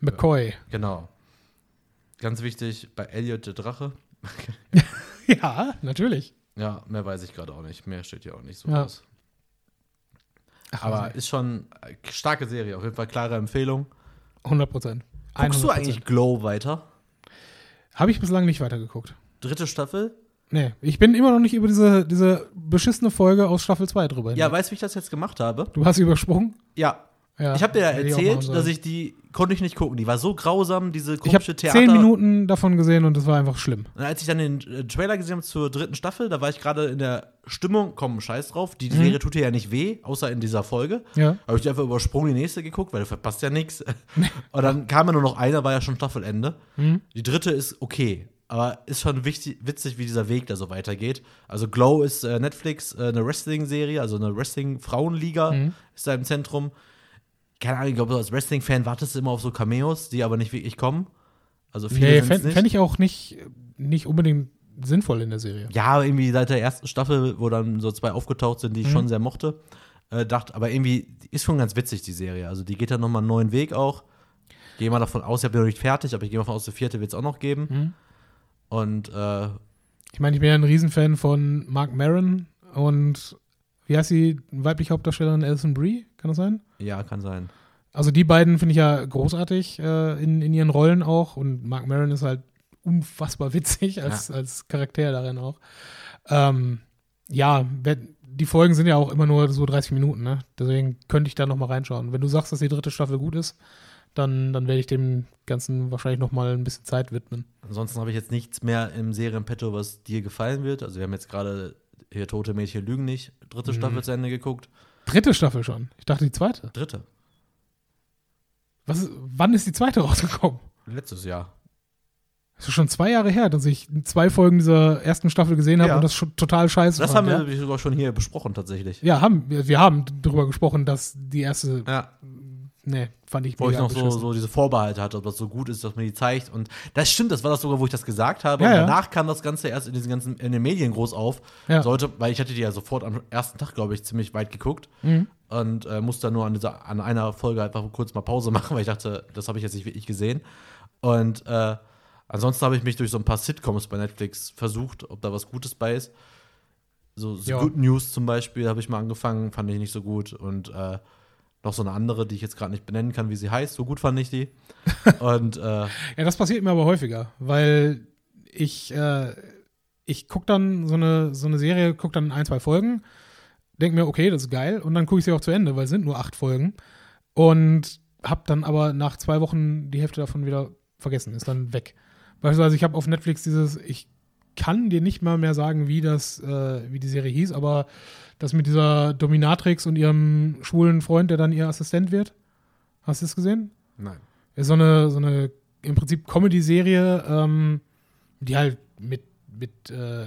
McCoy. genau. Ganz wichtig, bei Elliot der Drache. Ja, natürlich. Ja, mehr weiß ich gerade auch nicht. Mehr steht hier auch nicht so Ja. aus. Aber ist schon eine starke Serie. Auf jeden Fall klare Empfehlung. 100 Prozent. Guckst du eigentlich Glow weiter? Habe ich bislang nicht weitergeguckt. Dritte Staffel? Nee, ich bin immer noch nicht über diese, diese beschissene Folge aus Staffel 2 drüber. Ja, weißt du, wie ich das jetzt gemacht habe? du hast übersprungen? Ja. Ja, Ich habe dir ja ich erzählt, dass ich die konnte ich nicht gucken. Die war so grausam, diese Ich komische habe Theater. zehn Minuten davon gesehen und das war einfach schlimm. Und als ich dann den äh, Trailer gesehen habe zur dritten Staffel, da war ich gerade in der Stimmung, komm, scheiß drauf. Die Mhm. Serie tut dir ja nicht weh, außer in dieser Folge. Ja. Habe ich die einfach übersprungen, die nächste geguckt, weil du verpasst ja nichts. Und dann kam ja nur noch einer, war ja schon Staffelende. Mhm. Die dritte ist okay, aber ist schon wichtig, witzig, wie dieser Weg da so weitergeht. Also Glow ist äh, Netflix, äh, eine Wrestling-Serie, also eine Wrestling-Frauenliga Mhm. ist da im Zentrum. Keine Ahnung, ich glaube, als Wrestling-Fan wartest du immer auf so Cameos, die aber nicht wirklich kommen. Also viele Nee, fände nicht. fänd ich auch nicht, nicht unbedingt sinnvoll in der Serie. Ja, irgendwie seit der ersten Staffel, wo dann so zwei aufgetaucht sind, die Mhm. ich schon sehr mochte, äh, dachte, aber irgendwie die ist schon ganz witzig, die Serie. Also die geht dann nochmal einen neuen Weg auch. Gehe mal davon aus, ich ja noch nicht fertig, aber ich gehe mal davon aus, der vierte wird es auch noch geben. Mhm. Und äh, Ich meine, ich bin ja ein Riesenfan von Mark Maron und wie heißt die weibliche Hauptdarstellerin Alison Brie? Kann das sein? ja, kann sein. Also die beiden finde ich ja großartig äh, in, in ihren Rollen auch und Mark Maron ist halt unfassbar witzig als, als Charakter darin auch. Ähm, ja, die Folgen sind ja auch immer nur so 30 Minuten, ne? Deswegen könnte ich da noch mal reinschauen. Wenn du sagst, dass die dritte Staffel gut ist, dann, dann werde ich dem Ganzen wahrscheinlich noch mal ein bisschen Zeit widmen. Ansonsten habe ich jetzt nichts mehr im Serienpetto, was dir gefallen wird. Also wir haben jetzt gerade hier Tote Mädchen lügen nicht, dritte Mhm. Staffel zu Ende geguckt. Dritte Staffel schon. Ich dachte die zweite. Dritte. Was wann ist die zweite rausgekommen? Letztes Jahr. Das ist schon zwei Jahre her, dass ich zwei Folgen dieser ersten Staffel gesehen habe Ja. und das schon total scheiße Das fand. haben ja? wir sogar schon hier besprochen, tatsächlich. Ja, haben wir, wir haben darüber gesprochen, dass die erste, Ja. Nee, fand ich Wo ich noch so, so diese Vorbehalte hatte, ob das so gut ist, dass man die zeigt. Und das stimmt, das war das sogar, wo ich das gesagt habe. Ja, und ja. danach kam das Ganze erst in diesen ganzen, in den Medien groß auf. Ja. Sollte, weil ich hatte die ja sofort am ersten Tag, glaube ich, ziemlich weit geguckt. Mhm. Und äh, musste dann nur an, dieser, an einer Folge einfach kurz mal Pause machen, weil ich dachte, das habe ich jetzt nicht wirklich gesehen. Und äh, ansonsten habe ich mich durch so ein paar Sitcoms bei Netflix versucht, ob da was Gutes bei ist. So, so Ja. Good News zum Beispiel habe ich mal angefangen, fand ich nicht so gut. Und äh, noch so eine andere, die ich jetzt gerade nicht benennen kann, wie sie heißt. So gut fand ich die. Und äh, Ja, das passiert mir aber häufiger, weil ich, äh, ich gucke dann so eine, so eine Serie, gucke dann ein, zwei Folgen, denke mir, okay, das ist geil, und dann gucke ich sie auch zu Ende, weil es sind nur acht Folgen. Und habe dann aber nach zwei Wochen die Hälfte davon wieder vergessen, ist dann weg. Beispielsweise, ich habe auf Netflix dieses, ich kann dir nicht mal mehr sagen, wie das, äh, wie die Serie hieß, aber das mit dieser Dominatrix und ihrem schwulen Freund, der dann ihr Assistent wird. Hast du das gesehen? nein. Ist so eine, so eine im Prinzip Comedy-Serie, ähm, die halt mit, mit äh,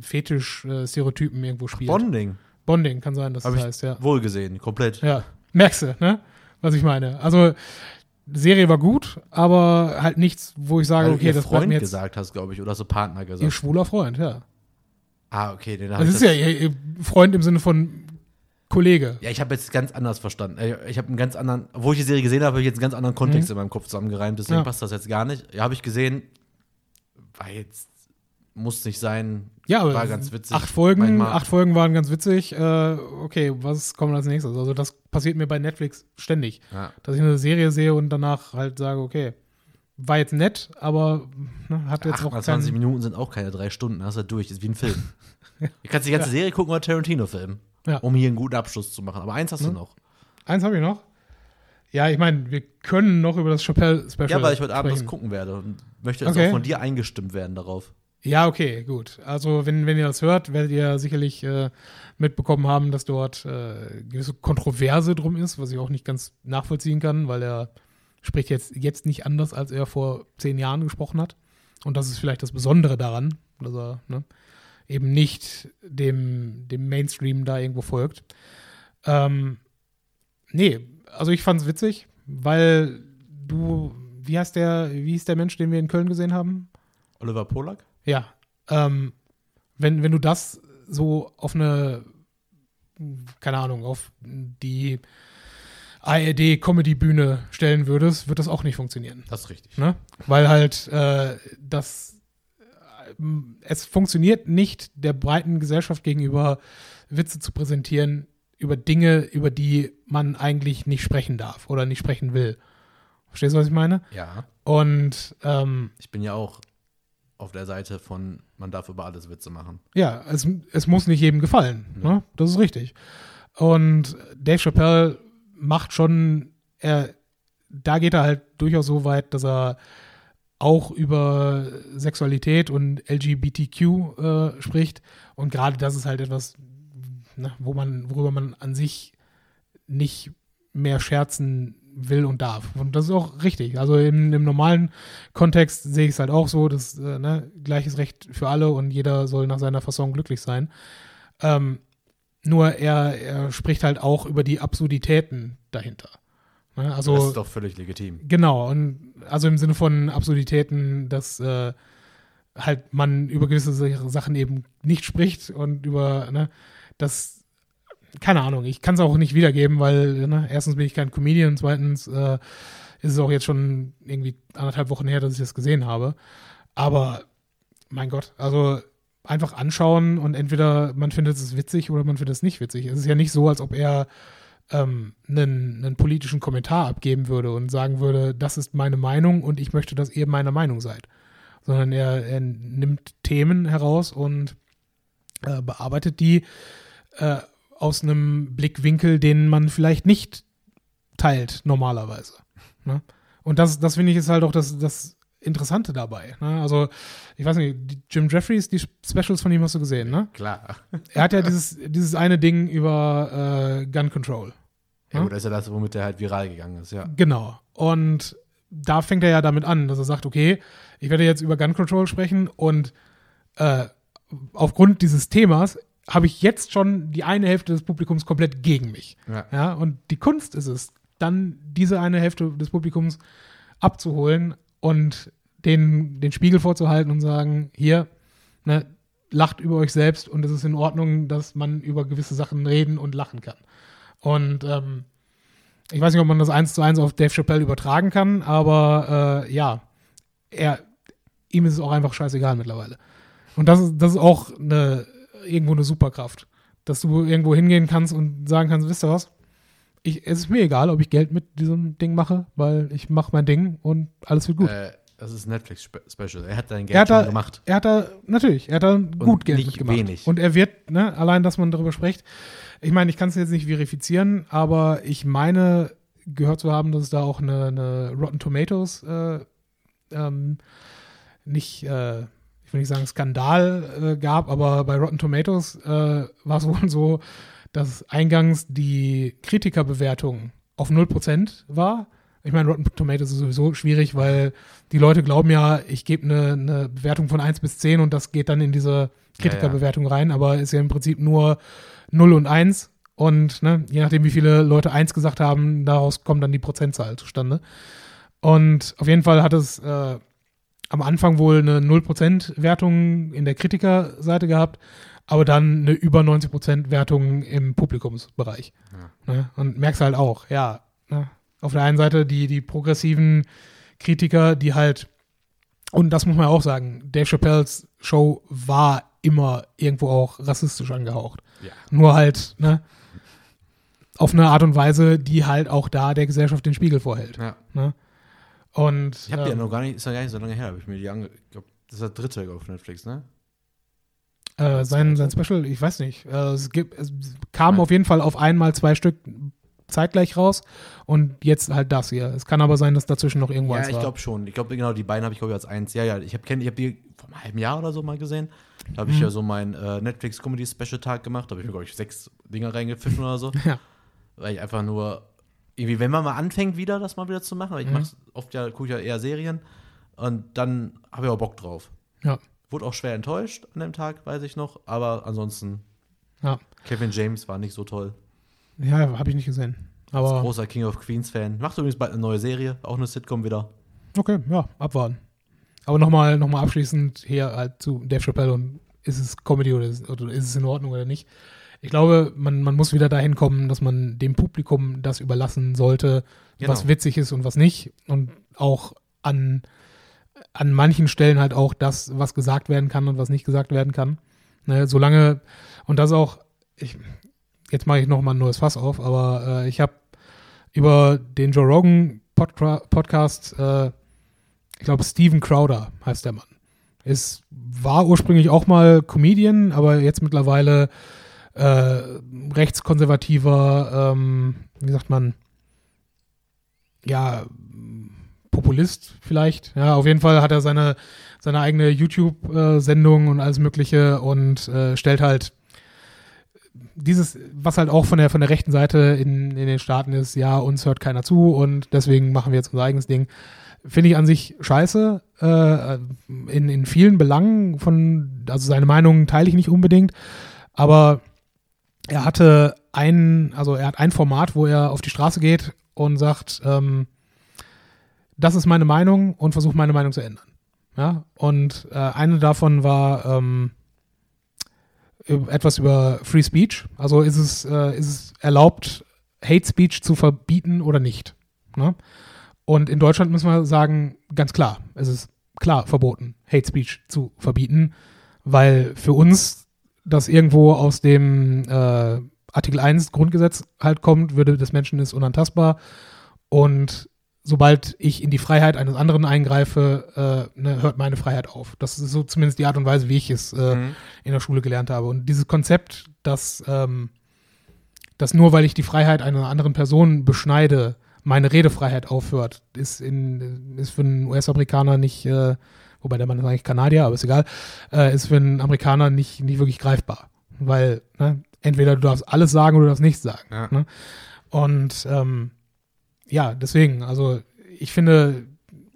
Fetisch-Stereotypen irgendwo spielt. Bonding. Bonding kann sein, dass Habe das heißt, ja. wohl gesehen, komplett. Ja, merkst du, ne? Was ich meine. Also, Serie war gut, aber halt nichts, wo ich sage, du okay, ihr das Freund mir jetzt gesagt hast, glaube ich, oder so Partner ihr gesagt. schwuler Freund, ja. Ah, okay, den Das ist ja ihr, ihr Freund im Sinne von Kollege. Ja, ich habe jetzt ganz anders verstanden. Äh, Ich habe einen ganz anderen, obwohl ich die Serie gesehen habe, habe ich jetzt einen ganz anderen Kontext Mhm. in meinem Kopf zusammengereimt, deswegen Ja. passt das jetzt gar nicht. Ja, habe ich gesehen, war jetzt muss nicht sein. Ja, aber war ganz witzig. acht Folgen, acht Folgen waren ganz witzig. Äh, okay, was kommt als nächstes? Also das passiert mir bei Netflix ständig, Ja. dass ich eine Serie sehe und danach halt sage, okay, war jetzt nett, aber ne, hat jetzt auch 28 keinen, Minuten sind auch keine drei Stunden, hast du durch, ist wie ein Film. Du kannst die ganze Serie gucken oder Tarantino-Film, Ja. um hier einen guten Abschluss zu machen. Aber eins hast du Ne? noch. Eins habe ich noch. Ja, ich meine, wir können noch über das Chappelle-Special Ja, weil ich heute Abend das sprechen. gucken werde und möchte jetzt Okay. auch von dir eingestimmt werden darauf. Ja, okay, gut. Also, wenn, wenn ihr das hört, werdet ihr sicherlich äh, mitbekommen haben, dass dort äh, gewisse Kontroverse drum ist, was ich auch nicht ganz nachvollziehen kann, weil er spricht jetzt, jetzt nicht anders, als er vor zehn Jahren gesprochen hat. Und das ist vielleicht das Besondere daran, dass er ne, eben nicht dem, dem Mainstream da irgendwo folgt. Ähm, nee, also ich fand es witzig, weil du, wie heißt der, wie hieß der Mensch, den wir in Köln gesehen haben? Oliver Polak? Ja, ähm, wenn, wenn du das so auf eine, keine Ahnung, auf die ARD-Comedy-Bühne stellen würdest, wird das auch nicht funktionieren. Das ist richtig. Ne? Weil halt äh, das, äh, es funktioniert nicht der breiten Gesellschaft gegenüber, Witze zu präsentieren über Dinge, über die man eigentlich nicht sprechen darf oder nicht sprechen will. Verstehst du, was ich meine? Ja. Und ähm, Ich bin ja auch auf der Seite von, man darf über alles Witze machen. Ja, es, es muss nicht jedem gefallen. Ne? Das ist richtig. Und Dave Chappelle macht schon, er, da geht er halt durchaus so weit, dass er auch über Sexualität und LGBTQ äh, spricht. Und gerade das ist halt etwas, ne, wo man, worüber man an sich nicht mehr scherzen will und darf. Und das ist auch richtig. Also im, im normalen Kontext sehe ich es halt auch so, dass äh, ne, gleiches Recht für alle und jeder soll nach seiner Fasson glücklich sein. Ähm, nur er, er spricht halt auch über die Absurditäten dahinter. Ne, also das ist doch völlig legitim. Genau, und also im Sinne von Absurditäten, dass äh, halt man über gewisse Sachen eben nicht spricht und über, ne, das, keine Ahnung, ich kann es auch nicht wiedergeben, weil ne, erstens bin ich kein Comedian und zweitens äh, ist es auch jetzt schon irgendwie anderthalb Wochen her, dass ich das gesehen habe. Aber mein Gott, also einfach anschauen und entweder man findet es witzig oder man findet es nicht witzig. Es ist ja nicht so, als ob er ähm, einen, einen politischen Kommentar abgeben würde und sagen würde, das ist meine Meinung und ich möchte, dass ihr meiner Meinung seid. Sondern er, er nimmt Themen heraus und äh, bearbeitet die äh, aus einem Blickwinkel, den man vielleicht nicht teilt normalerweise. Ne? Und das, das finde ich ist halt auch das, das Interessante dabei. Ne? Also, ich weiß nicht, Jim Jeffries, die Specials von ihm hast du gesehen, ne? Klar. Er hat ja dieses, dieses eine Ding über äh, Gun Control. Ja, Ja? gut, das ist ja das, womit der halt viral gegangen ist, ja. Genau. Und da fängt er ja damit an, dass er sagt, okay, ich werde jetzt über Gun Control sprechen und äh, aufgrund dieses Themas habe ich jetzt schon die eine Hälfte des Publikums komplett gegen mich. Ja. Ja, und die Kunst ist es, dann diese eine Hälfte des Publikums abzuholen und den, den Spiegel vorzuhalten und sagen, hier, ne, lacht über euch selbst und es ist in Ordnung, dass man über gewisse Sachen reden und lachen kann. Und ähm, ich weiß nicht, ob man das eins zu eins auf Dave Chappelle übertragen kann, aber äh, ja, er, ihm ist es auch einfach scheißegal mittlerweile. Und das ist, das ist auch eine, irgendwo eine Superkraft, dass du irgendwo hingehen kannst und sagen kannst, wisst ihr was? Ich, es ist mir egal, ob ich Geld mit diesem Ding mache, weil ich mache mein Ding und alles wird gut. Äh, das ist ein Netflix-Special. Er hat sein er Geld hat schon da, gemacht. er hat da, natürlich, er hat da gut Geld nicht mitgemacht. wenig. Und er wird, ne, allein, dass man darüber spricht, ich meine, ich kann es jetzt nicht verifizieren, aber ich meine, gehört zu haben, dass es da auch eine, eine Rotten Tomatoes, äh, ähm, nicht, äh, ich will nicht sagen Skandal äh, gab, aber bei Rotten Tomatoes äh, war es wohl so, dass eingangs die Kritikerbewertung auf 0% war. Ich meine, Rotten Tomatoes ist sowieso schwierig, weil die Leute glauben ja, ich gebe eine, eine Bewertung von 1 bis 10 und das geht dann in diese Kritikerbewertung rein, aber ist ja im Prinzip nur 0 und 1 und ne, je nachdem, wie viele Leute 1 gesagt haben, daraus kommt dann die Prozentzahl zustande. Und auf jeden Fall hat es äh, am Anfang wohl eine 0% Wertung in der Kritikerseite gehabt, aber dann eine über 90% Wertung im Publikumsbereich. Ne? Und merkst halt auch, ja, ne? auf der einen Seite die, die progressiven Kritiker, die halt Und das muss man auch sagen, Dave Chappelles Show war immer irgendwo auch rassistisch angehaucht. Ja. Nur halt, ne, auf eine Art und Weise, die halt auch da der Gesellschaft den Spiegel vorhält. Ja. Ne? Und Ich habe die ja ähm, noch gar nicht, ist ja gar nicht so lange her, habe ich mir die ange. Ich glaube, das ist der dritte auf Netflix, ne? äh, sein, sein Special, ich weiß nicht, äh, es, gibt, es kam Nein. auf jeden Fall auf einmal zwei Stück zeitgleich raus und jetzt halt das hier. Es kann aber sein, dass dazwischen noch irgendwo Ja, eins ich war. glaube schon. Ich glaube, genau, die beiden habe ich, glaube ich, als eins. Ja, ja, ich habe ich hab die vor einem halben Jahr oder so mal gesehen. Da habe ich Mhm. ja so meinen äh, Netflix-Comedy-Special-Tag gemacht. Da habe ich mir, glaube ich, sechs Dinger reingepfiffen oder so. Ja. Weil ich einfach nur, irgendwie, wenn man mal anfängt, wieder das mal wieder zu machen, weil ich Mhm. mach's oft ja, gucke ja eher Serien und dann habe ich auch Bock drauf. Ja. Wurde auch schwer enttäuscht an dem Tag, weiß ich noch, aber ansonsten, Ja. Kevin James war nicht so toll. Ja, habe ich nicht gesehen. Als Aber großer King of Queens-Fan. Macht übrigens bald eine neue Serie, auch eine Sitcom wieder. okay, ja, abwarten. Aber nochmal noch mal abschließend hier halt zu Dave Chappelle und ist es Comedy oder ist, oder ist es in Ordnung oder nicht. Ich glaube, man, man muss wieder dahin kommen, dass man dem Publikum das überlassen sollte, Genau. was witzig ist und was nicht. Und auch an, an manchen Stellen halt auch das, was gesagt werden kann und was nicht gesagt werden kann. Ne, solange, und das auch, ich, jetzt mache ich nochmal ein neues Fass auf, aber äh, ich habe über den Joe Rogan Podca Podcast, äh, ich glaube Steven Crowder heißt der Mann. Ist, war ursprünglich auch mal Comedian, aber jetzt mittlerweile äh, rechtskonservativer, ähm, wie sagt man, ja, Populist vielleicht. Ja, auf jeden Fall hat er seine, seine eigene YouTube-Sendung und alles Mögliche und äh, stellt halt dieses, was halt auch von der, von der rechten Seite in, in den Staaten ist, ja, uns hört keiner zu und deswegen machen wir jetzt unser eigenes Ding. Finde ich an sich scheiße, äh, in, in vielen Belangen von, also seine Meinung teile ich nicht unbedingt, aber er hatte ein, also er hat ein Format, wo er auf die Straße geht und sagt, ähm, das ist meine Meinung und versucht meine Meinung zu ändern. Ja, und äh, eine davon war ähm, etwas über Free Speech. Also ist es, äh, ist es erlaubt, Hate Speech zu verbieten oder nicht? Ne? Und in Deutschland müssen wir sagen, ganz klar, es ist klar verboten, Hate Speech zu verbieten, weil für uns das irgendwo aus dem äh, Artikel 1 Grundgesetz halt kommt, Würde des Menschen ist unantastbar. Und sobald ich in die Freiheit eines anderen eingreife, äh, ne, hört meine Freiheit auf. Das ist so zumindest die Art und Weise, wie ich es äh, Mhm. in der Schule gelernt habe. Und dieses Konzept, dass, ähm, dass nur weil ich die Freiheit einer anderen Person beschneide, meine Redefreiheit aufhört, ist, in, ist für einen US-Amerikaner nicht, äh, wobei der Mann ist eigentlich Kanadier, aber ist egal, äh, ist für einen Amerikaner nicht, nicht wirklich greifbar. Weil ne, entweder du darfst alles sagen oder du darfst nichts sagen. Ja. Ne? Und ähm, ja, deswegen, also ich finde,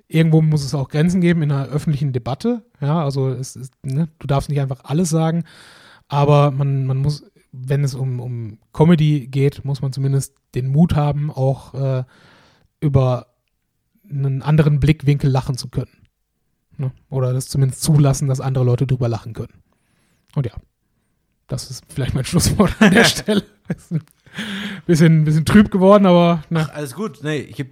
irgendwo muss es auch Grenzen geben in einer öffentlichen Debatte. Ja, also es ist, ne, du darfst nicht einfach alles sagen, aber man, man muss, wenn es um, um Comedy geht, muss man zumindest den Mut haben, auch äh, über einen anderen Blickwinkel lachen zu können. Ne? Oder das zumindest zulassen, dass andere Leute drüber lachen können. Und ja, das ist vielleicht mein Schlusswort an der Stelle. Bisschen, bisschen trüb geworden, aber ne. Ach, alles gut. Nee, ich, äh,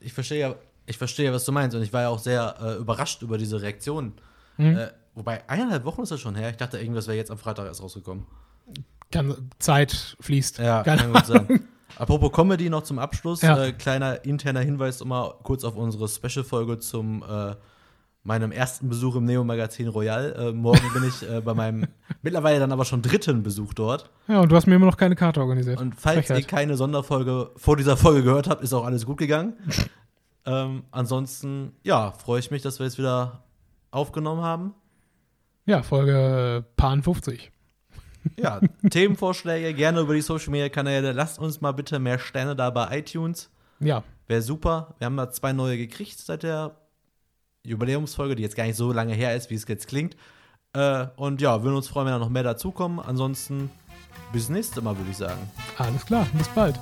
ich verstehe ja, ich verstehe was du meinst. Und ich war ja auch sehr äh, überrascht über diese Reaktion. Mhm. Äh, wobei, eineinhalb Wochen ist das schon her. Ich dachte, irgendwas wäre jetzt am Freitag erst rausgekommen. kann, Zeit fließt. Ja, Keine kann gut sein. Apropos Comedy noch zum Abschluss. Ja. Äh, kleiner interner Hinweis immer kurz auf unsere Special-Folge zum äh, meinem ersten Besuch im Neo-Magazin Royal. Äh, morgen bin ich äh, bei meinem mittlerweile dann aber schon dritten Besuch dort. Ja, und du hast mir immer noch keine Karte organisiert. Und falls Frechheit. ihr keine Sonderfolge vor dieser Folge gehört habt, ist auch alles gut gegangen. ähm, ansonsten, ja, freue ich mich, dass wir jetzt wieder aufgenommen haben. Ja, Folge Pan 50. Ja, Themenvorschläge gerne über die Social Media Kanäle. Lasst uns mal bitte mehr Sterne da bei iTunes. Ja, Wäre super. Wir haben da zwei neue gekriegt seit der Jubiläumsfolge, die jetzt gar nicht so lange her ist, wie es jetzt klingt. Äh, und ja, würden uns freuen, wenn da noch mehr dazukommen. Ansonsten bis nächste Mal, würde ich sagen. alles klar. Bis bald.